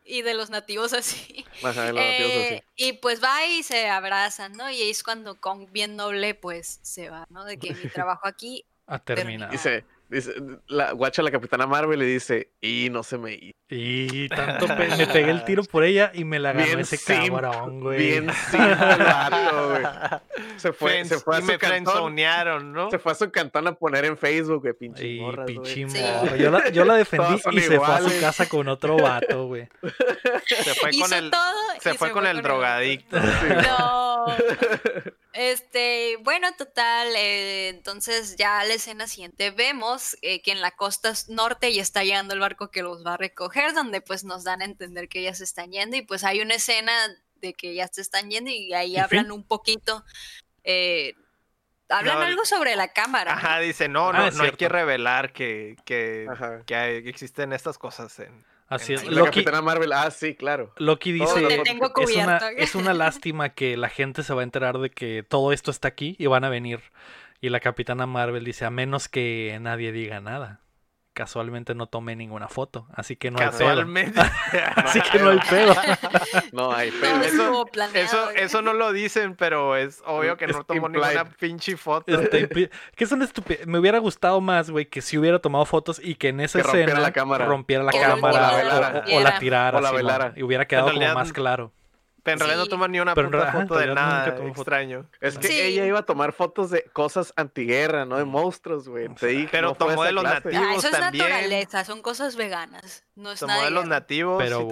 y de los nativos así. Ajá, en los nativos Eh, así. y pues va y se abrazan, ¿no? Y es cuando Kong bien noble pues se va, ¿no? De que mi trabajo aquí A terminar. Dice, dice, la guacha la capitana Marvel le dice, y no se me hizo. Y tanto pe- me pegué el tiro por ella y me la ganó Bien ese simp, cabrón, güey. Bien simple el vato, güey. Se fue, Friends- se fue a su cantón. ¿no? Se fue a su cantón a poner en Facebook, güey, pinche Y morras, güey. Sí. Yo la, yo la defendí y se fue a su casa con otro vato, güey. Se fue hizo con el, todo. se fue con el drogadicto. No. Este, bueno, total, eh, entonces ya la escena siguiente vemos eh, que en la costa norte ya está llegando el barco que los va a recoger, donde pues nos dan a entender que ya se están yendo y pues hay una escena de que ya se están yendo y ahí ¿Y hablan fin? un poquito, eh, hablan No, algo sobre la cámara. ¿no? Ajá, dice, no, Ah, no, no hay que revelar que, que, que hay- que existen estas cosas en... Así es. La Loki, capitana Marvel, ah, sí, claro. Loki dice, tengo es una, es una lástima que la gente se va a enterar de que todo esto está aquí y van a venir. Y la capitana Marvel dice, a menos que nadie diga nada. Casualmente no tomé ninguna foto, así que no hay pedo. Casualmente. Así que no hay pedo. No hay pedo. Eso-. Eso, eso no lo dicen, pero es obvio que Es no tomó implied. ninguna pinche foto. Este, que es una estupidez. Me hubiera gustado más, güey, que si hubiera tomado fotos y que en esa Que rompiera escena la cámara. rompiera la O cámara o la o- la tirara. O la velara. y hubiera quedado como más claro. Pero en realidad Sí. no toma ni una Pero puta foto de nada extraño. Es que Sí. ella iba a tomar fotos de cosas antiguerra, ¿no? De monstruos, güey. Pero tomó de los clase. nativos. Ah, eso es también. naturaleza, son cosas veganas. No es Tomó nada de los nativos, Pero sí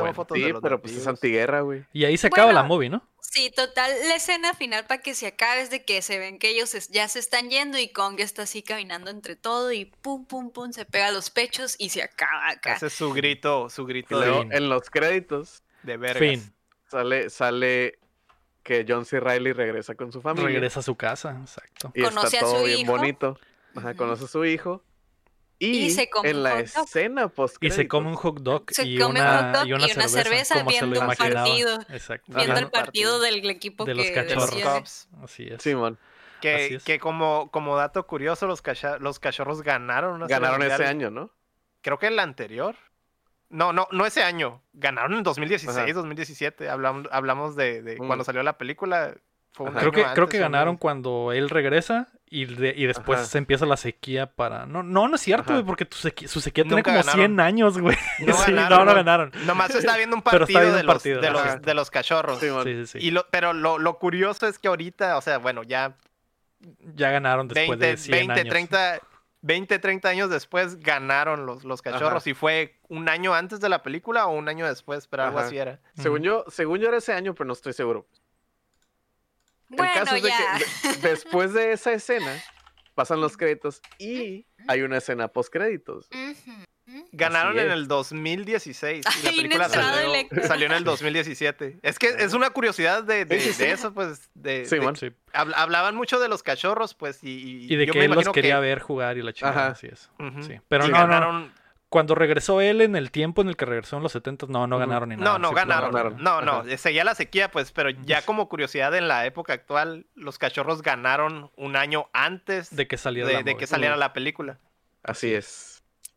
de pero pues es antiguerra, güey. Y ahí se acaba Bueno, la movie, ¿no? Sí, total, la escena final para que se acabe es de que se ven que ellos es- ya se están yendo y Kong está así caminando entre todo y pum, pum, pum, se pega a los pechos y se acaba acá. Ese es su grito, su Y grito luego Fin. en los créditos de vergas. Fin. Sale, sale que John C. Riley regresa con su familia. Regresa a su casa, exacto. Y Conoce está todo su bien hijo. bonito. Ajá, conoce a su hijo. Y, Y se come en un la hot dog. escena post Y se come un hot dog Se y come un una, hot dog y una y una cerveza, cerveza como se lo viendo un imaginaba. partido. Exacto. Viendo Ajá. el partido del equipo De los que cachorros. Los decía- Cubs. Así es. Simón. Así Que, es. que como, como dato curioso, los, cacha- los cachorros ganaron. una Ganaron ese año, ¿no? Creo que el anterior. No, no, no ese año. Ganaron en 2016, Ajá. 2017. Hablamos, hablamos de, de Mm. cuando salió la película. Fue un. Creo año que, creo que ¿no? ganaron cuando él regresa y, de- y después Ajá. se empieza la sequía para... No, no, no es cierto, güey, porque tu sequía- su sequía tiene como ganaron. 100 años, güey. No Sí, ganaron, no, no ganaron. Nomás está viendo un partido, viendo de, un los, partido, de, los, ajá. de los cachorros. Sí, sí, sí. Y lo, pero lo, lo curioso es que ahorita, o sea, bueno, ya Ya ganaron después 20, de 100 20, años. 30, 20, 30 años después ganaron los, los cachorros. Ajá. Y fue un año antes de la película o un año después, pero algo Ajá. así era. Según yo, según yo era ese año, pero no estoy seguro. El Bueno, caso es de que de- después de esa escena pasan los créditos y hay una escena post créditos. Ganaron en el 2016 y la película salió, en el 2017. Es que es una curiosidad de, de- Sí, sí, de sí. eso, pues. De, Sí, man. Sí. habl- hablaban mucho de los cachorros, pues, y, Y de yo que me él los quería que- ver jugar y la chingada, Ajá. así es. Sí. Pero Y no, no, ganaron, Cuando regresó él en el tiempo en el que regresó en los 70, no, no ganaron ni nada. No, no ganaron. ganaron. No, no, Ajá. seguía la sequía, pues, pero ya como curiosidad en la época actual, los cachorros ganaron un año antes De que saliera de, la que saliera la película. Así es.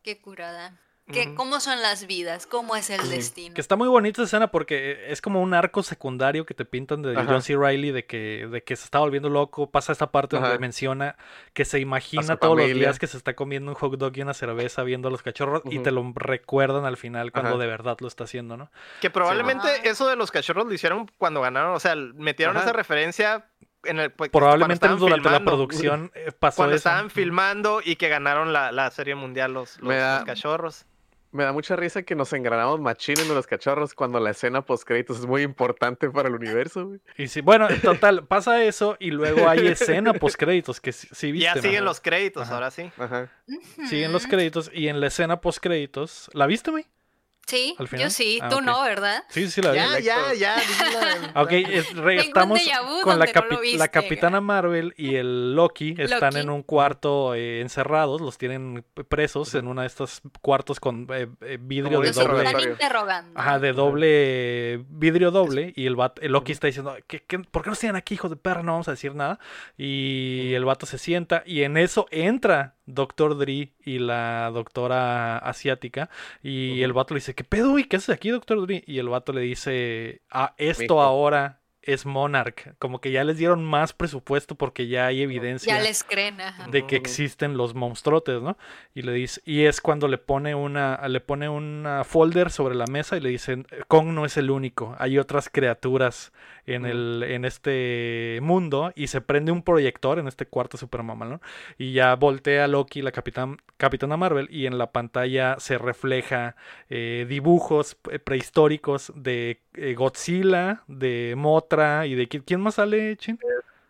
Qué curada. ¿Qué, Ujú. ¿Cómo son las vidas? ¿Cómo es el destino? Que está muy bonita esa escena porque es como un arco secundario que te pintan de Ajá. John C. Reilly de que, de que se está volviendo loco. Pasa esta parte donde menciona que se imagina todos los familia. días que se está comiendo un hot dog y una cerveza viendo a los cachorros y te lo recuerdan al final cuando Ajá. de verdad lo está haciendo, ¿no? Que probablemente eso de los cachorros lo hicieron cuando ganaron, o sea, metieron Ajá. esa referencia en el pues, Probablemente durante la producción eh, pasó Cuando eso. estaban filmando y que ganaron la, la serie mundial los, los- Me da- los cachorros. Me da mucha risa que nos engranamos machín en los cachorros cuando la escena post créditos es muy importante para el universo, güey. Y sí, bueno, en total, pasa eso y luego hay escena post créditos que sí, sí viste. ya siguen los créditos, Ajá. ahora sí. Ajá. Siguen los créditos y en la escena post créditos, ¿la viste, mi? Sí, al final? yo sí, Ah, tú no, ¿verdad? Sí, sí la vi. Ya, ya, ya. Ok, es- re- estamos con la, no viste, Capitana Marvel y el Loki están Loki. en un cuarto eh, encerrados, los tienen presos en uno de estos cuartos con eh, eh, vidrio de doble. están interrogando. Ajá, de doble vidrio doble y el, vato- el Loki está diciendo, ¿qué, qué, por qué nos tienen aquí, hijos de perra? No vamos a decir nada. Y el vato se sienta y en eso entra Doctor Dre y la doctora asiática y el vato le dice, ¿qué pedo, y qué haces aquí, Doctor Dre? Y el vato le dice, ah, esto Mijo. ahora es Monarch. Como que ya les dieron más presupuesto porque ya hay evidencia Ya les creen, ajá. de que existen los monstruotes, ¿no? Y le dice, y es cuando le pone una, le pone una folder sobre la mesa y le dicen, Kong no es el único, hay otras criaturas en el, en este mundo, y se prende un proyector en este cuarto super mamal, ¿no? Y ya voltea Loki, la capitán, capitana Marvel, y en la pantalla se refleja eh, dibujos eh, prehistóricos de eh, Godzilla, de Motra y de qui- quién más sale, Chin?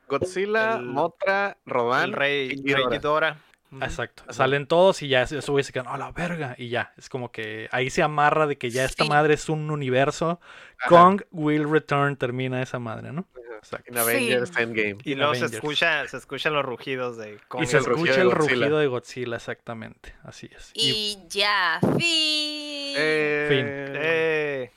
Godzilla, El- Motra, Rodan. El rey, y rey Ghidorah. Exacto. Salen todos y ya y se quedan, a la verga. Y ya, es como que ahí se amarra de que ya esta Sí. madre es un universo. Ajá. Kong will return, termina esa madre, ¿no? Exacto. En Avengers Sí. Endgame. Y luego se, escucha, se escuchan los rugidos de Kong. Y se el rugido escucha de el rugido de Godzilla, exactamente. Así es. Y, Y ya, fin. Eh, fin. Eh,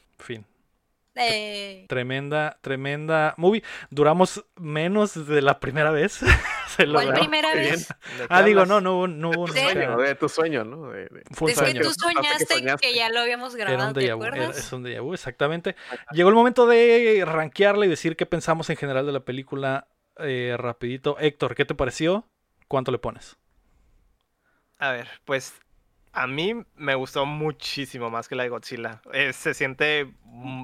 Tremenda, tremenda movie. Duramos menos de la primera vez. se ¿Cuál primera vez? ¿de Ah, digo, no, no, hubo- no hubo Sí. nunca- sueño, de tu sueño, ¿no? De- de- Fue un Es que sueño. tú que soñaste que, soñaste. ya lo habíamos Era grabado, un ¿te déjà vu, era- acuerdas? es un déjà vu, exactamente. Llegó el momento de rankearla y decir qué pensamos en general de la película eh, rapidito. Héctor, ¿qué te pareció? ¿Cuánto le pones? A ver, pues a mí me gustó muchísimo más que la de Godzilla. Eh, se siente,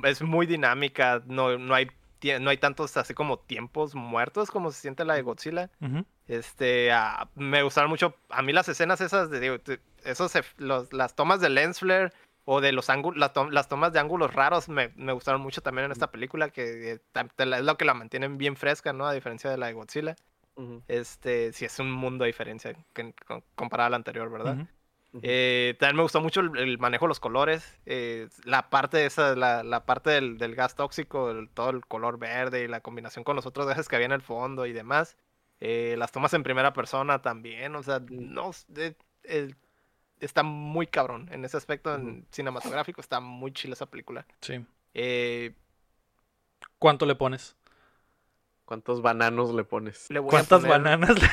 es muy dinámica, no, no, hay, no hay tantos así como tiempos muertos como se siente la de Godzilla. Este, ah, me gustaron mucho, a mí las escenas esas, de, digo, esos, los- las tomas de lens flare o de los ángulos, las, tom- las tomas de ángulos raros me, me gustaron mucho también en esta película, que eh, es lo que la mantienen bien fresca, ¿no? A diferencia de la de Godzilla. Este, sí es un mundo de diferencia que- con- comparada a la anterior, ¿verdad? Eh, también me gustó mucho el, el manejo de los colores, eh, la parte esa, la, la parte del, del gas tóxico, el- todo el color verde y la combinación con los otros gases que había en el fondo y demás. Eh, las tomas en primera persona también, o sea, no, eh, el- está muy cabrón en ese aspecto en cinematográfico, está muy chila esa película. Sí. Eh, ¿Cuánto le pones? ¿Cuántos bananos le pones? le ¿Cuántas poner- bananas? le-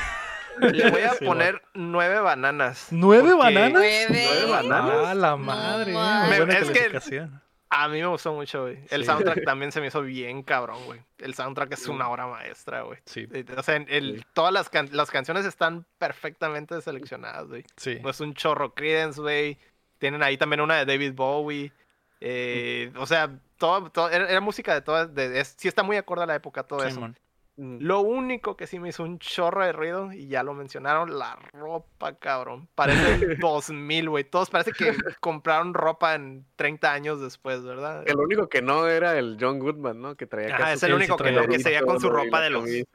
Le voy a Sí, poner nueve bananas. ¿Nueve bananas? ¿Nueve? ¿Nueve bananas? Ah, la madre. No mames. buena Es que-. A mí me gustó mucho, güey. El Sí. soundtrack también se me hizo bien cabrón, güey. El soundtrack es una obra maestra, güey. Sí, Eh, O sea, el- todas las, can- las canciones están perfectamente seleccionadas, güey. sí. No es un chorro Creedence, güey. Tienen ahí también una de David Bowie. Eh, o sea, todo, todo- era, era música de todas. De, es- sí está muy acorde a la época todo eso. Simón. Mm. Lo único que sí me hizo un chorro de ruido, y ya lo mencionaron, la ropa, cabrón. Parece el 2000, güey. Todos parece que compraron ropa en 30 años después, ¿verdad? El único que no era el John Goodman, ¿no? Que traía acá es el único que no, que se veía con su ropa de los... De,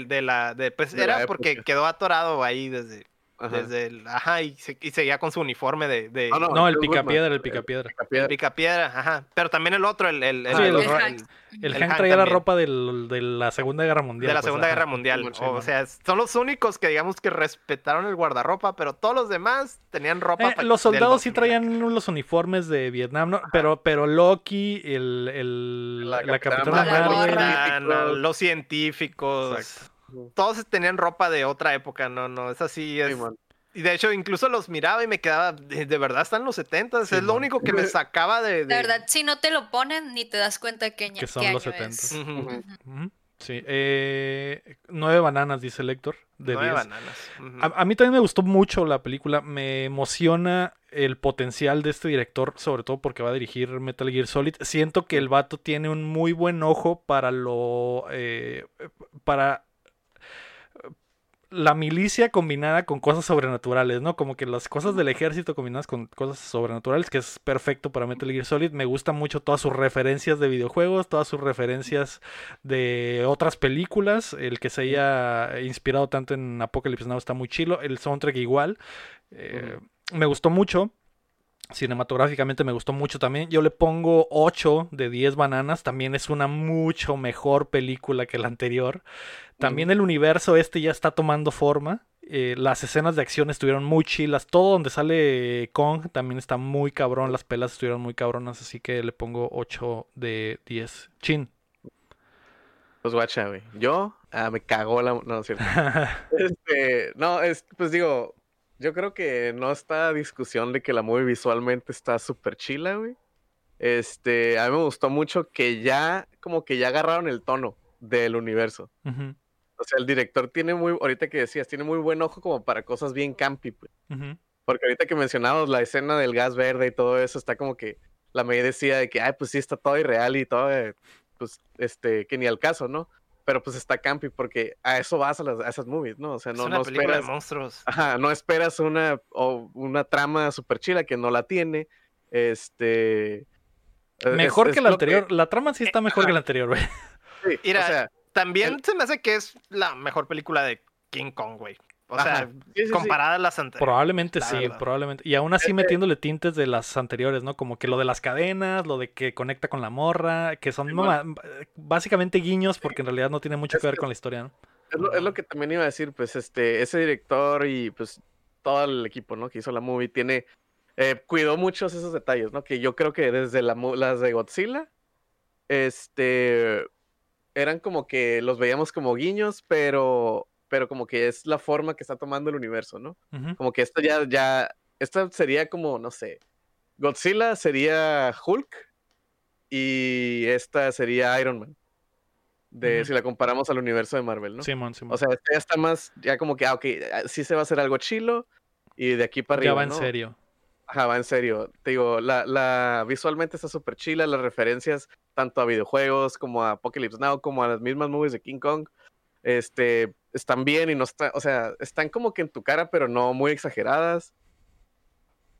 de la... De, pues De la era porque quedó atorado ahí desde... Ajá. Desde el... Ajá, y, se- y seguía con su uniforme de... de Ah, no, No, el picapiedra, el picapiedra. Picapiedra. Picapiedra, ajá. Pero también el otro, el... el, el- Sí, el- el el- Hank. El El Hank traía la ropa del- de la Segunda Guerra Mundial. de la pues, Segunda ajá. Guerra Mundial. O sea, son los únicos que digamos que respetaron el guardarropa, pero todos los demás tenían ropa. Eh, los soldados sí 2000. traían los uniformes de Vietnam, ¿no? Pero, pero Loki, el, el- La la, Capitana La los científicos. Exacto. Todos tenían ropa de otra época, no, no, es así. Es... Y de hecho, incluso los miraba y me quedaba, de, de verdad están los 70 es lo único que me sacaba de. de- La verdad, si no te lo ponen, ni te das cuenta año- Que son qué los año 70. es. Sí, eh, nueve bananas, dice el Héctor, de Nueve 10. bananas. A mí también me gustó mucho la película, me emociona el potencial de este director, sobre todo porque va a dirigir Metal Gear Solid. Siento que el vato tiene un muy buen ojo para lo... eh, para la milicia combinada con cosas sobrenaturales, ¿no? Como que las cosas del ejército combinadas con cosas sobrenaturales, que es perfecto para Metal Gear Solid. Me gusta mucho todas sus referencias de videojuegos, todas sus referencias de otras películas. El que se haya inspirado tanto en Apocalypse Now está muy chilo. El soundtrack igual. Eh, Me gustó mucho. Cinematográficamente me gustó mucho también. Yo le pongo 8 de 10 bananas. También es una mucho mejor película que la anterior. También el universo este ya está tomando forma. Eh, las escenas de acción estuvieron muy chilas. Todo donde sale Kong también está muy cabrón. Las pelas estuvieron muy cabronas. Así que le pongo 8 de 10. Chin. Pues guacha, güey. Yo, ah, me cagó la... No, no es cierto. Este, no, es, pues digo, yo creo que no está discusión de que la movie visualmente está súper chila, güey. Este, a mí me gustó mucho que ya, como que ya agarraron el tono del universo. O sea, el director tiene muy, ahorita que decías, tiene muy buen ojo como para cosas bien campy, pues. Porque ahorita que mencionamos la escena del gas verde y todo eso, está como que la media decía de que, ay, pues sí, está todo irreal y todo, eh, pues, este, que ni al caso, ¿no? Pero pues está campy porque a eso vas a, las, a esas movies, ¿no? O sea, es no, una no película esperas, de monstruos. ajá, no esperas una, o una trama super chila que no la tiene, este... es- Mejor es que la anterior. La trama sí está mejor que la anterior, güey. sí, Mira, o sea, También el- se me hace que es la mejor película de King Kong, güey. O Ajá. sea, Sí, sí, sí. comparada a las anteriores. Probablemente la sí, verdad. probablemente. Y aún así metiéndole tintes de las anteriores, ¿no? Como que lo de las cadenas, lo de que conecta con la morra, que son básicamente guiños porque en realidad no tiene mucho Es que ver que- con la historia, ¿no? Es lo, es lo que también iba a decir, pues este, ese director y pues todo el equipo, ¿no? Que hizo la movie tiene, eh, cuidó muchos esos detalles, ¿no? Que yo creo que desde la, las de Godzilla, este, eran como que los veíamos como guiños, pero, pero como que es la forma que está tomando el universo, ¿no? Como que esto ya, ya, esta sería como, no sé, Godzilla sería Hulk y esta sería Iron Man. De. Si la comparamos al universo de Marvel, ¿no? Simón, Simón. O sea, este ya está más, ya como que, ah, ok, ah, sí se va a hacer algo chilo y de aquí para ya arriba, va en serio. Ajá, va en serio. Te digo, la, la visualmente está súper chila, las referencias tanto a videojuegos como a Apocalypse Now, como a las mismas movies de King Kong, este, están bien y no está, o sea, están como que en tu cara, pero no muy exageradas.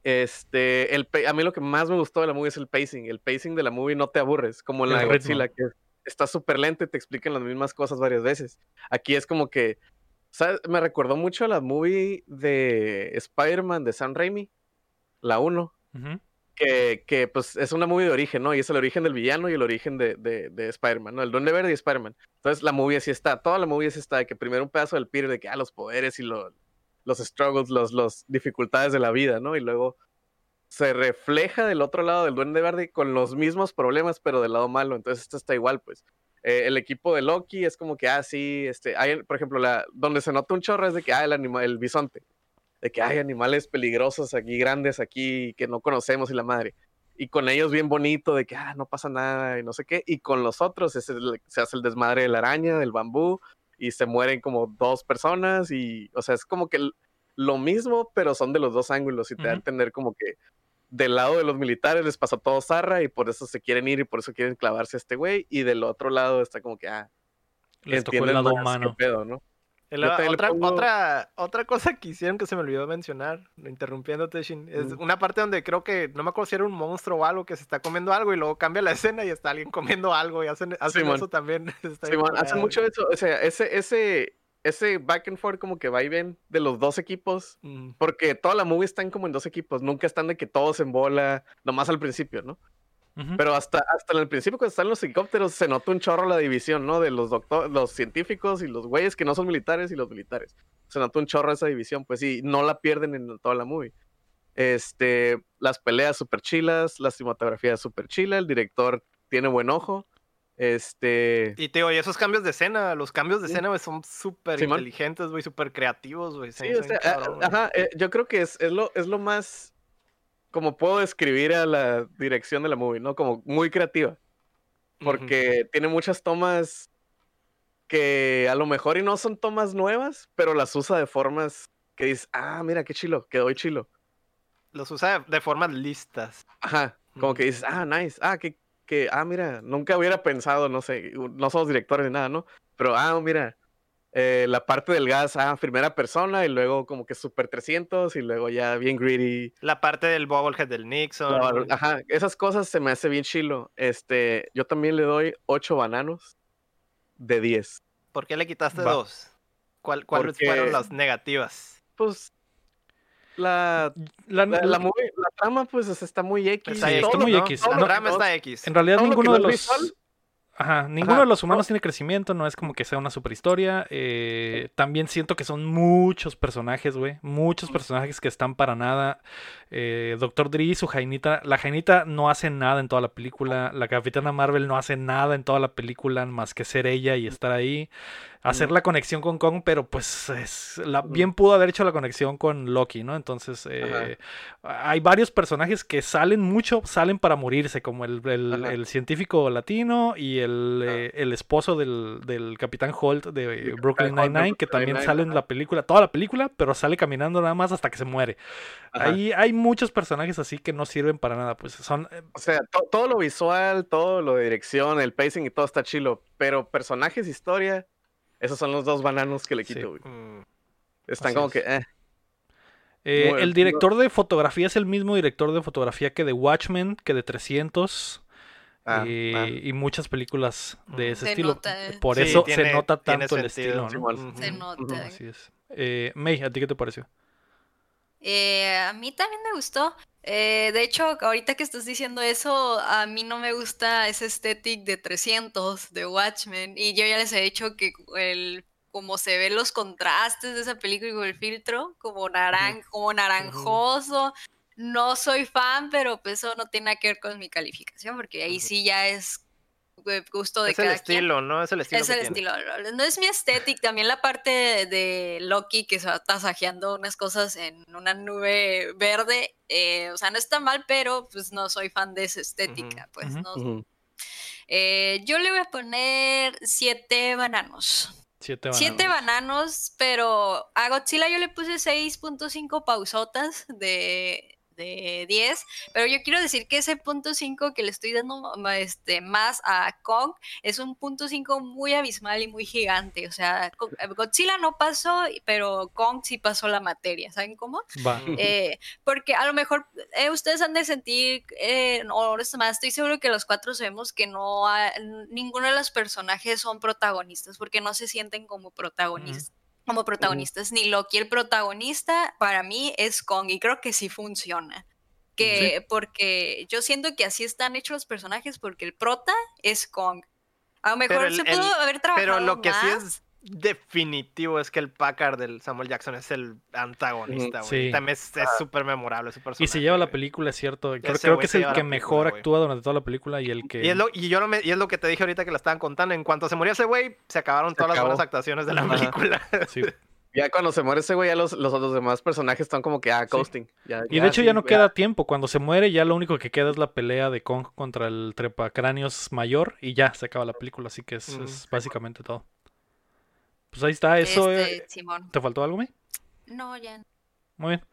Este, el, a mí lo que más me gustó de la movie es el pacing. El pacing de la movie no te aburres, como en la. Godzilla, que está súper lento y te explican las mismas cosas varias veces. Aquí es como que, ¿sabes? Me recordó mucho a la movie de Spider-Man de Sam Raimi, la 1 Ujú. Que, pues es una movie de origen, ¿no? Y es el origen del villano y el origen de, de, de Spider-Man, ¿no? El Duende Verde y Spider-Man. Entonces la movie así está, toda la movie así está, de que primero un pedazo del Peter de que, ah, los poderes y lo- los struggles, los, los dificultades de la vida, ¿no? Y luego se refleja del otro lado del Duende Verde con los mismos problemas, pero del lado malo. Entonces esto está igual, pues. Eh, el equipo de Loki es como que, ah, sí, este, hay, por ejemplo, la, donde se nota un chorro es de que, ah, el, anima, el bisonte de que hay animales peligrosos aquí, grandes aquí, que no conocemos y la madre. Y con ellos bien bonito, de que ah, no pasa nada y no sé qué. Y con los otros es el- se hace el desmadre de la araña, del bambú, y se mueren como dos personas. Y, o sea, es como que lo mismo, pero son de los dos ángulos. Y te da a entender como que del lado de los militares les pasó todo zarra y por eso se quieren ir y por eso quieren clavarse a este güey. Y del otro lado está como que, ah, Les tocó el lado humano. pedo, ¿no? Otra, pongo- otra, otra cosa que hicieron que se me olvidó mencionar, interrumpiéndote, Shin, es Mm. una parte donde creo que, no me acuerdo si era un monstruo o algo que se está comiendo algo y luego cambia la escena y está alguien comiendo algo y hacen, hacen Simón. eso también. Simón, hacen mucho eso, o sea, ese, ese, ese back and forth como que va y ven de los dos equipos, Mm, porque toda la movie están como en dos equipos, nunca están de que todos en bola, nomás al principio, ¿no? Pero hasta, hasta en el principio cuando están los helicópteros se nota un chorro la división, ¿no? De los doctor, los científicos y los güeyes que no son militares y los militares. Se nota un chorro esa división, pues sí, no la pierden en toda la movie. Este, las peleas súper chilas, la cinematografía súper chila, el director tiene buen ojo. Este, Y te digo, y esos cambios de escena, los cambios de Sí. escena güey, son súper inteligentes, güey, súper creativos, güey. Sí, o sea, ajá, eh, yo creo que es, es, lo, es lo más, como puedo describir a la dirección de la movie, ¿no? Como muy creativa, porque tiene muchas tomas que a lo mejor y no son tomas nuevas, pero las usa de formas que dices, ah, mira, qué chilo, quedó chilo. Los usa de, formas listas. Ajá, como que dices, ah, nice, ah, que, que, ah, mira, nunca hubiera pensado, no sé, no somos directores ni nada, ¿no? Pero, ah, mira, eh, la parte del gas, ah, primera persona y luego como que super 300 y luego ya bien greedy. La parte del bobblehead del Nixon. Ajá, esas cosas se me hace bien chilo. Este, yo también le doy 8 bananos de 10. ¿Por qué le quitaste Va. dos? ¿Cuál, ¿Cuáles Porque- fueron las negativas? Pues la, La- la, la movie- la trama pues es- está muy X. Está muy ¿no? X. La No, trama no, está X. En realidad todo lo que ninguno de los... visual- Ajá, ninguno Ajá, de los humanos no. tiene crecimiento, no es como que sea una superhistoria. Eh, también siento que son muchos personajes, güey. Muchos personajes que están para nada. Eh, Doctor Dre y su Jainita. La Jainita no hace nada en toda la película. La Capitana Marvel no hace nada en toda la película más que ser ella y estar ahí. Hacer la conexión con Kong, pero pues es, la, bien pudo haber hecho la conexión con Loki, ¿no? Entonces, eh, hay varios personajes que salen mucho, salen para morirse, como el, el- científico latino y el, Ajá. eh, el esposo del, del Capitán Holt de Brooklyn Nine-Nine, que también sale en la película, toda la película, pero sale caminando nada más hasta que se muere. Ajá. Ahí hay muchos personajes así que no sirven para nada, pues son... eh, O sea, to- todo lo visual, todo lo de dirección, el pacing y todo está chilo. Pero personajes, historia, esos son los dos bananos que le quito, güey. Mm, Están Así como es. que, eh. Eh, Bueno, el director de fotografía es el mismo director de fotografía que de Watchmen, que de 300 Ah, eh, ah. y muchas películas de Ujú. ese Se estilo. nota, eh. Por Sí, eso tiene- se nota tanto el sentido. estilo. Se nota. Así es. Eh, May, ¿a ti qué te pareció? Eh, a mí también me gustó. Eh, de hecho, ahorita que estás diciendo eso, a mí no me gusta ese estético de 300 de Watchmen. Y yo ya les he dicho que el como se ven los contrastes de esa película con el filtro, como naran como naranjoso. No soy fan, pero pues eso no tiene nada que ver con mi calificación, porque ahí sí ya es gusto de Es el quien. estilo, ¿no? Es el estilo. Es que el tiene. estilo. No es mi estética. También la parte de, Loki que se va tasajeando unas cosas en una nube verde. eh, o sea, no está mal, pero pues no soy fan de esa estética. Pues no. Eh, yo le voy a poner siete bananos. Siete bananos. Siete bananos, pero a Godzilla yo le puse 6.5 pausotas de, de 10, pero yo quiero decir que ese punto 5 que le estoy dando este, más a Kong es un punto 5 muy abismal y muy gigante. O sea, Co- Godzilla no pasó, pero Kong sí pasó la materia, ¿saben cómo? Eh, porque a lo mejor eh, ustedes han de sentir, eh, o es más, estoy seguro que los cuatro sabemos que no ha- ninguno de los personajes son protagonistas, porque no se sienten como protagonistas. Como protagonistas, ni Loki el protagonista para mí es Kong y creo que sí funciona. Que, Porque yo siento que así están hechos los personajes porque el prota es Kong. A lo mejor el- se pudo el- haber trabajado Pero lo que sí más. es definitivo es que el Packard del Samuel Jackson es el antagonista, güey. Sí. También es es súper memorable su. Y se lleva la película, es cierto. Creo, que es se el que mejor película, actúa durante toda la película y el que... Y es, lo, y yo lo me- y es lo que te dije ahorita que la estaban contando. En cuanto se murió ese güey, se acabaron Se todas acabó. las buenas actuaciones de la Ajá. película. sí. Ya cuando se muere ese güey, ya los, los otros demás personajes están como que, ah, coasting. Ya- Y de hecho sí, ya no ya. queda tiempo. Cuando se muere ya lo único que queda es la pelea de Kong contra el trepacráneos mayor y ya se acaba la película. Así que es, es básicamente todo. Pues ahí está, eso... Este, eh, Simón. ¿Te faltó algo, May? No, ya. no. Muy bien.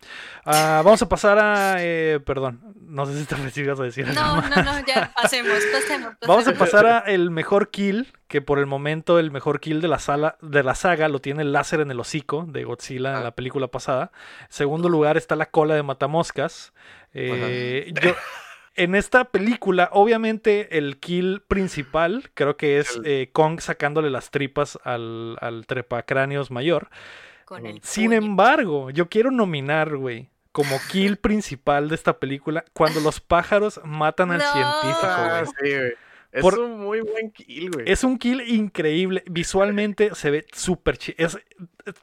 Ah, vamos a pasar a. eh, perdón, no sé si te recibías a decir No, no, no, ya, pasemos, pasemos. Vamos a pasemos. pasar a el mejor kill, que por el momento el mejor kill de la sala de la saga lo tiene el láser en el hocico de Godzilla en Ah. la película pasada. Segundo lugar está la cola de matamoscas. Eh, yo- en esta película, obviamente, el kill principal creo que es eh, Kong sacándole las tripas al, al trepacráneos mayor. Con el Sin puño. embargo, yo quiero nominar, güey, como kill principal de esta película cuando los pájaros matan al No. científico, Ah, güey. sí, güey. Es Por- un muy buen kill, güey. Es un kill increíble. Visualmente se ve súper chido.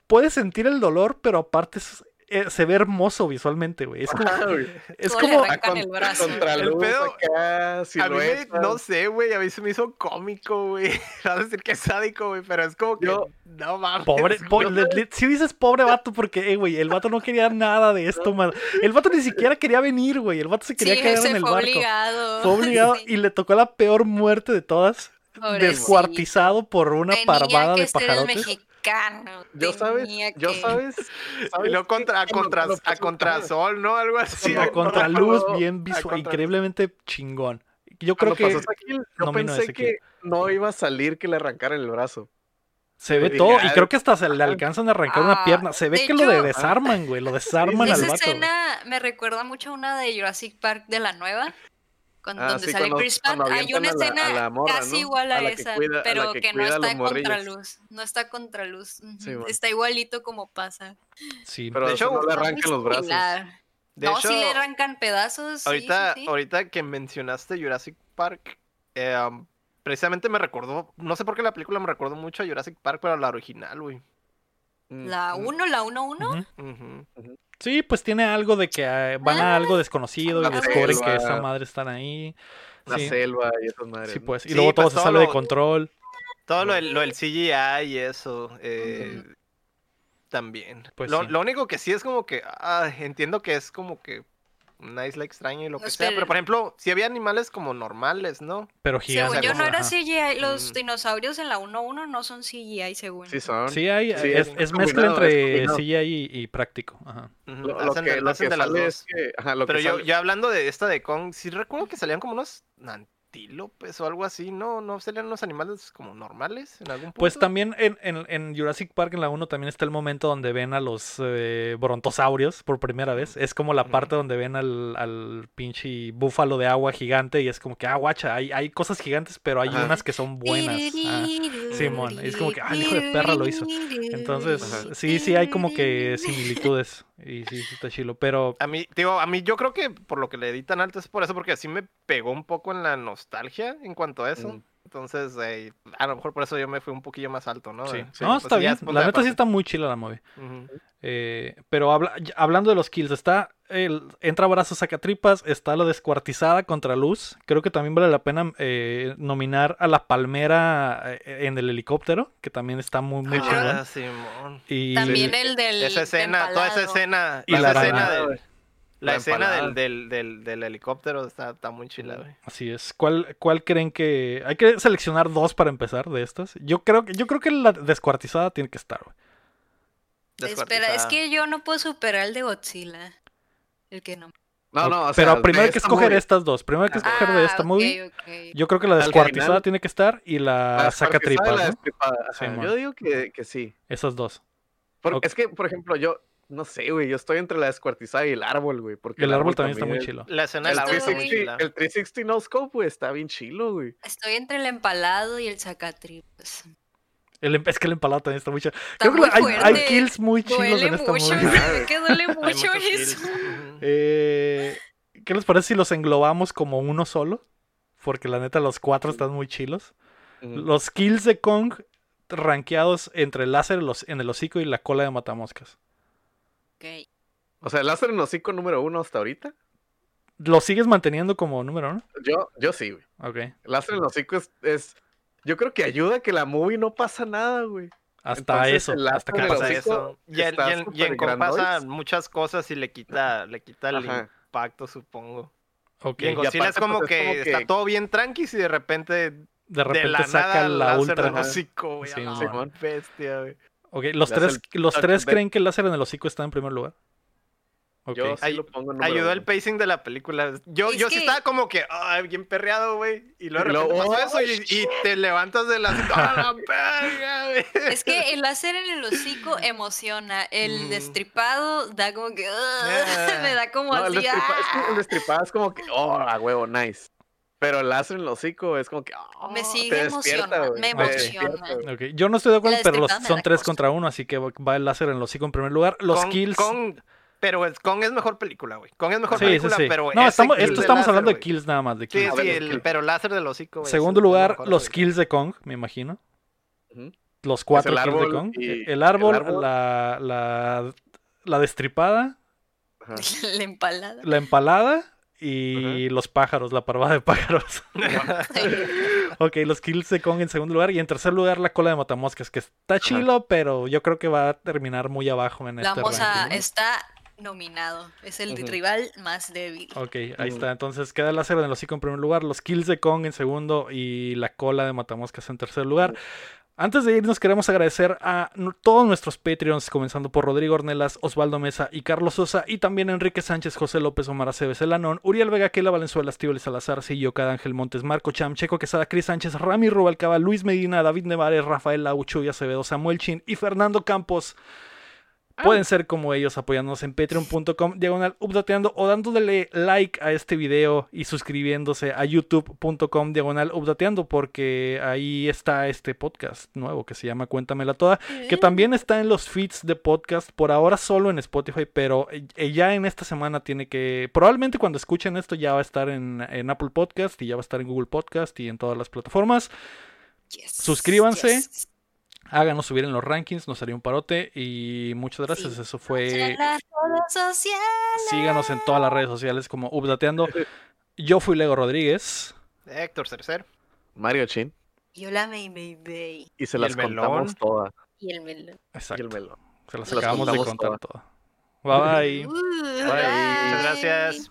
Puedes sentir el dolor, pero aparte es- eh, se ve hermoso visualmente, güey. Es como. Ah, güey. Es Todo como el brazo. Contra El luz pedo- acá, A mí me, no sé, güey, a mí se me hizo cómico, güey. Vas a decir que es sádico, güey, pero es como que. Yo- no mames. Pobre, po- güey. le- le- si dices pobre vato, porque, eh, güey, el vato no quería nada de esto, man. El vato ni siquiera quería venir, güey. El vato se quería sí, quedar en el fue barco. obligado. Fue obligado Sí, y le tocó la peor muerte de todas. pobrecito. Descuartizado por una Tenía parvada que de ser el pajarotes. Mexicano. Yo sabes, yo sabes, Y ¿sabes luego contra, a, contra, a pasó- contrasol, ¿no? Algo así. Sí, a no, contraluz, no, bien visual, increíblemente chingón. Yo creo Cuando que esa yo pensé que no iba a salir que le arrancaran el brazo. se ve todo, y "Ah, creo que hasta se le alcanzan a arrancar una Ah, pierna. Se ve que lo de desarman, güey, lo desarman al Esa vato. güey. escena me recuerda mucho a una de Jurassic Park de la nueva. Con, Ah, donde sí, sale Chris Pratt. Hay una avientan a la- escena a la morra, casi ¿no? igual a, esa, cuida- a la pero que que, no está morrillos. contraluz. No está contraluz. ujú. Sí, bueno. está igualito como pasa. Sí. Pero De hecho, no le arrancan los brazos. De no, hecho, sí le arrancan pedazos. ahorita, sí, sí. ahorita que mencionaste Jurassic Park, eh, um, precisamente me recordó, no sé por qué la película me recordó mucho a Jurassic Park, pero a la original, güey. Mm, La mm. 1, la 1-1. Sí, pues tiene algo de que eh, van a Ah, algo desconocido y la descubren que esa madre están ahí. La Sí, selva y esas madres. sí, ¿no? pues. Y Sí, luego todo pues, se todo sale de lo- control. Todo lo del, lo del CGI y eso. eh, También. Pues lo, sí. lo único que sí es como que. ah, entiendo que es como que. Una isla extraña y lo que sea. Pero por ejemplo, si había animales como normales, ¿no? Pero Según gigantes. yo no era ajá. CGI. Los Mm. dinosaurios en la 1-1 no son CGI, según. Sí son. Sí, hay, Sí, es, es mezcla entre. CGI y, y práctico. Ajá. Lo, lo hacen que, de- lo hacen que de las dos. es que... Ajá, lo Pero que yo, sale- yo hablando de esta de Kong, sí recuerdo que salían como unos antílopes o algo así, ¿no? ¿No salían unos animales como normales en algún punto? Pues también en, en- en Jurassic Park, en la 1, también está el momento donde ven a los eh, brontosaurios por primera vez. Es como la parte donde ven al, al pinche búfalo de agua gigante y es como que, ah, guacha, hay, hay cosas gigantes, pero hay Ajá. unas que son buenas. Ah, Simón, es como que, ah, el hijo de perra lo hizo. Entonces, Ajá. sí, sí hay como que similitudes. Y sí, sí está chilo. Pero A mí, digo, a mí yo creo que por lo que le di tan alto es por eso, porque así me pegó un poco en la nostalgia en cuanto a eso. Mm. Entonces, eh, a lo mejor por eso yo me fui un poquillo más alto, ¿no? sí. Eh, no, pues está ya bien. La neta sí está muy chila la movie. Eh, pero habla- hablando de los kills, está el entra brazos sacatripas, está la descuartizada contra luz. Creo que también vale la pena eh, nominar a la palmera eh, en el helicóptero, que también está muy muy chingón. Ah, Simón. Y También el del. Esa escena, toda esa escena, Y la escena del- la, escena del, del, del, del helicóptero está, está muy chila, güey. así es. ¿Cuál, ¿Cuál creen que hay que seleccionar dos para empezar de estas? Yo creo que yo creo que la descuartizada tiene que estar. güey. Espera, es que yo no puedo superar el de Godzilla. El que no. No, no, o pero sea, primero hay que esta escoger movie- estas dos. Primero hay que escoger de esta Ah, movie. ok, ok. Yo creo que la descuartizada final- tiene que estar y la, la saca descuartizada y tripas, la ¿no? destripada, ajá. Sí, mon. Yo digo que, que sí. Esas dos. Es que, por ejemplo, yo no sé, güey. Yo estoy entre la descuartizada y el árbol, güey. Porque El árbol también está muy es- chilo. La escena El del árbol está muy 360, chila. el 360 no scope, güey, está bien chilo, güey. Estoy entre el empalado y el sacatripas. El, em- es que el empalado también está muy chido. Creo que hay, kills muy chilos Duele en esta mucho, movie. que duele mucho eso. Eh, ¿Qué les parece si los englobamos como uno solo? Porque la neta los cuatro están muy chilos. Los kills de Kong rankeados entre el láser en los- en el hocico y la cola de matamoscas. Ok. O sea, el láser en hocico número uno hasta ahorita. ¿Lo sigues manteniendo como número uno? Yo, yo sí, güey. Ok. El láser en hocico es, es- Yo creo que ayuda a que la movie no pasa nada, güey. Hasta Entonces, eso. el Hasta que en el Pasa eso. Y en, y en- y en súper Kong pasa grandois. muchas cosas y le quita, le quita el Ajá. impacto, supongo. Y en Y Godzilla es aparte, como pues, es que, como que- está todo bien tranqui y de repente, De de repente la saca nada la láser ultra. del hocico, güey. Sí, bestia, güey. Ok, los tres, el los tres creen que el láser en el hocico está en primer lugar. Ok. Yo sí Ay- lo pongo en Ayudó el pacing de la película. Yo, Es yo sí que- estaba como que, ay, bien perreado, güey. Y luego de repente pasó ¡oh, eso y, y te levantas de la... ¡A la güey! Es que el láser en el hocico emociona. El Mm. destripado da como que. Ah. me da como No, el, así. destripa- es que ¡ah! el destripado es como que, oh, a huevo, nice. Pero el láser en el hocico es como que, oh, Me sigue emocionando, me emociona. Yo no estoy de acuerdo, pero los- son tres contra uno, así que va el láser en los hocico en primer lugar. Los kills. Kong- pero es, Kong es mejor película, güey. Kong es mejor Sí, sí, película, sí. pero No, estamos, esto estamos láser, hablando de kills nada más, de Sí, kills. Sí, los el- kills. pero láser del hocico, güey. Segundo lugar, mejor, los kills de Kong, me imagino. Los cuatro el kills de árbol Kong. y- El árbol, el árbol. La, la, la destripada, Ajá. La empalada. la empalada y los pájaros, la parvada de pájaros. ok, los kills de Kong en segundo lugar. Y en tercer lugar, la cola de matamoscas, que está chilo, pero yo creo que va a terminar muy abajo en La este moza ranking. está nominado. Es el rival más débil. Ok, ahí está. Entonces queda el láser en el hocico en primer lugar, los kills de Kong en segundo y la cola de Matamoscas en tercer lugar. Antes de irnos queremos agradecer a todos nuestros Patreons, comenzando por Rodrigo Ornelas, Osvaldo Mesa y Carlos Sosa, y también Enrique Sánchez, José López, Omar Aceves, Elanón, Uriel Vega, Kela Valenzuela, Estíbal Salazar, Sillo, Cada Ángel Montes, Marco Cham, Checo Quesada, Cris Sánchez, Rami Rubalcaba, Luis Medina, David Nevares, Rafael Laucho y Acevedo, Samuel Chin y Fernando Campos. Pueden ser como ellos apoyándonos en patreon.com diagonal updateando o dándole like a este video y suscribiéndose a youtube.com diagonal updateando porque ahí está este podcast nuevo que se llama Cuéntamela Toda que también está en los feeds de podcast por ahora solo en Spotify pero eh, ya en esta semana tiene que probablemente cuando escuchen esto ya va a estar en, en Apple Podcast y ya va a estar en Google Podcast y en todas las plataformas Yes, suscríbanse. yes. Háganos subir en los rankings nos haría un parote y muchas gracias Sí. eso fue En las redes sociales. Síganos en todas las redes sociales como Updateando. Yo fui Lego Rodríguez. Héctor Cercer. Mario Chin. Yo la me baby. Y se ¿Y las contamos todas. Y el melón. Y Exacto. el melón. Se las Se las acabamos de contar todo. Bye bye. Uh, Bye. Muchas gracias.